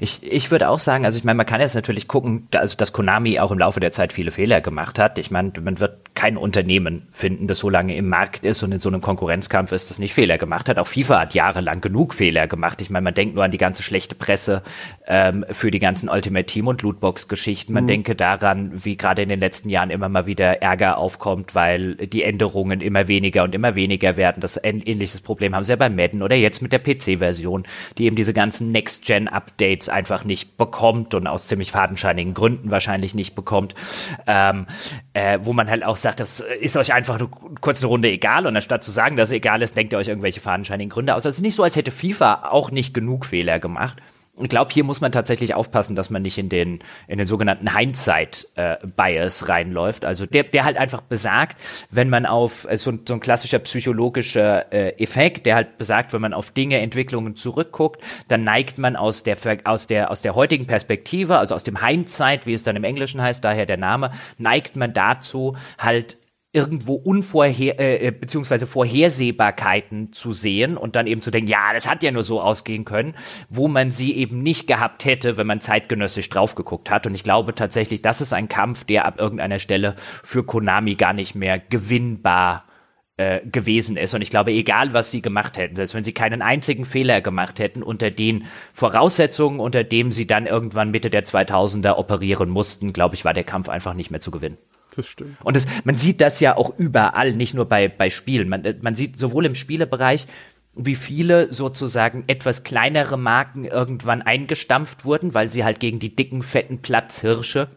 Ich, ich würde auch sagen, also ich meine, man kann jetzt natürlich gucken, also dass Konami auch im Laufe der Zeit viele Fehler gemacht hat. Ich meine, man wird kein Unternehmen finden, das so lange im Markt ist und in so einem Konkurrenzkampf ist, das nicht Fehler gemacht hat. Auch FIFA hat jahrelang genug Fehler gemacht. Ich meine, man denkt nur an die ganze schlechte Presse ähm, für die ganzen Ultimate Team und Lootbox-Geschichten. Man mhm. denke daran, wie gerade in den letzten Jahren immer mal wieder Ärger aufkommt, weil die Änderungen immer weniger und immer weniger werden. Das ähnliches Problem haben sie ja bei Madden oder jetzt mit der PC-Version, die eben diese ganzen Next-Gen-Updates Updates einfach nicht bekommt und aus ziemlich fadenscheinigen Gründen wahrscheinlich nicht bekommt, ähm, äh, wo man halt auch sagt, das ist euch einfach eine kurze Runde egal und anstatt zu sagen, dass es egal ist, denkt ihr euch irgendwelche fadenscheinigen Gründe aus. Also es ist nicht so, als hätte FIFA auch nicht genug Fehler gemacht ich glaube, hier muss man tatsächlich aufpassen, dass man nicht in den, in den sogenannten Hindsight-Bias äh, reinläuft. Also der, der halt einfach besagt, wenn man auf äh, so, so ein klassischer psychologischer äh, Effekt, der halt besagt, wenn man auf Dinge, Entwicklungen zurückguckt, dann neigt man aus der, aus der, aus der heutigen Perspektive, also aus dem Hindsight, wie es dann im Englischen heißt, daher der Name, neigt man dazu, halt irgendwo unvorher äh, äh, beziehungsweise Vorhersehbarkeiten zu sehen und dann eben zu denken, ja, das hat ja nur so ausgehen können, wo man sie eben nicht gehabt hätte, wenn man zeitgenössisch drauf geguckt hat. Und ich glaube tatsächlich, das ist ein Kampf, der ab irgendeiner Stelle für Konami gar nicht mehr gewinnbar äh, gewesen ist. Und ich glaube, egal was sie gemacht hätten, selbst wenn sie keinen einzigen Fehler gemacht hätten, unter den Voraussetzungen, unter dem sie dann irgendwann Mitte der 2000er operieren mussten, glaube ich, war der Kampf einfach nicht mehr zu gewinnen. Das stimmt. Und das, man sieht das ja auch überall, nicht nur bei, bei Spielen. Man, man sieht sowohl im Spielebereich, wie viele sozusagen etwas kleinere Marken irgendwann eingestampft wurden, weil sie halt gegen die dicken, fetten Platzhirsche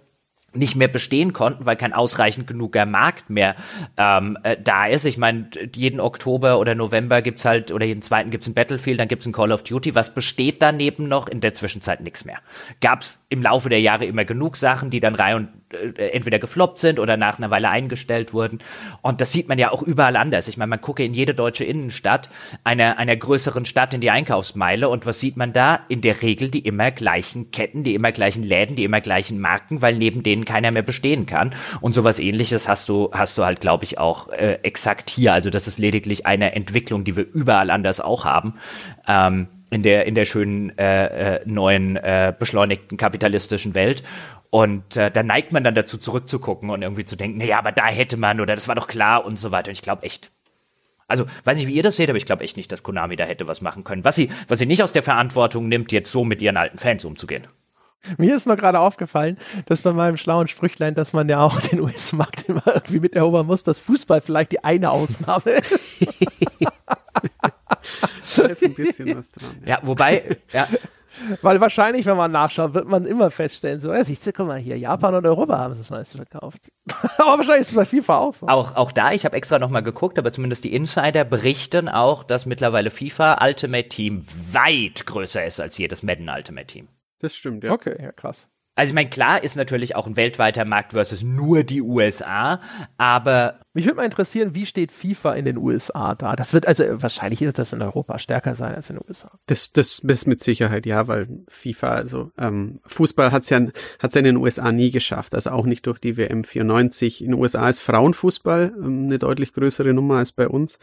nicht mehr bestehen konnten, weil kein ausreichend genuger Markt mehr ähm, äh, da ist. Ich meine, jeden Oktober oder November gibt's halt, oder jeden zweiten gibt's ein Battlefield, dann gibt's ein Call of Duty. Was besteht daneben noch? In der Zwischenzeit nichts mehr. Gab's im Laufe der Jahre immer genug Sachen, die dann rein und entweder gefloppt sind oder nach einer Weile eingestellt wurden. Und das sieht man ja auch überall anders. Ich meine, man gucke in jede deutsche Innenstadt einer, einer größeren Stadt in die Einkaufsmeile und was sieht man da? In der Regel die immer gleichen Ketten, die immer gleichen Läden, die immer gleichen Marken, weil neben denen keiner mehr bestehen kann. Und sowas ähnliches hast du, hast du halt, glaube ich, auch äh, exakt hier. Also das ist lediglich eine Entwicklung, die wir überall anders auch haben. Ähm, in der in der schönen äh, äh, neuen äh, beschleunigten kapitalistischen Welt und äh, da neigt man dann dazu zurückzugucken und irgendwie zu denken, naja, aber da hätte man oder das war doch klar und so weiter. Und ich glaube echt. Also, weiß nicht, wie ihr das seht, aber ich glaube echt nicht, dass Konami da hätte was machen können. Was sie, was sie nicht aus der Verantwortung nimmt, jetzt so mit ihren alten Fans umzugehen. Mir ist nur gerade aufgefallen, dass bei meinem schlauen Sprüchlein, dass man ja auch den US-Markt immer irgendwie mit erobern muss, dass Fußball vielleicht die eine Ausnahme ist. da ist ein bisschen was dran. Ja, ja wobei, ja, weil wahrscheinlich, wenn man nachschaut, wird man immer feststellen, so, ja, siehst du, guck mal hier, Japan und Europa haben es meiste verkauft. aber wahrscheinlich ist es bei FIFA auch so. Auch, auch da, ich habe extra nochmal geguckt, aber zumindest die Insider berichten auch, dass mittlerweile FIFA Ultimate Team weit größer ist als jedes Madden Ultimate Team. Das stimmt, ja. Okay, ja, krass. Also ich meine, klar ist natürlich auch ein weltweiter Markt versus nur die USA, aber mich würde mal interessieren, wie steht FIFA in den USA da? Das wird also wahrscheinlich wird das in Europa stärker sein als in den USA. Das, das ist mit Sicherheit ja, weil FIFA, also ähm, Fußball hat's ja hat's ja in den USA nie geschafft, also auch nicht durch die WM 94. In den USA ist Frauenfußball ähm, eine deutlich größere Nummer als bei uns,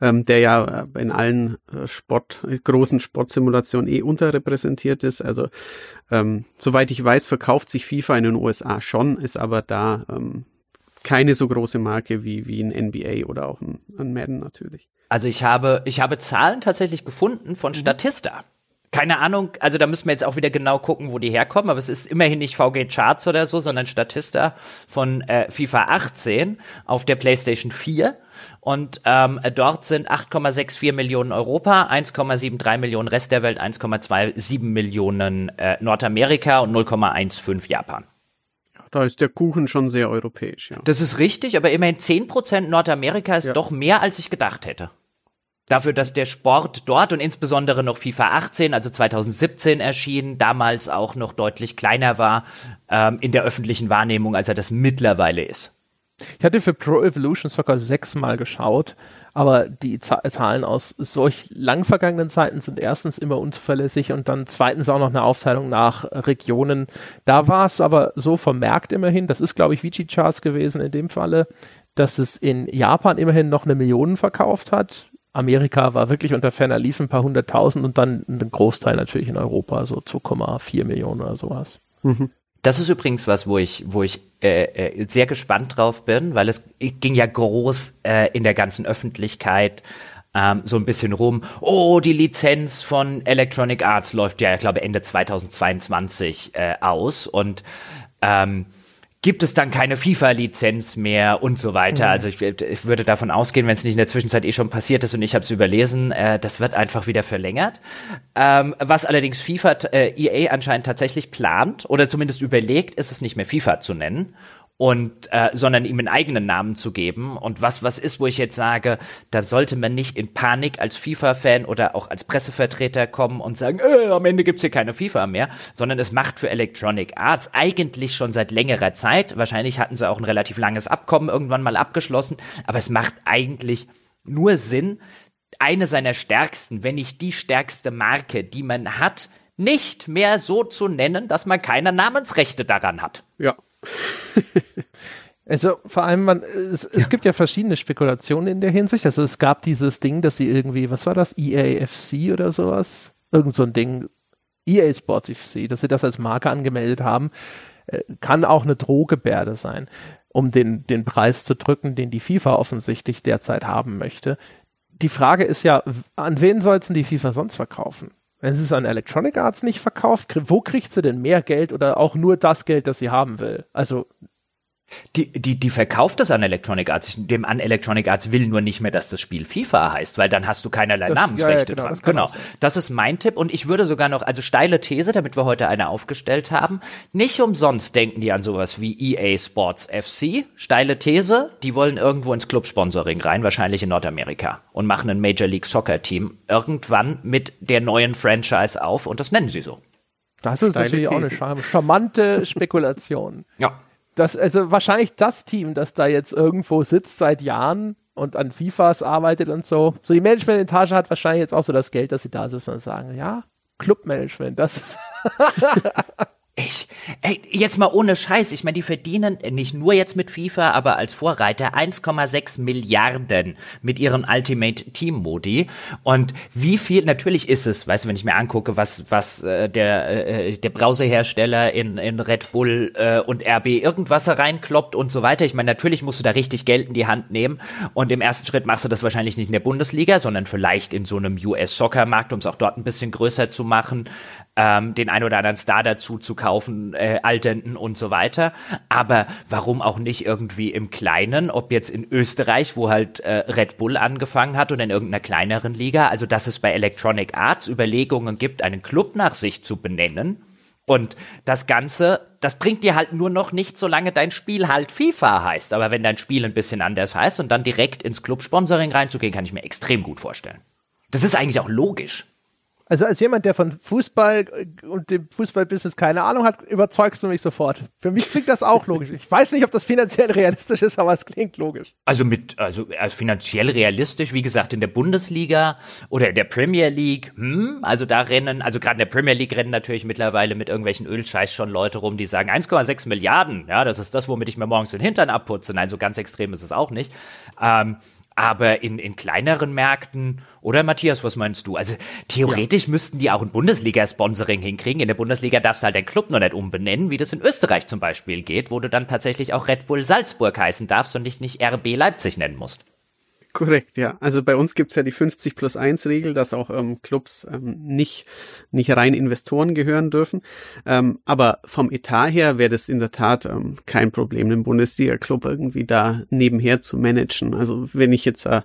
ähm, der ja äh, in allen äh, Sport großen Sportsimulationen eh unterrepräsentiert ist. Also ähm, soweit ich weiß, verkauft sich FIFA in den USA schon, ist aber da ähm, keine so große Marke wie, wie ein NBA oder auch ein, ein Madden natürlich. Also ich habe, ich habe Zahlen tatsächlich gefunden von mhm. Statista. keine Ahnung, also da müssen wir jetzt auch wieder genau gucken, wo die herkommen, aber es ist immerhin nicht VG Charts oder so, sondern Statista von äh, FIFA 18 auf der PlayStation 4. Und ähm, dort sind 8,64 Millionen Europa, 1,73 Millionen Rest der Welt, 1,27 Millionen äh, Nordamerika und 0,15 Japan. Da ist der Kuchen schon sehr europäisch, ja. Das ist richtig, aber immerhin 10% Nordamerika ist ja. doch mehr, als ich gedacht hätte. Dafür, dass der Sport dort und insbesondere noch FIFA 18, also 2017 erschienen, damals auch noch deutlich kleiner war ähm, in der öffentlichen Wahrnehmung, als er das mittlerweile ist. Ich hatte für Pro Evolution Soccer sechsmal geschaut, aber die Zahlen aus solch lang vergangenen Zeiten sind erstens immer unzuverlässig und dann zweitens auch noch eine Aufteilung nach Regionen. Da war es aber so vermerkt immerhin, das ist glaube ich Vici Charts gewesen in dem Falle, dass es in Japan immerhin noch eine Million verkauft hat. Amerika war wirklich unter ferner Lief ein paar hunderttausend und dann ein Großteil natürlich in Europa, so 2,4 Millionen oder sowas. Mhm. Das ist übrigens was, wo ich, wo ich äh, äh, sehr gespannt drauf bin, weil es ging ja groß äh, in der ganzen Öffentlichkeit ähm, so ein bisschen rum. Oh, die Lizenz von Electronic Arts läuft ja, ich glaube, Ende 2022 äh, aus und ähm, gibt es dann keine FIFA-Lizenz mehr und so weiter. Mhm. Also ich, ich, würde davon ausgehen, wenn es nicht in der Zwischenzeit eh schon passiert ist und ich habe es überlesen, äh, das wird einfach wieder verlängert. Ähm, was allerdings FIFA, äh, EA anscheinend tatsächlich plant oder zumindest überlegt, ist es nicht mehr FIFA zu nennen und äh, sondern ihm einen eigenen Namen zu geben. Und was was ist, wo ich jetzt sage, da sollte man nicht in Panik als FIFA-Fan oder auch als Pressevertreter kommen und sagen, äh, am Ende gibt's hier keine FIFA mehr, sondern es macht für Electronic Arts eigentlich schon seit längerer Zeit. Wahrscheinlich hatten sie auch ein relativ langes Abkommen irgendwann mal abgeschlossen, aber es macht eigentlich nur Sinn, eine seiner stärksten, wenn nicht die stärkste Marke, die man hat, nicht mehr so zu nennen, dass man keine Namensrechte daran hat. Ja. Also vor allem, man, es, es gibt ja verschiedene Spekulationen in der Hinsicht. Also es gab dieses Ding, dass sie irgendwie, was war das, EAFC oder sowas? Irgend so ein Ding, EA Sports FC, dass sie das als Marke angemeldet haben, äh, kann auch eine Drohgebärde sein, um den, den Preis zu drücken, den die FIFA offensichtlich derzeit haben möchte. Die Frage ist ja, an wen soll es denn die FIFA sonst verkaufen? Wenn sie es an Electronic Arts nicht verkauft, wo kriegt sie denn mehr Geld oder auch nur das Geld, das sie haben will? Also die, die, die verkauft das an Electronic Arts. Dem an Electronic Arts will nur nicht mehr, dass das Spiel FIFA heißt, weil dann hast du keinerlei das, Namensrechte ja, ja, genau, dran. Das genau. Das ist mein Tipp und ich würde sogar noch, also steile These, damit wir heute eine aufgestellt haben. Nicht umsonst denken die an sowas wie EA Sports FC. Steile These, die wollen irgendwo ins Clubsponsoring rein, wahrscheinlich in Nordamerika und machen ein Major League Soccer Team irgendwann mit der neuen Franchise auf und das nennen sie so. Das ist Steile natürlich These. auch eine charmante Spekulation. ja das, also wahrscheinlich das Team, das da jetzt irgendwo sitzt seit Jahren und an FIFAs arbeitet und so. So die Management-Etage hat wahrscheinlich jetzt auch so das Geld, dass sie da sitzen und sagen, ja, Clubmanagement, das ist. Ich, ey, jetzt mal ohne Scheiß. Ich meine, die verdienen nicht nur jetzt mit FIFA, aber als Vorreiter 1,6 Milliarden mit ihren Ultimate Team Modi. Und wie viel, natürlich ist es, weißt du, wenn ich mir angucke, was, was äh, der, äh, der Browserhersteller in, in Red Bull äh, und RB irgendwas reinkloppt und so weiter. Ich meine, natürlich musst du da richtig Geld in die Hand nehmen. Und im ersten Schritt machst du das wahrscheinlich nicht in der Bundesliga, sondern vielleicht in so einem US-Soccer-Markt, um es auch dort ein bisschen größer zu machen ähm, den ein oder anderen Star dazu zu kaufen, äh, alternden und so weiter. Aber warum auch nicht irgendwie im Kleinen, ob jetzt in Österreich, wo halt äh, Red Bull angefangen hat oder in irgendeiner kleineren Liga, also dass es bei Electronic Arts Überlegungen gibt, einen Club nach sich zu benennen. Und das Ganze, das bringt dir halt nur noch nicht, solange dein Spiel halt FIFA heißt. Aber wenn dein Spiel ein bisschen anders heißt und dann direkt ins Club-Sponsoring reinzugehen, kann ich mir extrem gut vorstellen. Das ist eigentlich auch logisch. Also als jemand, der von Fußball und dem Fußballbusiness keine Ahnung hat, überzeugst du mich sofort. Für mich klingt das auch logisch. Ich weiß nicht, ob das finanziell realistisch ist, aber es klingt logisch. Also mit, also, also finanziell realistisch, wie gesagt, in der Bundesliga oder in der Premier League, hm, also da rennen, also gerade in der Premier League rennen natürlich mittlerweile mit irgendwelchen Ölscheiß schon Leute rum, die sagen 1,6 Milliarden, ja, das ist das, womit ich mir morgens den Hintern abputze. Nein, so ganz extrem ist es auch nicht. Ähm, aber in, in kleineren Märkten, oder Matthias, was meinst du? Also theoretisch ja. müssten die auch ein Bundesliga-Sponsoring hinkriegen. In der Bundesliga darfst du halt deinen Club noch nicht umbenennen, wie das in Österreich zum Beispiel geht, wo du dann tatsächlich auch Red Bull Salzburg heißen darfst und dich nicht RB Leipzig nennen musst. Korrekt, ja. Also bei uns gibt's ja die 50 plus 1 Regel, dass auch ähm, Clubs ähm, nicht, nicht rein Investoren gehören dürfen. Ähm, aber vom Etat her wäre das in der Tat ähm, kein Problem, den Bundesliga-Club irgendwie da nebenher zu managen. Also wenn ich jetzt äh,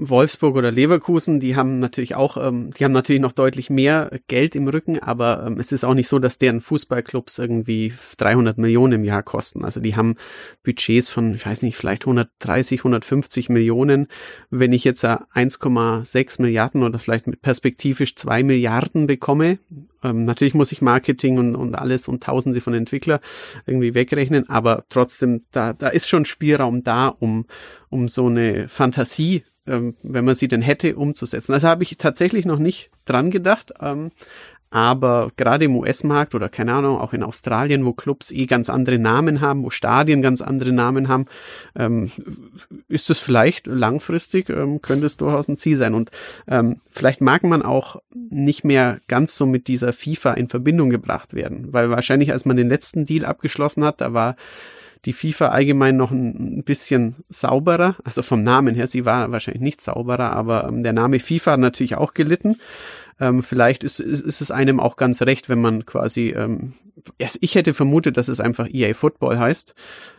Wolfsburg oder Leverkusen, die haben natürlich auch, ähm, die haben natürlich noch deutlich mehr Geld im Rücken, aber ähm, es ist auch nicht so, dass deren Fußballclubs irgendwie 300 Millionen im Jahr kosten. Also die haben Budgets von, ich weiß nicht, vielleicht 130, 150 Millionen. Wenn ich jetzt 1,6 Milliarden oder vielleicht perspektivisch 2 Milliarden bekomme, ähm, natürlich muss ich Marketing und, und alles und Tausende von Entwickler irgendwie wegrechnen, aber trotzdem, da, da ist schon Spielraum da, um, um so eine Fantasie ähm, wenn man sie denn hätte, umzusetzen. Also habe ich tatsächlich noch nicht dran gedacht. Ähm, aber gerade im US-Markt oder keine Ahnung, auch in Australien, wo Clubs eh ganz andere Namen haben, wo Stadien ganz andere Namen haben, ähm, ist es vielleicht langfristig, ähm, könnte es durchaus ein Ziel sein. Und ähm, vielleicht mag man auch nicht mehr ganz so mit dieser FIFA in Verbindung gebracht werden, weil wahrscheinlich, als man den letzten Deal abgeschlossen hat, da war die FIFA allgemein noch ein bisschen sauberer, also vom Namen her, sie war wahrscheinlich nicht sauberer, aber ähm, der Name FIFA hat natürlich auch gelitten. Ähm, vielleicht ist, ist, ist es einem auch ganz recht, wenn man quasi, ähm, ich hätte vermutet, dass es einfach EA Football heißt,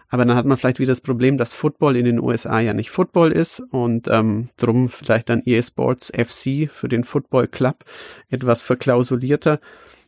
aber dann hat man vielleicht wieder das Problem, dass Football in den USA ja nicht Football ist und ähm, drum vielleicht dann EA Sports FC für den Football Club etwas verklausulierter.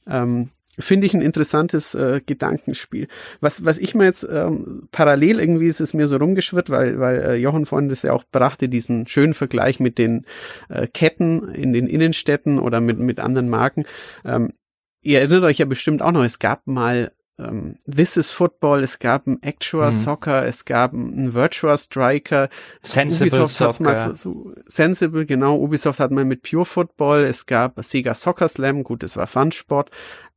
Ähm, finde ich ein interessantes äh, Gedankenspiel. Was, was ich mir jetzt ähm, parallel irgendwie ist es mir so rumgeschwirrt, weil, weil äh, Jochen vorhin das ja auch brachte, diesen schönen Vergleich mit den äh, Ketten in den Innenstädten oder mit, mit anderen Marken. Ähm, ihr erinnert euch ja bestimmt auch noch, es gab mal ähm, This is Football, es gab ein Actual mhm. Soccer, es gab ein Virtual Striker, Sensible Ubisoft Soccer. Mal so, Sensible, genau, Ubisoft hat mal mit Pure Football, es gab Sega Soccer Slam, gut, es war Fun-Sport,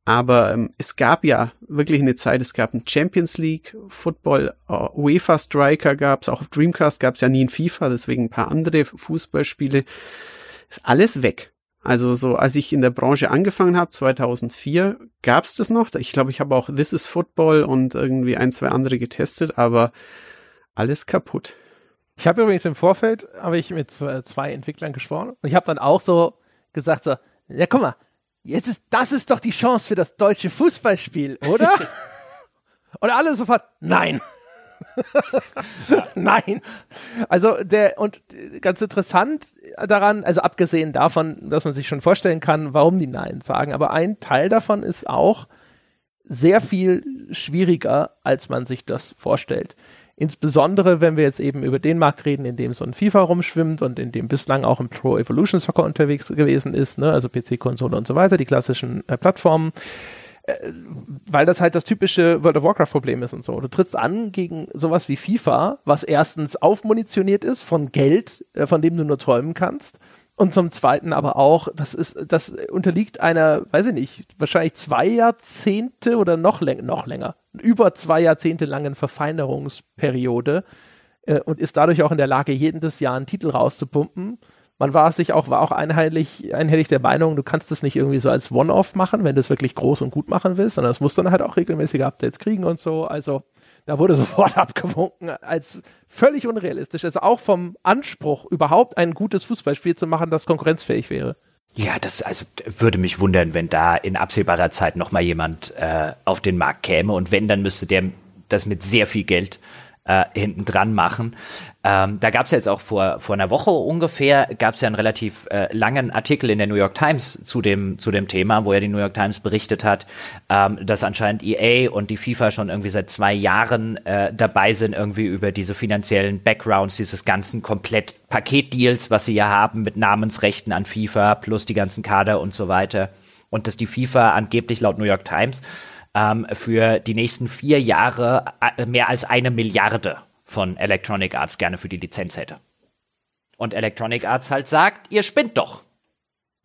aber ähm, es gab ja wirklich eine Zeit, es gab ein Champions League Football, uh, UEFA Striker gab es, auch auf Dreamcast gab es ja nie ein FIFA, deswegen ein paar andere Fußballspiele. Ist alles weg. Also so, als ich in der Branche angefangen habe, 2004, gab es das noch. Ich glaube, ich habe auch This is Football und irgendwie ein, zwei andere getestet, aber alles kaputt. Ich habe übrigens im Vorfeld, habe ich mit zwei Entwicklern gesprochen und ich habe dann auch so gesagt so, ja guck mal, jetzt ist, das ist doch die Chance für das deutsche Fußballspiel, oder? und alle sofort, nein. Nein. Also der und ganz interessant daran, also abgesehen davon, dass man sich schon vorstellen kann, warum die Nein sagen, aber ein Teil davon ist auch sehr viel schwieriger, als man sich das vorstellt. Insbesondere, wenn wir jetzt eben über den Markt reden, in dem so ein FIFA rumschwimmt und in dem bislang auch ein Pro Evolution Soccer unterwegs gewesen ist, ne? also PC-Konsole und so weiter, die klassischen äh, Plattformen, weil das halt das typische World of Warcraft-Problem ist und so. Du trittst an gegen sowas wie FIFA, was erstens aufmunitioniert ist von Geld, äh, von dem du nur träumen kannst und zum Zweiten aber auch, das ist, das unterliegt einer, weiß ich nicht, wahrscheinlich zwei Jahrzehnte oder noch, länger, noch länger, über zwei Jahrzehnte langen Verfeinerungsperiode äh, und ist dadurch auch in der Lage, jedes Jahr einen Titel rauszupumpen. Man war sich auch, war auch einheitlich, einhellig der Meinung, du kannst es nicht irgendwie so als One-Off machen, wenn du es wirklich groß und gut machen willst, sondern es muss dann halt auch regelmäßige Updates kriegen und so. Also, da wurde sofort abgewunken als völlig unrealistisch. Also auch vom Anspruch, überhaupt ein gutes Fußballspiel zu machen, das konkurrenzfähig wäre. Ja, das also würde mich wundern, wenn da in absehbarer Zeit noch mal jemand äh, auf den Markt käme und wenn, dann müsste der das mit sehr viel Geld äh, hinten dran machen. Ähm, da gab es jetzt auch vor, vor einer Woche ungefähr, gab es ja einen relativ äh, langen Artikel in der New York Times zu dem, zu dem Thema, wo ja die New York Times berichtet hat, ähm, dass anscheinend EA und die FIFA schon irgendwie seit zwei Jahren äh, dabei sind, irgendwie über diese finanziellen Backgrounds dieses ganzen komplett Paketdeals, was sie ja haben mit Namensrechten an FIFA plus die ganzen Kader und so weiter. Und dass die FIFA angeblich laut New York Times ähm, für die nächsten vier Jahre äh, mehr als eine Milliarde von Electronic Arts gerne für die Lizenz hätte. Und Electronic Arts halt sagt, ihr spinnt doch.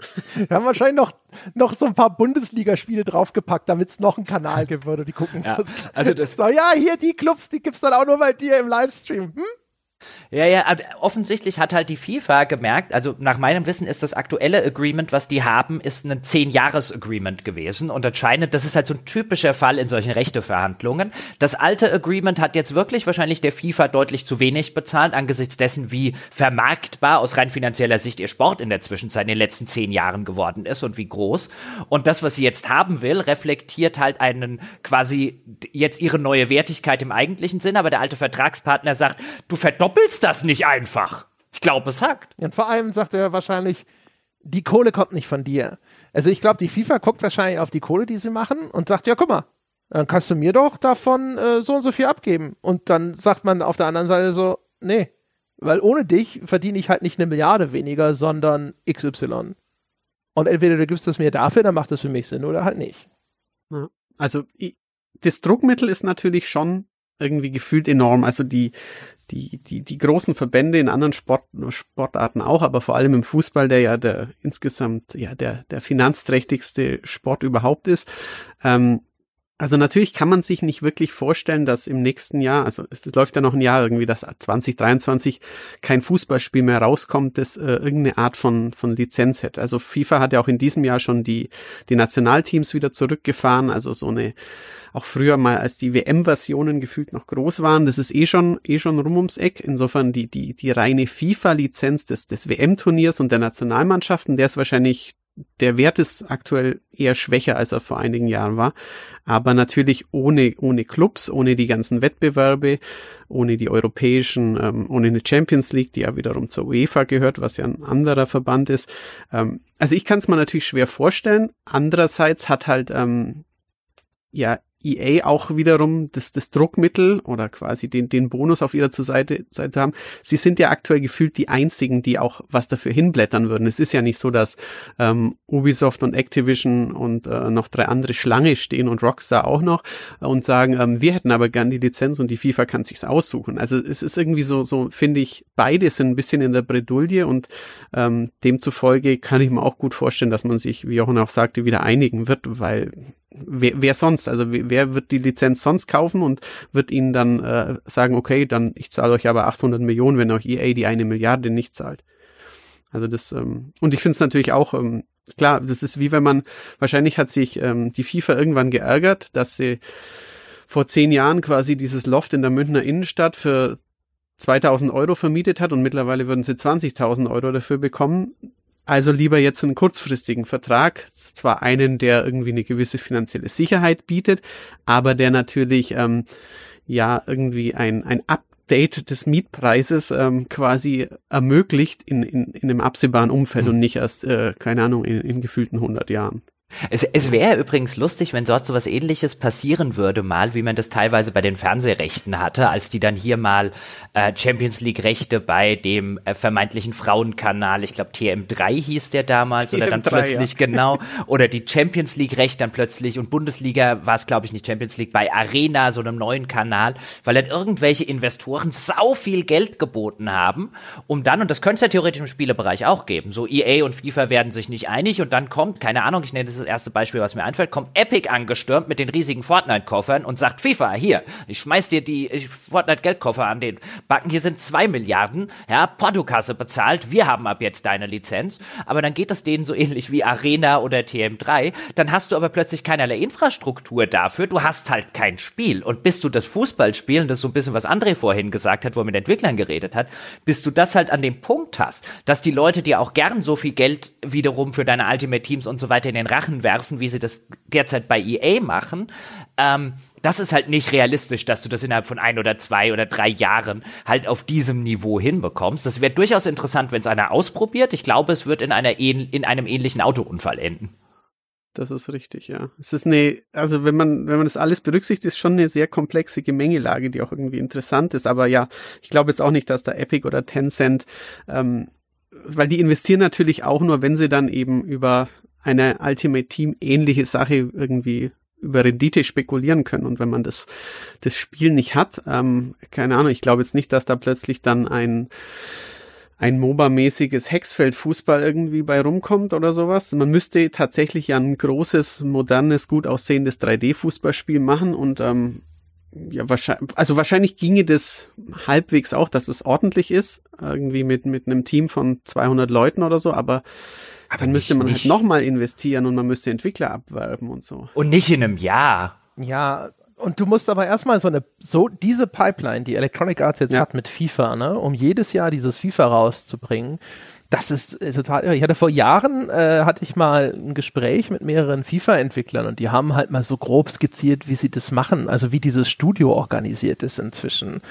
Wir haben wahrscheinlich noch, noch so ein paar Bundesligaspiele draufgepackt, damit es noch einen Kanal gibt, wo du die gucken ja, musst. Also das so, ja, hier die Clubs, die gibt's dann auch nur bei dir im Livestream. Hm? Ja, ja, offensichtlich hat halt die FIFA gemerkt, also nach meinem Wissen ist das aktuelle Agreement, was die haben, ist ein 10-Jahres-Agreement gewesen. Und anscheinend, das ist halt so ein typischer Fall in solchen Rechteverhandlungen. Das alte Agreement hat jetzt wirklich wahrscheinlich der FIFA deutlich zu wenig bezahlt, angesichts dessen, wie vermarktbar aus rein finanzieller Sicht ihr Sport in der Zwischenzeit in den letzten zehn Jahren geworden ist und wie groß. Und das, was sie jetzt haben will, reflektiert halt einen quasi jetzt ihre neue Wertigkeit im eigentlichen Sinn, aber der alte Vertragspartner sagt, du verdoppelst doppelst das nicht einfach. Ich glaube, es hackt. Und vor allem sagt er wahrscheinlich, die Kohle kommt nicht von dir. Also ich glaube, die FIFA guckt wahrscheinlich auf die Kohle, die sie machen und sagt, ja, guck mal, dann kannst du mir doch davon äh, so und so viel abgeben. Und dann sagt man auf der anderen Seite so, nee, weil ohne dich verdiene ich halt nicht eine Milliarde weniger, sondern XY. Und entweder du gibst es mir dafür, dann macht das für mich Sinn oder halt nicht. Ja. Also das Druckmittel ist natürlich schon irgendwie gefühlt enorm. Also die, die, die, die großen Verbände in anderen Sport, Sportarten auch, aber vor allem im Fußball, der ja der insgesamt ja der, der finanzträchtigste Sport überhaupt ist. Ähm, also natürlich kann man sich nicht wirklich vorstellen, dass im nächsten Jahr, also es, läuft ja noch ein Jahr irgendwie, dass 2023 kein Fußballspiel mehr rauskommt, das äh, irgendeine Art von, von Lizenz hätte. Also FIFA hat ja auch in diesem Jahr schon die, die Nationalteams wieder zurückgefahren, also so eine auch früher mal, als die WM-Versionen gefühlt noch groß waren, das ist eh schon, eh schon rum ums Eck. Insofern die, die, die reine FIFA-Lizenz des, des WM-Turniers und der Nationalmannschaften, der ist wahrscheinlich der Wert ist aktuell eher schwächer, als er vor einigen Jahren war. Aber natürlich ohne, ohne Clubs, ohne die ganzen Wettbewerbe, ohne die europäischen, ähm, ohne eine Champions League, die ja wiederum zur UEFA gehört, was ja ein anderer Verband ist. Ähm, also ich kann es mir natürlich schwer vorstellen. Andererseits hat halt ähm, ja EA auch wiederum das, das Druckmittel oder quasi den, den Bonus auf ihrer Seite, Seite zu haben. Sie sind ja aktuell gefühlt die einzigen, die auch was dafür hinblättern würden. Es ist ja nicht so, dass ähm, Ubisoft und Activision und äh, noch drei andere Schlange stehen und Rockstar auch noch und sagen, ähm, wir hätten aber gern die Lizenz und die FIFA kann sich's aussuchen. Also es ist irgendwie so, so finde ich, beide sind ein bisschen in der Bredouille und ähm, demzufolge kann ich mir auch gut vorstellen, dass man sich, wie Jochen auch sagte, wieder einigen wird, weil wer, wer sonst? Also wer wird die Lizenz sonst kaufen und wird ihnen dann äh, sagen, okay, dann ich zahle euch aber 800 Millionen, wenn euch EA die eine Milliarde nicht zahlt. Also das ähm, und ich finde es natürlich auch ähm, klar, das ist wie wenn man wahrscheinlich hat sich ähm, die FIFA irgendwann geärgert, dass sie vor zehn Jahren quasi dieses Loft in der Münchner Innenstadt für 2000 Euro vermietet hat und mittlerweile würden sie 20.000 Euro dafür bekommen. Also lieber jetzt einen kurzfristigen Vertrag, zwar einen, der irgendwie eine gewisse finanzielle Sicherheit bietet, aber der natürlich ähm, ja irgendwie ein, ein Update des Mietpreises ähm, quasi ermöglicht in, in, in einem absehbaren Umfeld mhm. und nicht erst, äh, keine Ahnung, in, in gefühlten 100 Jahren. Es, es wäre übrigens lustig, wenn dort so was ähnliches passieren würde, mal, wie man das teilweise bei den Fernsehrechten hatte, als die dann hier mal äh, Champions League-Rechte bei dem äh, vermeintlichen Frauenkanal, ich glaube TM3 hieß der damals, TM3, oder dann plötzlich, ja. genau, oder die Champions League-Rechte dann plötzlich und Bundesliga war es, glaube ich, nicht Champions League, bei Arena, so einem neuen Kanal, weil dann irgendwelche Investoren sau viel Geld geboten haben, um dann, und das könnte es ja theoretisch im Spielebereich auch geben, so EA und FIFA werden sich nicht einig und dann kommt, keine Ahnung, ich nenne das das erste Beispiel, was mir einfällt, kommt Epic angestürmt mit den riesigen Fortnite-Koffern und sagt, FIFA, hier, ich schmeiß dir die Fortnite-Geldkoffer an den Backen, hier sind zwei Milliarden, ja, Portokasse bezahlt, wir haben ab jetzt deine Lizenz, aber dann geht es denen so ähnlich wie Arena oder TM3, dann hast du aber plötzlich keinerlei Infrastruktur dafür, du hast halt kein Spiel. Und bis du das Fußballspielen, das ist so ein bisschen was André vorhin gesagt hat, wo er mit Entwicklern geredet hat, bis du das halt an dem Punkt hast, dass die Leute dir auch gern so viel Geld wiederum für deine Ultimate Teams und so weiter in den Rachen Sachen werfen, wie sie das derzeit bei EA machen. Ähm, das ist halt nicht realistisch, dass du das innerhalb von ein oder zwei oder drei Jahren halt auf diesem Niveau hinbekommst. Das wäre durchaus interessant, wenn es einer ausprobiert. Ich glaube, es wird in, einer, in einem ähnlichen Autounfall enden. Das ist richtig, ja. Es ist eine, also wenn man, wenn man das alles berücksichtigt, ist schon eine sehr komplexe Gemengelage, die auch irgendwie interessant ist. Aber ja, ich glaube jetzt auch nicht, dass da Epic oder Tencent, ähm, weil die investieren natürlich auch nur, wenn sie dann eben über eine Ultimate Team ähnliche Sache irgendwie über Rendite spekulieren können. Und wenn man das, das Spiel nicht hat, ähm, keine Ahnung, ich glaube jetzt nicht, dass da plötzlich dann ein, ein MOBA-mäßiges Hexfeld-Fußball irgendwie bei rumkommt oder sowas. Man müsste tatsächlich ja ein großes, modernes, gut aussehendes 3D-Fußballspiel machen und ähm, ja, wahrscheinlich, also wahrscheinlich ginge das halbwegs auch, dass es ordentlich ist, irgendwie mit, mit einem Team von 200 Leuten oder so, aber, aber dann müsste man halt nicht. halt nochmal investieren und man müsste Entwickler abwerben und so. Und nicht in einem Jahr. Ja, und du musst aber erstmal so eine, so diese Pipeline, die Electronic Arts jetzt ja. hat mit FIFA, ne, um jedes Jahr dieses FIFA rauszubringen, das ist äh, total irre. Ich hatte vor Jahren, äh, hatte ich mal ein Gespräch mit mehreren FIFA-Entwicklern und die haben halt mal so grob skizziert, wie sie das machen, also wie dieses Studio organisiert ist inzwischen.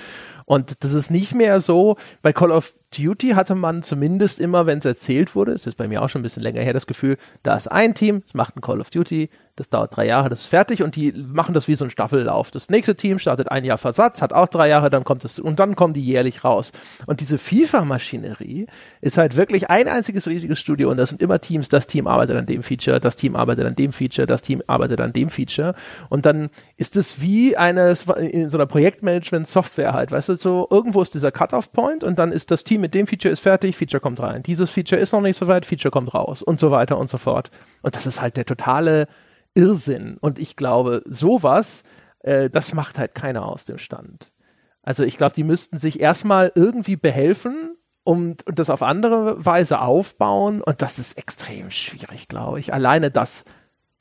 Und das ist nicht mehr so, bei Call of Duty hatte man zumindest immer, wenn es erzählt wurde, das ist bei mir auch schon ein bisschen länger her, das Gefühl, da ist ein Team, es macht ein Call of Duty, das dauert drei Jahre, das ist fertig und die machen das wie so ein Staffellauf. Das nächste Team startet ein Jahr Versatz, hat auch drei Jahre, dann kommt es und dann kommen die jährlich raus. Und diese FIFA-Maschinerie ist halt wirklich ein einziges riesiges Studio und das sind immer Teams, das Team arbeitet an dem Feature, das Team arbeitet an dem Feature, das Team arbeitet an dem Feature und dann ist es wie eine in so einer Projektmanagement-Software halt, weißt du, so irgendwo ist dieser Cut-off-Point und dann ist das Team mit dem Feature ist fertig, Feature kommt rein. Dieses Feature ist noch nicht so weit, Feature kommt raus und so weiter und so fort. Und das ist halt der totale Irrsinn. Und ich glaube, sowas, äh, das macht halt keiner aus dem Stand. Also ich glaube, die müssten sich erstmal irgendwie behelfen und, und das auf andere Weise aufbauen. Und das ist extrem schwierig, glaube ich. Alleine das.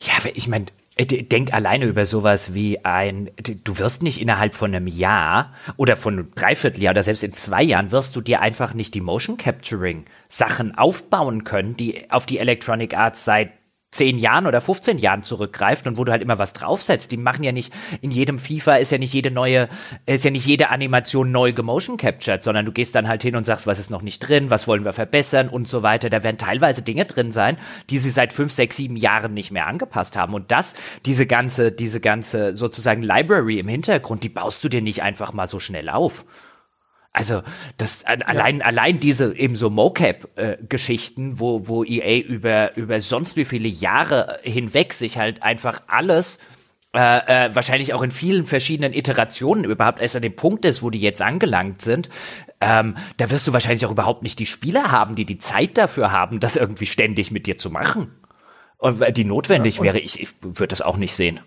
Ja, ich meine, äh, denk alleine über sowas wie ein, du wirst nicht innerhalb von einem Jahr oder von einem Dreivierteljahr oder selbst in zwei Jahren wirst du dir einfach nicht die Motion Capturing Sachen aufbauen können, die auf die Electronic Arts seit zehn Jahren oder 15 Jahren zurückgreift und wo du halt immer was draufsetzt. Die machen ja nicht, in jedem FIFA ist ja nicht jede neue, ist ja nicht jede Animation neu gemotion captured, sondern du gehst dann halt hin und sagst, was ist noch nicht drin, was wollen wir verbessern und so weiter. Da werden teilweise Dinge drin sein, die sie seit fünf, sechs, sieben Jahren nicht mehr angepasst haben. Und das, diese ganze, diese ganze sozusagen Library im Hintergrund, die baust du dir nicht einfach mal so schnell auf. Also das ja. allein allein diese eben so Mocap-Geschichten, äh, wo wo EA über über sonst wie viele Jahre hinweg sich halt einfach alles äh, äh, wahrscheinlich auch in vielen verschiedenen Iterationen überhaupt erst an dem Punkt ist, wo die jetzt angelangt sind, ähm, da wirst du wahrscheinlich auch überhaupt nicht die Spieler haben, die die Zeit dafür haben, das irgendwie ständig mit dir zu machen. Und die notwendig ja, wäre, ich, ich würde das auch nicht sehen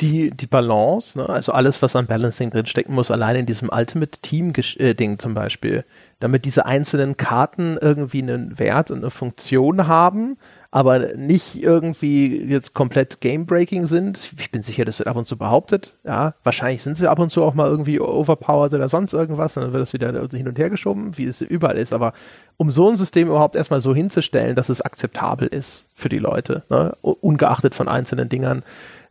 die, die Balance, ne? also alles, was an Balancing drin stecken muss, allein in diesem Ultimate Team-Ding äh, zum Beispiel, damit diese einzelnen Karten irgendwie einen Wert und eine Funktion haben, aber nicht irgendwie jetzt komplett Game-Breaking sind. Ich bin sicher, das wird ab und zu behauptet. Ja, wahrscheinlich sind sie ab und zu auch mal irgendwie overpowered oder sonst irgendwas, dann wird das wieder hin und her geschoben, wie es überall ist. Aber um so ein System überhaupt erstmal so hinzustellen, dass es akzeptabel ist für die Leute, ne? ungeachtet von einzelnen Dingern,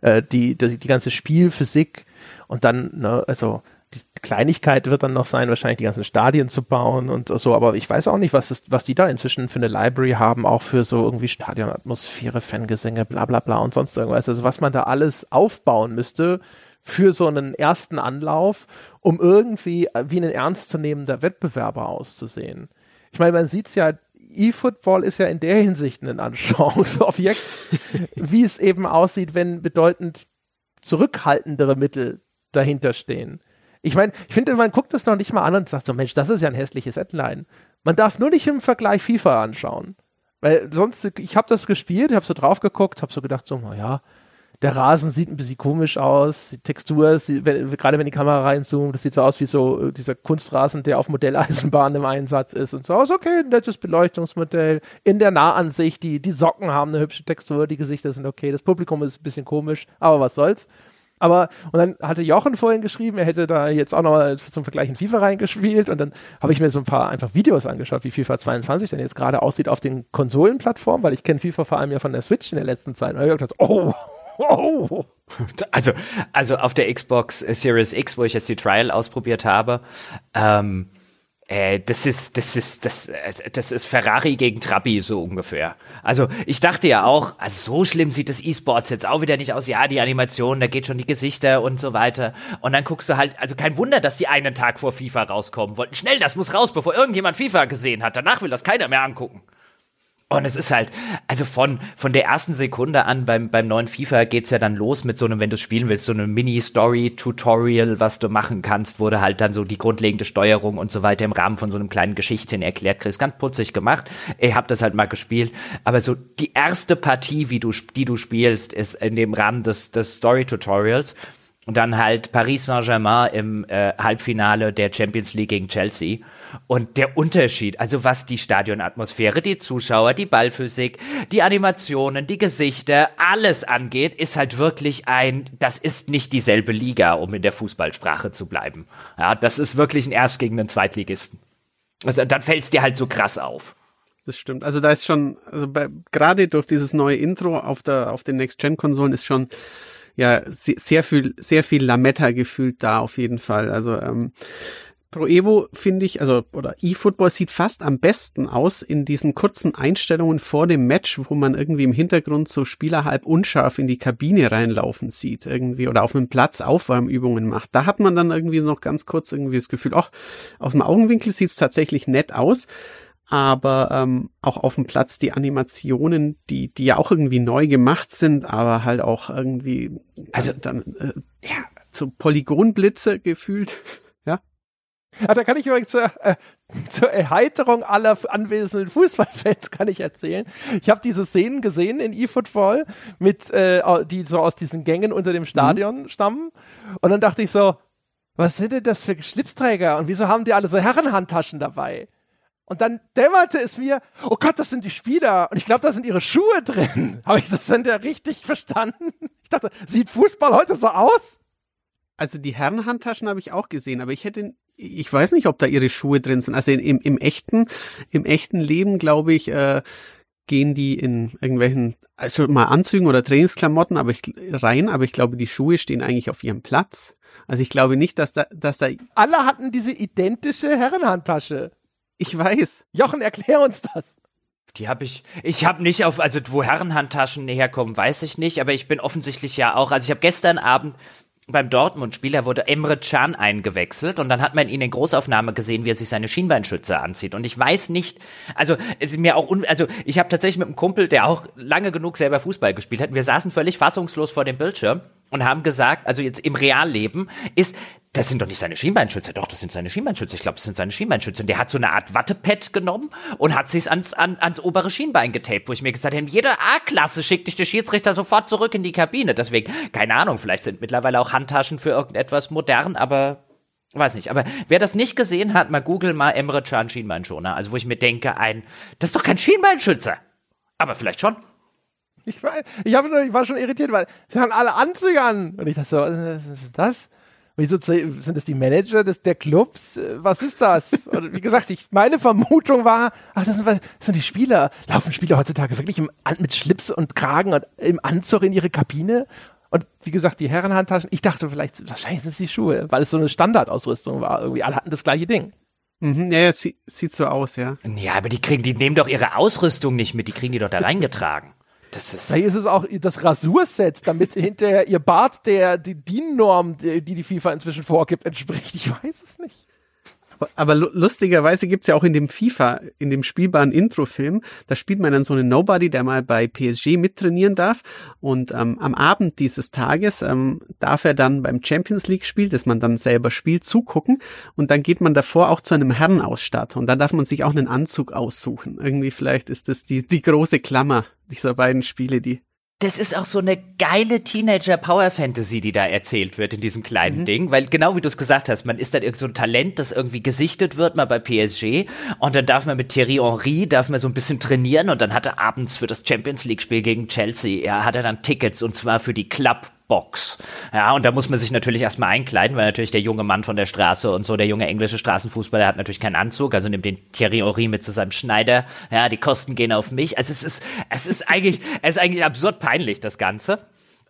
äh, die, die, die ganze Spielphysik und dann, ne, also die Kleinigkeit wird dann noch sein, wahrscheinlich die ganzen Stadien zu bauen und so, aber ich weiß auch nicht, was, ist, was die da inzwischen für eine Library haben, auch für so irgendwie Stadionatmosphäre, Fangesänge, bla bla bla und sonst irgendwas. Also was man da alles aufbauen müsste für so einen ersten Anlauf, um irgendwie wie ein ernstzunehmender Wettbewerber auszusehen. Ich meine, man sieht es ja E-Football ist ja in der Hinsicht ein Anschauungsobjekt, wie es eben aussieht, wenn bedeutend zurückhaltendere Mittel dahinter stehen. Ich meine, ich finde, man guckt das noch nicht mal an und sagt so, Mensch, das ist ja ein hässliches Headline. Man darf nur nicht im Vergleich FIFA anschauen. Weil sonst, ich habe das gespielt, habe so drauf geguckt, habe so gedacht, so, naja, der Rasen sieht ein bisschen komisch aus, die Textur, wenn, gerade wenn die Kamera reinzoomt, das sieht so aus wie so äh, dieser Kunstrasen, der auf Modelleisenbahn im Einsatz ist und so. Ist okay, ein nettes Beleuchtungsmodell. In der Nahansicht, die, die Socken haben eine hübsche Textur, die Gesichter sind okay, das Publikum ist ein bisschen komisch, aber was soll's. Aber, und dann hatte Jochen vorhin geschrieben, er hätte da jetzt auch nochmal zum Vergleich in FIFA reingespielt und dann habe ich mir so ein paar einfach Videos angeschaut, wie FIFA 22 denn jetzt gerade aussieht auf den Konsolenplattformen, weil ich kenne FIFA vor allem ja von der Switch in der letzten Zeit. Und ich habe gedacht, oh, Oh. Also, also auf der Xbox Series X, wo ich jetzt die Trial ausprobiert habe, ähm, äh, das ist, das ist, das, äh, das ist Ferrari gegen Trabi so ungefähr. Also ich dachte ja auch, also so schlimm sieht das E-Sports jetzt auch wieder nicht aus. Ja, die Animation, da geht schon die Gesichter und so weiter. Und dann guckst du halt, also kein Wunder, dass die einen Tag vor FIFA rauskommen wollten. Schnell, das muss raus, bevor irgendjemand FIFA gesehen hat. Danach will das keiner mehr angucken. Und es ist halt, also von, von der ersten Sekunde an beim, beim neuen FIFA geht's ja dann los mit so einem, wenn du spielen willst, so einem Mini-Story-Tutorial, was du machen kannst, wurde halt dann so die grundlegende Steuerung und so weiter im Rahmen von so einem kleinen Geschichtchen erklärt. Chris, ganz putzig gemacht. Ich hab das halt mal gespielt. Aber so die erste Partie, wie du, die du spielst, ist in dem Rahmen des, des Story-Tutorials. Und dann halt Paris Saint-Germain im äh, Halbfinale der Champions League gegen Chelsea. Und der Unterschied, also was die Stadionatmosphäre, die Zuschauer, die Ballphysik, die Animationen, die Gesichter, alles angeht, ist halt wirklich ein, das ist nicht dieselbe Liga, um in der Fußballsprache zu bleiben. Ja, das ist wirklich ein Erst gegen einen Zweitligisten. Also dann fällt es dir halt so krass auf. Das stimmt. Also da ist schon, also gerade durch dieses neue Intro auf der, auf den Next-Gen-Konsolen ist schon ja sehr viel, sehr viel Lametta gefühlt da auf jeden Fall. Also ähm, Pro Evo finde ich, also oder eFootball sieht fast am besten aus in diesen kurzen Einstellungen vor dem Match, wo man irgendwie im Hintergrund so Spieler halb unscharf in die Kabine reinlaufen sieht irgendwie oder auf einem Platz Aufwärmübungen macht. Da hat man dann irgendwie noch ganz kurz irgendwie das Gefühl, ach, aus dem Augenwinkel sieht es tatsächlich nett aus aber ähm, auch auf dem Platz die Animationen, die die ja auch irgendwie neu gemacht sind, aber halt auch irgendwie also dann äh, ja so Polygonblitze gefühlt, ja. Ja, da kann ich übrigens zur, äh, zur Erheiterung aller anwesenden Fußballfans kann ich erzählen. Ich habe diese Szenen gesehen in eFootball mit äh, die so aus diesen Gängen unter dem Stadion mhm. stammen und dann dachte ich so, was sind denn das für Schlipsträger und wieso haben die alle so Herrenhandtaschen dabei? Und dann dämmerte es mir, oh Gott, das sind die Spieler. Und ich glaube, da sind ihre Schuhe drin. Habe ich das denn da richtig verstanden? Ich dachte, sieht Fußball heute so aus? Also die Herrenhandtaschen habe ich auch gesehen, aber ich hätte, ich weiß nicht, ob da ihre Schuhe drin sind. Also im, im echten, im echten Leben, glaube ich, äh, gehen die in irgendwelchen, also mal Anzügen oder Trainingsklamotten, aber ich rein, aber ich glaube, die Schuhe stehen eigentlich auf ihrem Platz. Also ich glaube nicht, dass da, dass da. Alle hatten diese identische Herrenhandtasche. Ich weiß. Jochen, erklär uns das. Die habe ich. Ich habe nicht auf, also wo Herrenhandtaschen herkommen, weiß ich nicht, aber ich bin offensichtlich ja auch. Also ich habe gestern Abend beim Dortmund-Spiel, da wurde Emre Can eingewechselt und dann hat man ihn in Großaufnahme gesehen, wie er sich seine Schienbeinschütze anzieht. Und ich weiß nicht, also es ist mir auch, un, also ich habe tatsächlich mit einem Kumpel, der auch lange genug selber Fußball gespielt hat, wir saßen völlig fassungslos vor dem Bildschirm und haben gesagt, also jetzt im Realleben ist das sind doch nicht seine Schienbeinschütze. Doch, das sind seine Schienbeinschütze. Ich glaube, das sind seine Schienbeinschütze. Und der hat so eine Art Wattepad genommen und hat sich's ans, an, ans obere Schienbein getaped, wo ich mir gesagt habe, jede A-Klasse schickt dich der Schiedsrichter sofort zurück in die Kabine. Deswegen, keine Ahnung, vielleicht sind mittlerweile auch Handtaschen für irgendetwas modern, aber weiß nicht. Aber wer das nicht gesehen hat, mal google mal Emre Can Schienbeinschoner. Also, wo ich mir denke, ein, das ist doch kein Schienbeinschütze. Aber vielleicht schon. Ich, war, ich, hab, ich war schon irritiert, weil sie haben alle Anzüge an. Und ich dachte so, was ist das? Wieso sind das die Manager des, der Clubs? Was ist das? Und wie gesagt, ich, meine Vermutung war, ach, das sind, das sind die Spieler. Laufen Spieler heutzutage wirklich im, mit Schlips und Kragen und im Anzug in ihre Kabine? Und wie gesagt, die Herrenhandtaschen, ich dachte vielleicht, wahrscheinlich sind es die Schuhe, weil es so eine Standardausrüstung war. Irgendwie alle hatten das gleiche Ding. Mhm, ja, ja, sieht, sieht so aus, ja. Ja, aber die kriegen, die nehmen doch ihre Ausrüstung nicht mit, die kriegen die doch da reingetragen. Das ist Vielleicht ist es auch das Rasurset, damit hinterher ihr Bart der die DIN-Norm, die, die die FIFA inzwischen vorgibt, entspricht. Ich weiß es nicht. Aber lustigerweise gibt's ja auch in dem FIFA, in dem spielbaren Intro-Film, da spielt man dann so einen Nobody, der mal bei PSG mittrainieren darf. Und ähm, am Abend dieses Tages ähm, darf er dann beim Champions League-Spiel, das man dann selber spielt, zugucken. Und dann geht man davor auch zu einem Herrenausstatter. Und dann darf man sich auch einen Anzug aussuchen. Irgendwie vielleicht ist das die, die große Klammer dieser beiden Spiele, die das ist auch so eine geile Teenager-Power-Fantasy, die da erzählt wird in diesem kleinen mhm. Ding, weil genau wie du es gesagt hast, man ist dann irgend so ein Talent, das irgendwie gesichtet wird, mal bei PSG und dann darf man mit Thierry Henry, darf man so ein bisschen trainieren. Und dann hat er abends für das Champions League-Spiel gegen Chelsea, ja, hat er dann Tickets. Und zwar für die Club Box. Ja, und da muss man sich natürlich erstmal einkleiden, weil natürlich der junge Mann von der Straße und so, der junge englische Straßenfußballer hat natürlich keinen Anzug, also nimmt den Thierry Henry mit zu seinem Schneider. Ja, die Kosten gehen auf mich. Also es ist, es ist eigentlich, es ist eigentlich absurd peinlich, das Ganze.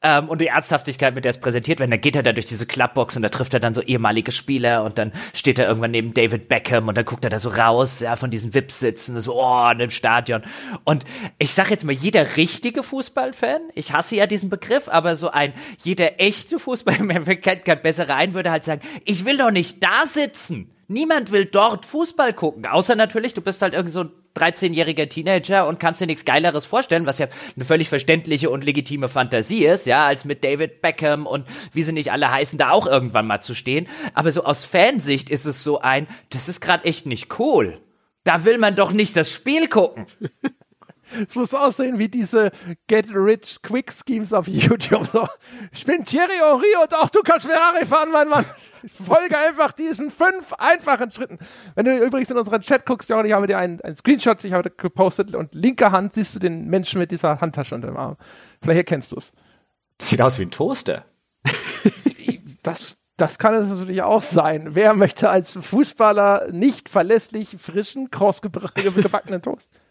Ähm, und die Ernsthaftigkeit, mit der es präsentiert wird, dann geht er da durch diese Clubbox und da trifft er dann so ehemalige Spieler und dann steht er irgendwann neben David Beckham und dann guckt er da so raus, ja, von diesen Vips sitzen, so, oh, in dem Stadion. Und ich sag jetzt mal, jeder richtige Fußballfan, ich hasse ja diesen Begriff, aber so ein, jeder echte Fußballfan, kennt gerade besser rein, würde halt sagen, ich will doch nicht da sitzen. Niemand will dort Fußball gucken, außer natürlich, du bist halt irgend so ein 13-jähriger Teenager und kannst dir nichts Geileres vorstellen, was ja eine völlig verständliche und legitime Fantasie ist, ja, als mit David Beckham und wie sie nicht alle heißen, da auch irgendwann mal zu stehen. Aber so aus Fansicht ist es so ein, das ist gerade echt nicht cool. Da will man doch nicht das Spiel gucken. Es muss aussehen wie diese Get Rich Quick Schemes auf YouTube. So, ich bin Thierry Henry und auch du kannst Ferrari fahren, mein Mann. Ich folge einfach diesen fünf einfachen Schritten. Wenn du übrigens in unseren Chat guckst, Jordi, ich habe dir einen, einen Screenshot, ich habe gepostet und linke Hand siehst du den Menschen mit dieser Handtasche unter dem Arm. Vielleicht erkennst du es. Sieht aus wie ein Toaster. das, das kann es natürlich auch sein. Wer möchte als Fußballer nicht verlässlich frischen, krossgebackenen Toast?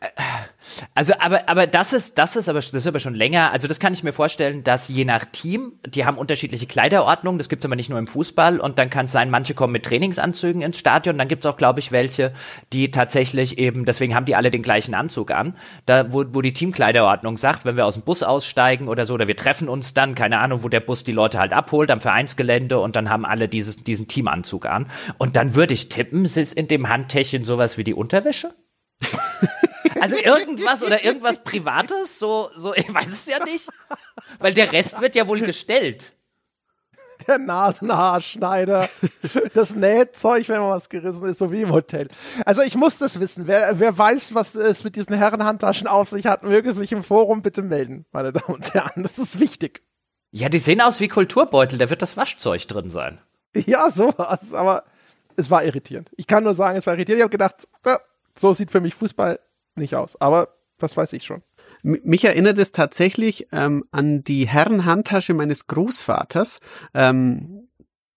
Also, aber, aber das ist, das ist aber, das ist aber schon länger. Also, das kann ich mir vorstellen, dass je nach Team, die haben unterschiedliche Kleiderordnungen. Das gibt's aber nicht nur im Fußball. Und dann kann es sein, manche kommen mit Trainingsanzügen ins Stadion. Dann gibt's auch, glaube ich, welche, die tatsächlich eben, deswegen haben die alle den gleichen Anzug an. Da, wo, wo die Teamkleiderordnung sagt, wenn wir aus dem Bus aussteigen oder so, oder wir treffen uns dann, keine Ahnung, wo der Bus die Leute halt abholt am Vereinsgelände und dann haben alle dieses, diesen Teamanzug an. Und dann würde ich tippen, ist in dem Handtäschchen sowas wie die Unterwäsche? Also irgendwas oder irgendwas Privates, so, so, ich weiß es ja nicht. Weil der Rest wird ja wohl gestellt. Der Nasenhaarschneider, das Nähzeug, wenn mal was gerissen ist, so wie im Hotel. Also ich muss das wissen. Wer, wer weiß, was es mit diesen Herrenhandtaschen auf sich hat, möge sich im Forum bitte melden, meine Damen und Herren. Das ist wichtig. Ja, die sehen aus wie Kulturbeutel, da wird das Waschzeug drin sein. Ja, sowas, aber es war irritierend. Ich kann nur sagen, es war irritierend. Ich habe gedacht, so sieht für mich Fußball nicht aus. Aber was weiß ich schon. Mich erinnert es tatsächlich ähm, an die Herrenhandtasche meines Großvaters, ähm,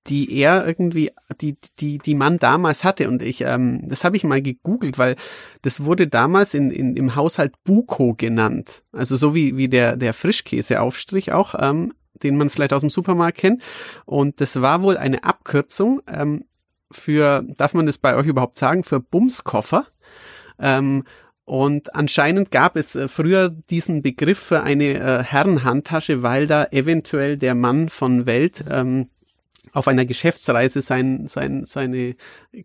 die er irgendwie, die, die, die Mann damals hatte. Und ich, ähm, das habe ich mal gegoogelt, weil das wurde damals in, in, im Haushalt Buko genannt. Also so wie, wie der, der Frischkäseaufstrich auch, ähm, den man vielleicht aus dem Supermarkt kennt. Und das war wohl eine Abkürzung ähm, für, darf man das bei euch überhaupt sagen, für Bumskoffer. Ähm, und anscheinend gab es äh, früher diesen Begriff für eine äh, Herrenhandtasche, weil da eventuell der Mann von Welt ähm, auf einer Geschäftsreise sein, sein, seine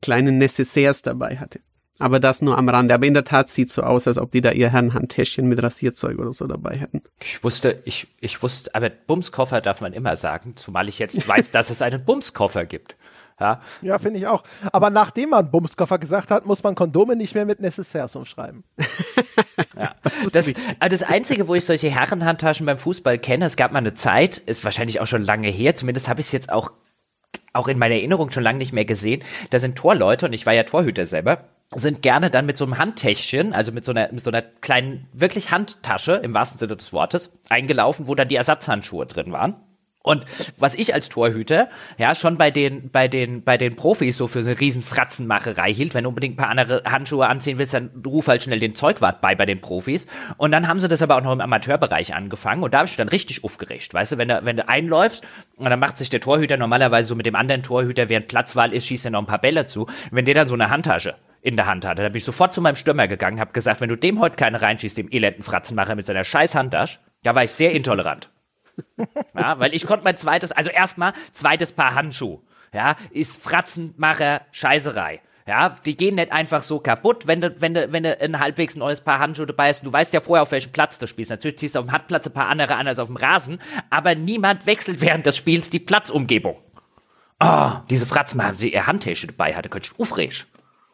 kleinen Necessaires dabei hatte. Aber das nur am Rande. Aber in der Tat sieht so aus, als ob die da ihr Herrenhandtäschchen mit Rasierzeug oder so dabei hätten. Ich wusste, ich, ich wusste, aber Bumskoffer darf man immer sagen, zumal ich jetzt weiß, dass es einen Bumskoffer gibt. Ja, ja finde ich auch. Aber nachdem man Bumskoffer gesagt hat, muss man Kondome nicht mehr mit Necessaires umschreiben. ja. Das, das Einzige, wo ich solche Herrenhandtaschen beim Fußball kenne, es gab mal eine Zeit, ist wahrscheinlich auch schon lange her, zumindest habe ich es jetzt auch, auch in meiner Erinnerung schon lange nicht mehr gesehen. Da sind Torleute, und ich war ja Torhüter selber, sind gerne dann mit so einem Handtäschchen, also mit so einer, mit so einer kleinen, wirklich Handtasche im wahrsten Sinne des Wortes, eingelaufen, wo dann die Ersatzhandschuhe drin waren. Und was ich als Torhüter ja schon bei den bei den bei den Profis so für so eine riesen Fratzenmacherei hielt, wenn du unbedingt ein paar andere Handschuhe anziehen willst, dann ruf halt schnell den Zeugwart bei bei den Profis. Und dann haben sie das aber auch noch im Amateurbereich angefangen und da habe ich dann richtig aufgeregt, weißt du, wenn du wenn du einläufst und dann macht sich der Torhüter normalerweise so mit dem anderen Torhüter, während Platzwahl ist, schießt er noch ein paar Bälle zu. Wenn der dann so eine Handtasche in der Hand hatte, dann bin ich sofort zu meinem Stürmer gegangen, habe gesagt, wenn du dem heute keine reinschießt, dem elenden Fratzenmacher mit seiner scheiß Handtasche, da war ich sehr intolerant. ja, weil ich konnte mein zweites, also erstmal zweites Paar Handschuh, ja, ist Fratzenmacher Scheißerei. Ja, die gehen nicht einfach so kaputt, wenn du, wenn du, wenn du ein halbwegs neues Paar Handschuhe dabei hast. Du weißt ja vorher, auf welchem Platz du spielst. Natürlich ziehst du auf dem Hartplatz ein paar andere an als auf dem Rasen, aber niemand wechselt während des Spiels die Platzumgebung. Oh, diese Fratzen haben sie ihr Handtäschchen dabei hatte, könnte ich aufregen.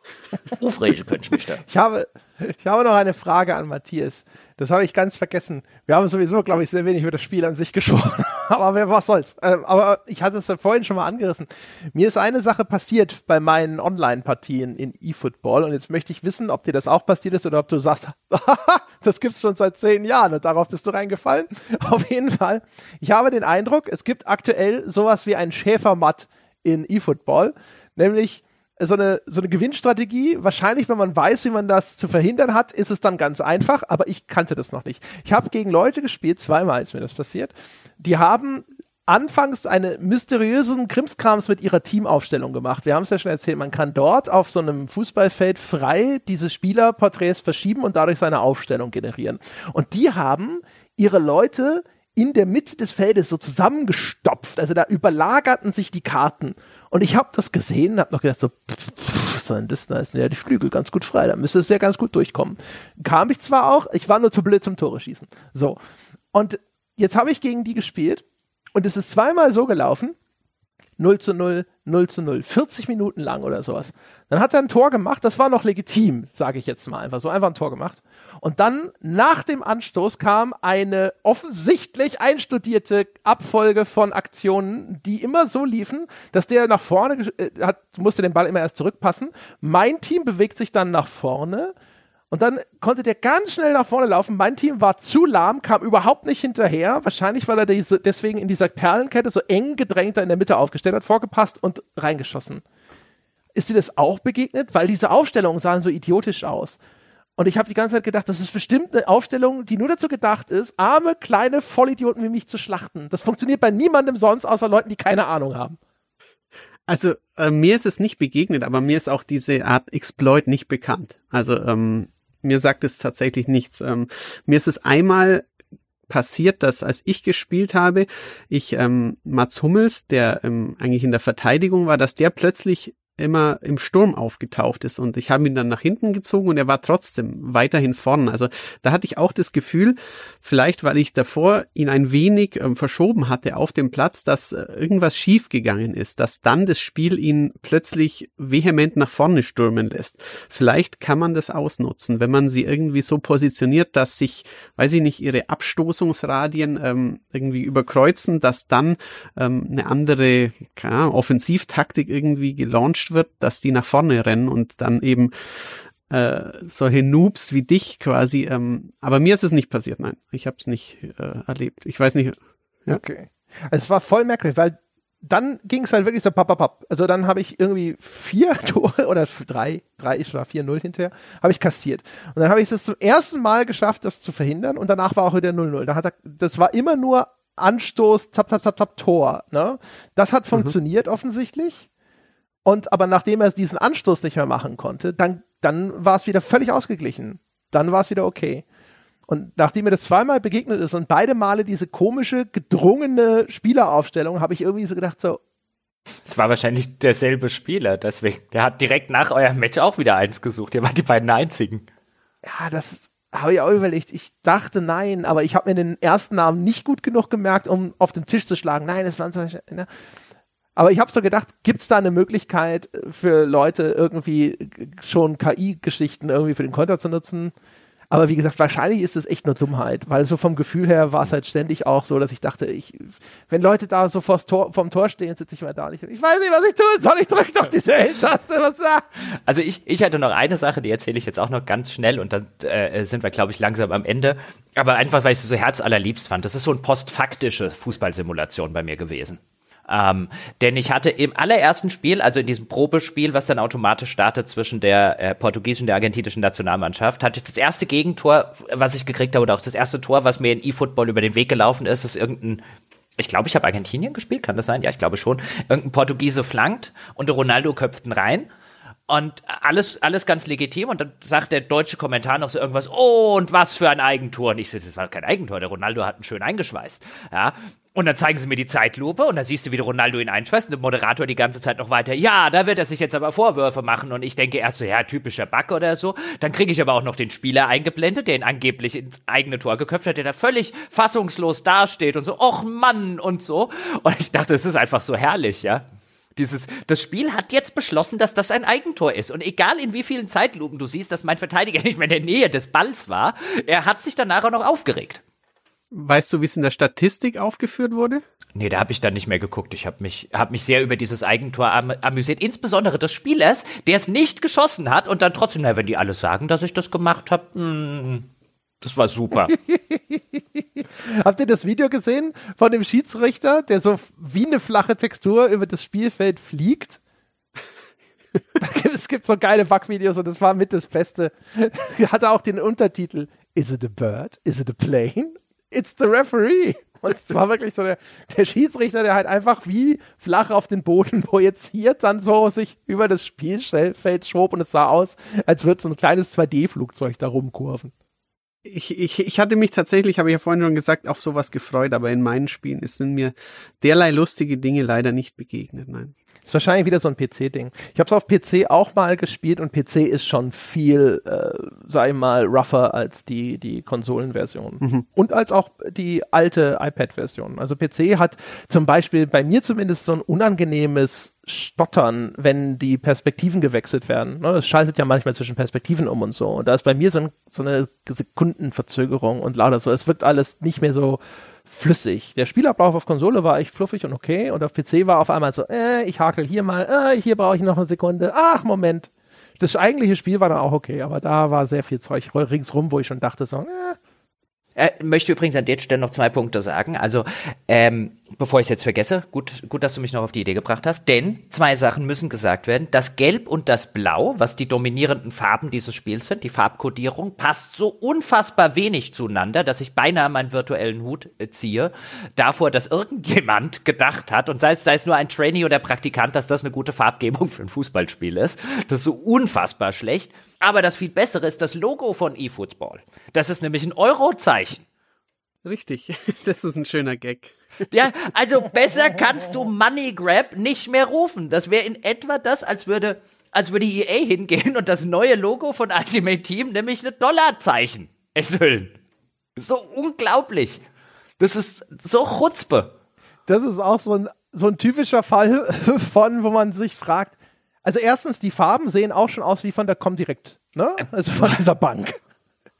Aufregen könnte ich mich da. Ich habe, ich habe noch eine Frage an Matthias. Das habe ich ganz vergessen. Wir haben sowieso, glaube ich, sehr wenig über das Spiel an sich gesprochen. aber wer, was soll's. Ähm, aber ich hatte es ja vorhin schon mal angerissen. Mir ist eine Sache passiert bei meinen Online-Partien in eFootball und jetzt möchte ich wissen, ob dir das auch passiert ist oder ob du sagst, das gibt's schon seit zehn Jahren und darauf bist du reingefallen. Auf jeden Fall. Ich habe den Eindruck, es gibt aktuell sowas wie ein Schäfermatt in eFootball, nämlich so eine, so eine Gewinnstrategie. Wahrscheinlich, wenn man weiß, wie man das zu verhindern hat, ist es dann ganz einfach, aber ich kannte das noch nicht. Ich habe gegen Leute gespielt, zweimal ist mir das passiert, die haben anfangs eine mysteriösen Krimskrams mit ihrer Teamaufstellung gemacht. Wir haben es ja schon erzählt, man kann dort auf so einem Fußballfeld frei diese Spielerporträts verschieben und dadurch seine Aufstellung generieren. Und die haben ihre Leute in der Mitte des Feldes so zusammengestopft. Also da überlagerten sich die Karten. Und ich habe das gesehen und habe noch gedacht, so, pff, soll denn das? Da sind ja die Flügel ganz gut frei, da müsste es ja ganz gut durchkommen. Kam ich zwar auch, ich war nur zu blöd zum Tore schießen. So. Und jetzt habe ich gegen die gespielt und es ist zweimal so gelaufen, 0 zu 0, 0 zu 0, 40 Minuten lang oder sowas. Dann hat er ein Tor gemacht, das war noch legitim, sage ich jetzt mal einfach, so einfach ein Tor gemacht. Und dann nach dem Anstoß kam eine offensichtlich einstudierte Abfolge von Aktionen, die immer so liefen, dass der nach vorne äh, hat, musste den Ball immer erst zurückpassen. Mein Team bewegt sich dann nach vorne und dann konnte der ganz schnell nach vorne laufen. Mein Team war zu lahm, kam überhaupt nicht hinterher. Wahrscheinlich, weil er diese, deswegen in dieser Perlenkette so eng gedrängt in der Mitte aufgestellt hat, vorgepasst und reingeschossen. Ist dir das auch begegnet? Weil diese Aufstellungen sahen so idiotisch aus. Und ich habe die ganze Zeit gedacht, das ist bestimmt eine Aufstellung, die nur dazu gedacht ist, arme, kleine Vollidioten wie mich zu schlachten. Das funktioniert bei niemandem sonst, außer Leuten, die keine Ahnung haben. Also äh, mir ist es nicht begegnet, aber mir ist auch diese Art Exploit nicht bekannt. Also ähm, mir sagt es tatsächlich nichts. Ähm, mir ist es einmal passiert, dass als ich gespielt habe, ich ähm, Mats Hummels, der ähm, eigentlich in der Verteidigung war, dass der plötzlich immer im Sturm aufgetaucht ist und ich habe ihn dann nach hinten gezogen und er war trotzdem weiterhin vorne. Also da hatte ich auch das Gefühl, vielleicht weil ich davor ihn ein wenig ähm, verschoben hatte auf dem Platz, dass äh, irgendwas schief gegangen ist, dass dann das Spiel ihn plötzlich vehement nach vorne stürmen lässt. Vielleicht kann man das ausnutzen, wenn man sie irgendwie so positioniert, dass sich, weiß ich nicht, ihre Abstoßungsradien ähm, irgendwie überkreuzen, dass dann ähm, eine andere keine Offensivtaktik irgendwie gelauncht wird, dass die nach vorne rennen und dann eben äh, solche Noobs wie dich quasi. Ähm, aber mir ist es nicht passiert, nein. Ich habe es nicht äh, erlebt. Ich weiß nicht. Ja. Okay. Also es war voll merkwürdig, weil dann ging es halt wirklich so papp, Also dann habe ich irgendwie vier Tore oder drei, drei, ich war 4-0 hinterher, habe ich kassiert. Und dann habe ich es zum ersten Mal geschafft, das zu verhindern und danach war auch wieder 0-0. Da hat er, das war immer nur Anstoß, zap, zap, zap, zap, Tor. Ne? Das hat mhm. funktioniert mhm. offensichtlich. Und aber nachdem er diesen Anstoß nicht mehr machen konnte, dann, dann war es wieder völlig ausgeglichen. Dann war es wieder okay. Und nachdem mir das zweimal begegnet ist und beide Male diese komische, gedrungene Spieleraufstellung, habe ich irgendwie so gedacht, so. Es war wahrscheinlich derselbe Spieler, deswegen. Der hat direkt nach eurem Match auch wieder eins gesucht. Ihr wart die beiden einzigen. Ja, das habe ich auch überlegt. Ich dachte nein, aber ich habe mir den ersten Namen nicht gut genug gemerkt, um auf den Tisch zu schlagen. Nein, es waren solche. Ne? Aber ich habe so gedacht, gibt es da eine Möglichkeit für Leute irgendwie schon KI-Geschichten irgendwie für den Konter zu nutzen? Aber wie gesagt, wahrscheinlich ist es echt nur Dummheit, weil so vom Gefühl her war es halt ständig auch so, dass ich dachte, ich, wenn Leute da so vors Tor, vom Tor stehen, sitze ich mal da nicht. Ich weiß nicht, was ich tun soll. Ich drücke doch diese Taste. Was da? Also ich, ich hatte noch eine Sache, die erzähle ich jetzt auch noch ganz schnell und dann äh, sind wir, glaube ich, langsam am Ende. Aber einfach, weil ich es so herzallerliebst fand. Das ist so eine postfaktische Fußballsimulation bei mir gewesen. Ähm, denn ich hatte im allerersten Spiel, also in diesem Probespiel, was dann automatisch startet zwischen der äh, portugiesischen und der argentinischen Nationalmannschaft, hatte ich das erste Gegentor, was ich gekriegt habe, oder auch das erste Tor, was mir in E-Football über den Weg gelaufen ist, ist irgendein ich glaube, ich habe Argentinien gespielt, kann das sein? Ja, ich glaube schon. Irgendein Portugiese flankt und Ronaldo köpft ihn rein. Und alles, alles ganz legitim. Und dann sagt der deutsche Kommentar noch so irgendwas, oh, und was für ein Eigentor. Und ich sehe, das war kein Eigentor, der Ronaldo hat ihn schön eingeschweißt. Ja. Und dann zeigen sie mir die Zeitlupe und da siehst du, wie Ronaldo ihn einschweißt und der Moderator die ganze Zeit noch weiter, ja, da wird er sich jetzt aber Vorwürfe machen und ich denke erst so, ja, typischer Bug oder so. Dann kriege ich aber auch noch den Spieler eingeblendet, der ihn angeblich ins eigene Tor geköpft hat, der da völlig fassungslos dasteht und so, och Mann und so. Und ich dachte, es ist einfach so herrlich, ja. Dieses, das Spiel hat jetzt beschlossen, dass das ein Eigentor ist. Und egal in wie vielen Zeitlupen du siehst, dass mein Verteidiger nicht mehr in der Nähe des Balls war, er hat sich danach auch noch aufgeregt. Weißt du, wie es in der Statistik aufgeführt wurde? Nee, da habe ich dann nicht mehr geguckt. Ich habe mich, hab mich sehr über dieses Eigentor am, amüsiert. Insbesondere des Spielers, der es nicht geschossen hat und dann trotzdem, na, wenn die alle sagen, dass ich das gemacht habe, hm, das war super. Habt ihr das Video gesehen von dem Schiedsrichter, der so wie eine flache Textur über das Spielfeld fliegt? es gibt so geile Bug-Videos und das war mit das Beste. Hatte auch den Untertitel Is it a bird? Is it a plane? It's the referee. Und es war wirklich so der, der Schiedsrichter, der halt einfach wie flach auf den Boden projiziert dann so sich über das Spielfeld schob und es sah aus, als würde so ein kleines 2D-Flugzeug da rumkurven. Ich, ich, ich hatte mich tatsächlich, habe ich ja vorhin schon gesagt, auf sowas gefreut, aber in meinen Spielen sind mir derlei lustige Dinge leider nicht begegnet, nein. Ist wahrscheinlich wieder so ein PC-Ding. Ich habe es auf PC auch mal gespielt und PC ist schon viel, äh, ich mal, rougher als die, die Konsolenversion. Mhm. Und als auch die alte iPad-Version. Also PC hat zum Beispiel bei mir zumindest so ein unangenehmes Stottern, wenn die Perspektiven gewechselt werden. Es schaltet ja manchmal zwischen Perspektiven um und so. Und da ist bei mir so, ein, so eine Sekundenverzögerung und lauter so. Es wirkt alles nicht mehr so flüssig. Der Spielablauf auf Konsole war echt fluffig und okay und auf PC war auf einmal so, äh, ich hakel hier mal, äh, hier brauche ich noch eine Sekunde, ach, Moment. Das eigentliche Spiel war dann auch okay, aber da war sehr viel Zeug ringsrum, wo ich schon dachte so, äh, äh, möchte übrigens an der Stelle noch zwei Punkte sagen. Also, ähm, bevor ich es jetzt vergesse, gut, gut, dass du mich noch auf die Idee gebracht hast, denn zwei Sachen müssen gesagt werden. Das Gelb und das Blau, was die dominierenden Farben dieses Spiels sind, die Farbkodierung, passt so unfassbar wenig zueinander, dass ich beinahe meinen virtuellen Hut äh, ziehe, davor, dass irgendjemand gedacht hat, und sei es, sei es nur ein Trainee oder Praktikant, dass das eine gute Farbgebung für ein Fußballspiel ist. Das ist so unfassbar schlecht. Aber das viel bessere ist das Logo von eFootball. Das ist nämlich ein Eurozeichen. Richtig, das ist ein schöner Gag. Ja, also besser kannst du Money Grab nicht mehr rufen. Das wäre in etwa das, als würde, als würde EA hingehen und das neue Logo von Ultimate Team, nämlich ein Dollarzeichen, enthüllen. So unglaublich. Das ist so Chutzpe. Das ist auch so ein, so ein typischer Fall von, wo man sich fragt, also erstens, die Farben sehen auch schon aus wie von der Comdirect, ne? Also von dieser Bank.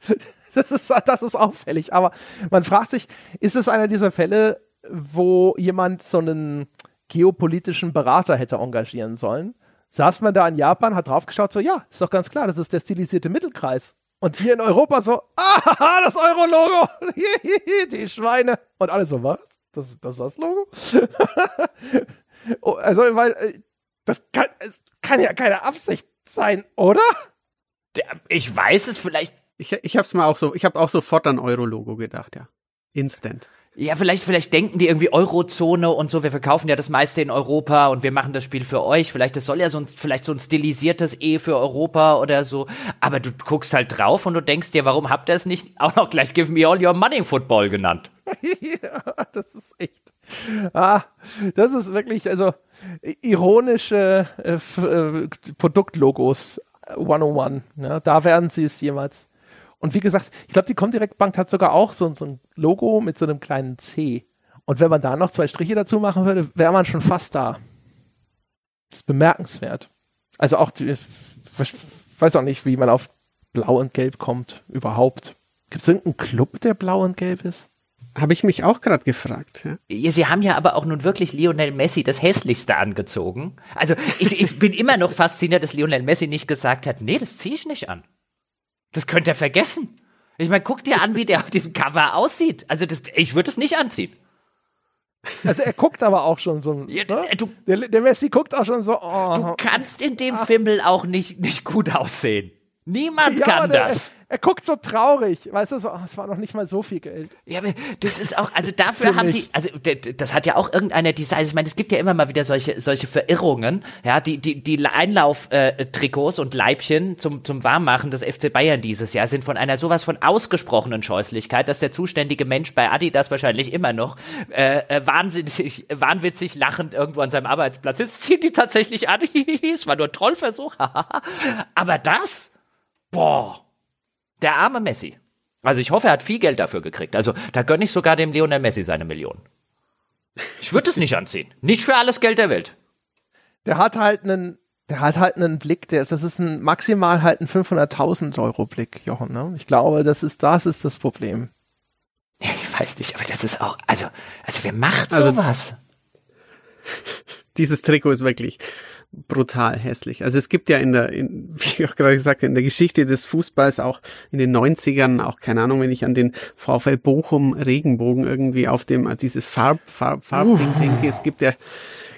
Das ist, das ist auffällig. Aber man fragt sich, ist es einer dieser Fälle, wo jemand so einen geopolitischen Berater hätte engagieren sollen? Saß man da in Japan, hat draufgeschaut, so, ja, ist doch ganz klar, das ist der stilisierte Mittelkreis. Und hier in Europa so, ah, das Euro-Logo, die Schweine. Und alle so, was? Das, das war das Logo? Oh, also, weil äh, das kann, es kann ja keine Absicht sein, oder? Ich weiß es vielleicht. Ich, ich hab's mal auch so, ich habe auch sofort an Euro-Logo gedacht, ja. Instant. Ja, vielleicht, vielleicht denken die irgendwie Eurozone und so, wir verkaufen ja das meiste in Europa und wir machen das Spiel für euch. Vielleicht, das soll ja so ein, vielleicht so ein stilisiertes E für Europa oder so. Aber du guckst halt drauf und du denkst dir, warum habt ihr es nicht auch noch gleich Give Me All Your Money Football genannt? ja, das ist echt. Ah, das ist wirklich, also, ironische äh, äh, Produktlogos 101. Ja, da werden sie es jemals. Und wie gesagt, ich glaube, die Comdirect Bank hat sogar auch so, so ein Logo mit so einem kleinen C. Und wenn man da noch zwei Striche dazu machen würde, wäre man schon fast da. Das ist bemerkenswert. Also auch, die, ich weiß auch nicht, wie man auf Blau und Gelb kommt, überhaupt. Gibt es irgendeinen Club, der blau und gelb ist? Habe ich mich auch gerade gefragt. Ja. Sie haben ja aber auch nun wirklich Lionel Messi das Hässlichste angezogen. Also ich, ich bin immer noch fasziniert, dass Lionel Messi nicht gesagt hat, nee, das ziehe ich nicht an. Das könnt ihr vergessen. Ich meine, guck dir an, wie der auf diesem Cover aussieht. Also das, ich würde es nicht anziehen. Also er guckt aber auch schon so. Ja, ne? du, der, der, Messi guckt auch schon so. Oh, du kannst in dem ach. Fimmel auch nicht, nicht gut aussehen. Niemand ja, kann das. er guckt so traurig, weißt du, so, oh, es war noch nicht mal so viel Geld. Ja, aber das ist auch, also dafür haben die, also das hat ja auch irgendeiner Design, ich meine, es gibt ja immer mal wieder solche, solche Verirrungen, ja, die, die, die Einlauftrikots äh, und Leibchen zum, zum Warmmachen des FC Bayern dieses Jahr sind von einer sowas von ausgesprochenen Scheußlichkeit, dass der zuständige Mensch bei Adidas wahrscheinlich immer noch äh, äh wahnsinnig, wahnwitzig lachend irgendwo an seinem Arbeitsplatz ist, zieht die tatsächlich an, es war nur ein Trollversuch, aber das, boah, der arme Messi. Also ich hoffe, er hat viel Geld dafür gekriegt. Also da gönne ich sogar dem Lionel Messi seine Million. Ich würde es nicht anziehen. Nicht für alles Geld der Welt. Der hat halt einen, der hat halt einen Blick, der, das ist ein maximal halt ein 500.000 Euro Blick, Jochen. Ne? Ich glaube, das ist, das ist das Problem. Ich weiß nicht, aber das ist auch, also, also wer macht also sowas? Also, dieses Trikot ist wirklich, brutal hässlich. Also es gibt ja in der, in, wie ich auch gerade gesagt habe, in der Geschichte des Fußballs auch in den 90ern, auch keine Ahnung, wenn ich an den VfL Bochum Regenbogen irgendwie auf dem, dieses Farb, Farb, Farbding uh. denke, es gibt ja,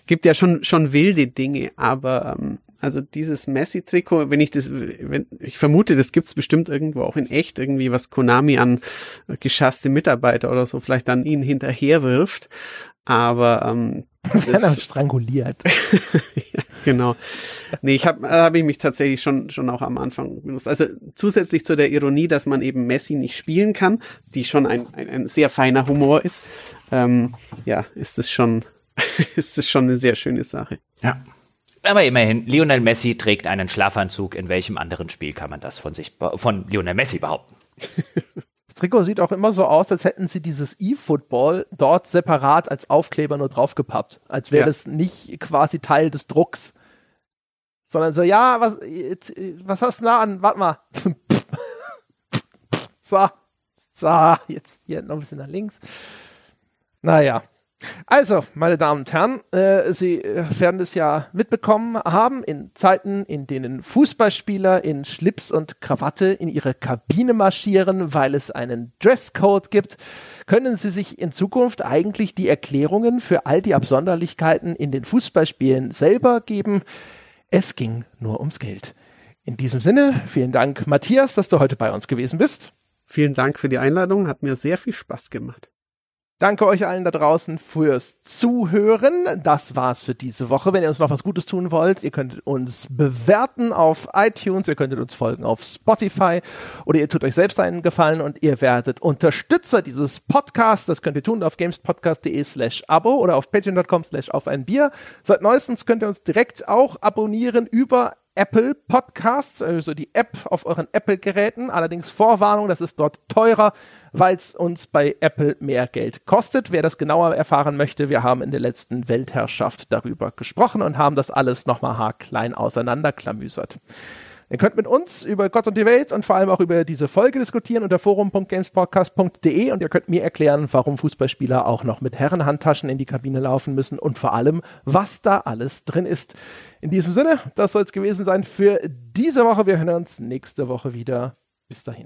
gibt ja schon, schon wilde Dinge, aber, ähm, also dieses Messi-Trikot, wenn ich das, wenn, ich vermute, das gibt's bestimmt irgendwo auch in echt, irgendwie was Konami an geschasste Mitarbeiter oder so vielleicht an ihn hinterherwirft. Aber ähm, das stranguliert. ja, genau. Nee, ich habe hab ich mich tatsächlich schon schon auch am Anfang benutzt. Also zusätzlich zu der Ironie, dass man eben Messi nicht spielen kann, die schon ein, ein, ein sehr feiner Humor ist, ähm, ja, ist es schon es ist schon eine sehr schöne Sache. Ja. Aber immerhin, Lionel Messi trägt einen Schlafanzug. In welchem anderen Spiel kann man das von sich, von Lionel Messi behaupten? Trikot sieht auch immer so aus, als hätten sie dieses E-Football dort separat als Aufkleber nur draufgepappt. Als wäre ja. das nicht quasi Teil des Drucks. Sondern so, ja, was, was hast du da an? Warte mal. so, so, jetzt hier noch ein bisschen nach links. Naja. Also, meine Damen und Herren, äh, Sie werden es ja mitbekommen haben, in Zeiten, in denen Fußballspieler in Schlips und Krawatte in ihre Kabine marschieren, weil es einen Dresscode gibt, können Sie sich in Zukunft eigentlich die Erklärungen für all die Absonderlichkeiten in den Fußballspielen selber geben. Es ging nur ums Geld. In diesem Sinne, vielen Dank, Matthias, dass du heute bei uns gewesen bist. Vielen Dank für die Einladung, hat mir sehr viel Spaß gemacht. Danke euch allen da draußen fürs Zuhören. Das war's für diese Woche. Wenn ihr uns noch was Gutes tun wollt, ihr könnt uns bewerten auf iTunes, ihr könntet uns folgen auf Spotify oder ihr tut euch selbst einen Gefallen und ihr werdet Unterstützer dieses Podcasts. Das könnt ihr tun auf gamespodcast.de slash abo oder auf patreon.com slash auf ein Bier. Seit neuestens könnt ihr uns direkt auch abonnieren über Apple Podcasts, also die App auf euren Apple-Geräten. Allerdings Vorwarnung, das ist dort teurer, weil es uns bei Apple mehr Geld kostet. Wer das genauer erfahren möchte, wir haben in der letzten Weltherrschaft darüber gesprochen und haben das alles nochmal haarklein auseinanderklamüsert. Ihr könnt mit uns über Gott und die Welt und vor allem auch über diese Folge diskutieren unter forum.gamespodcast.de und ihr könnt mir erklären, warum Fußballspieler auch noch mit Herrenhandtaschen in die Kabine laufen müssen und vor allem, was da alles drin ist. In diesem Sinne, das soll es gewesen sein für diese Woche. Wir hören uns nächste Woche wieder. Bis dahin.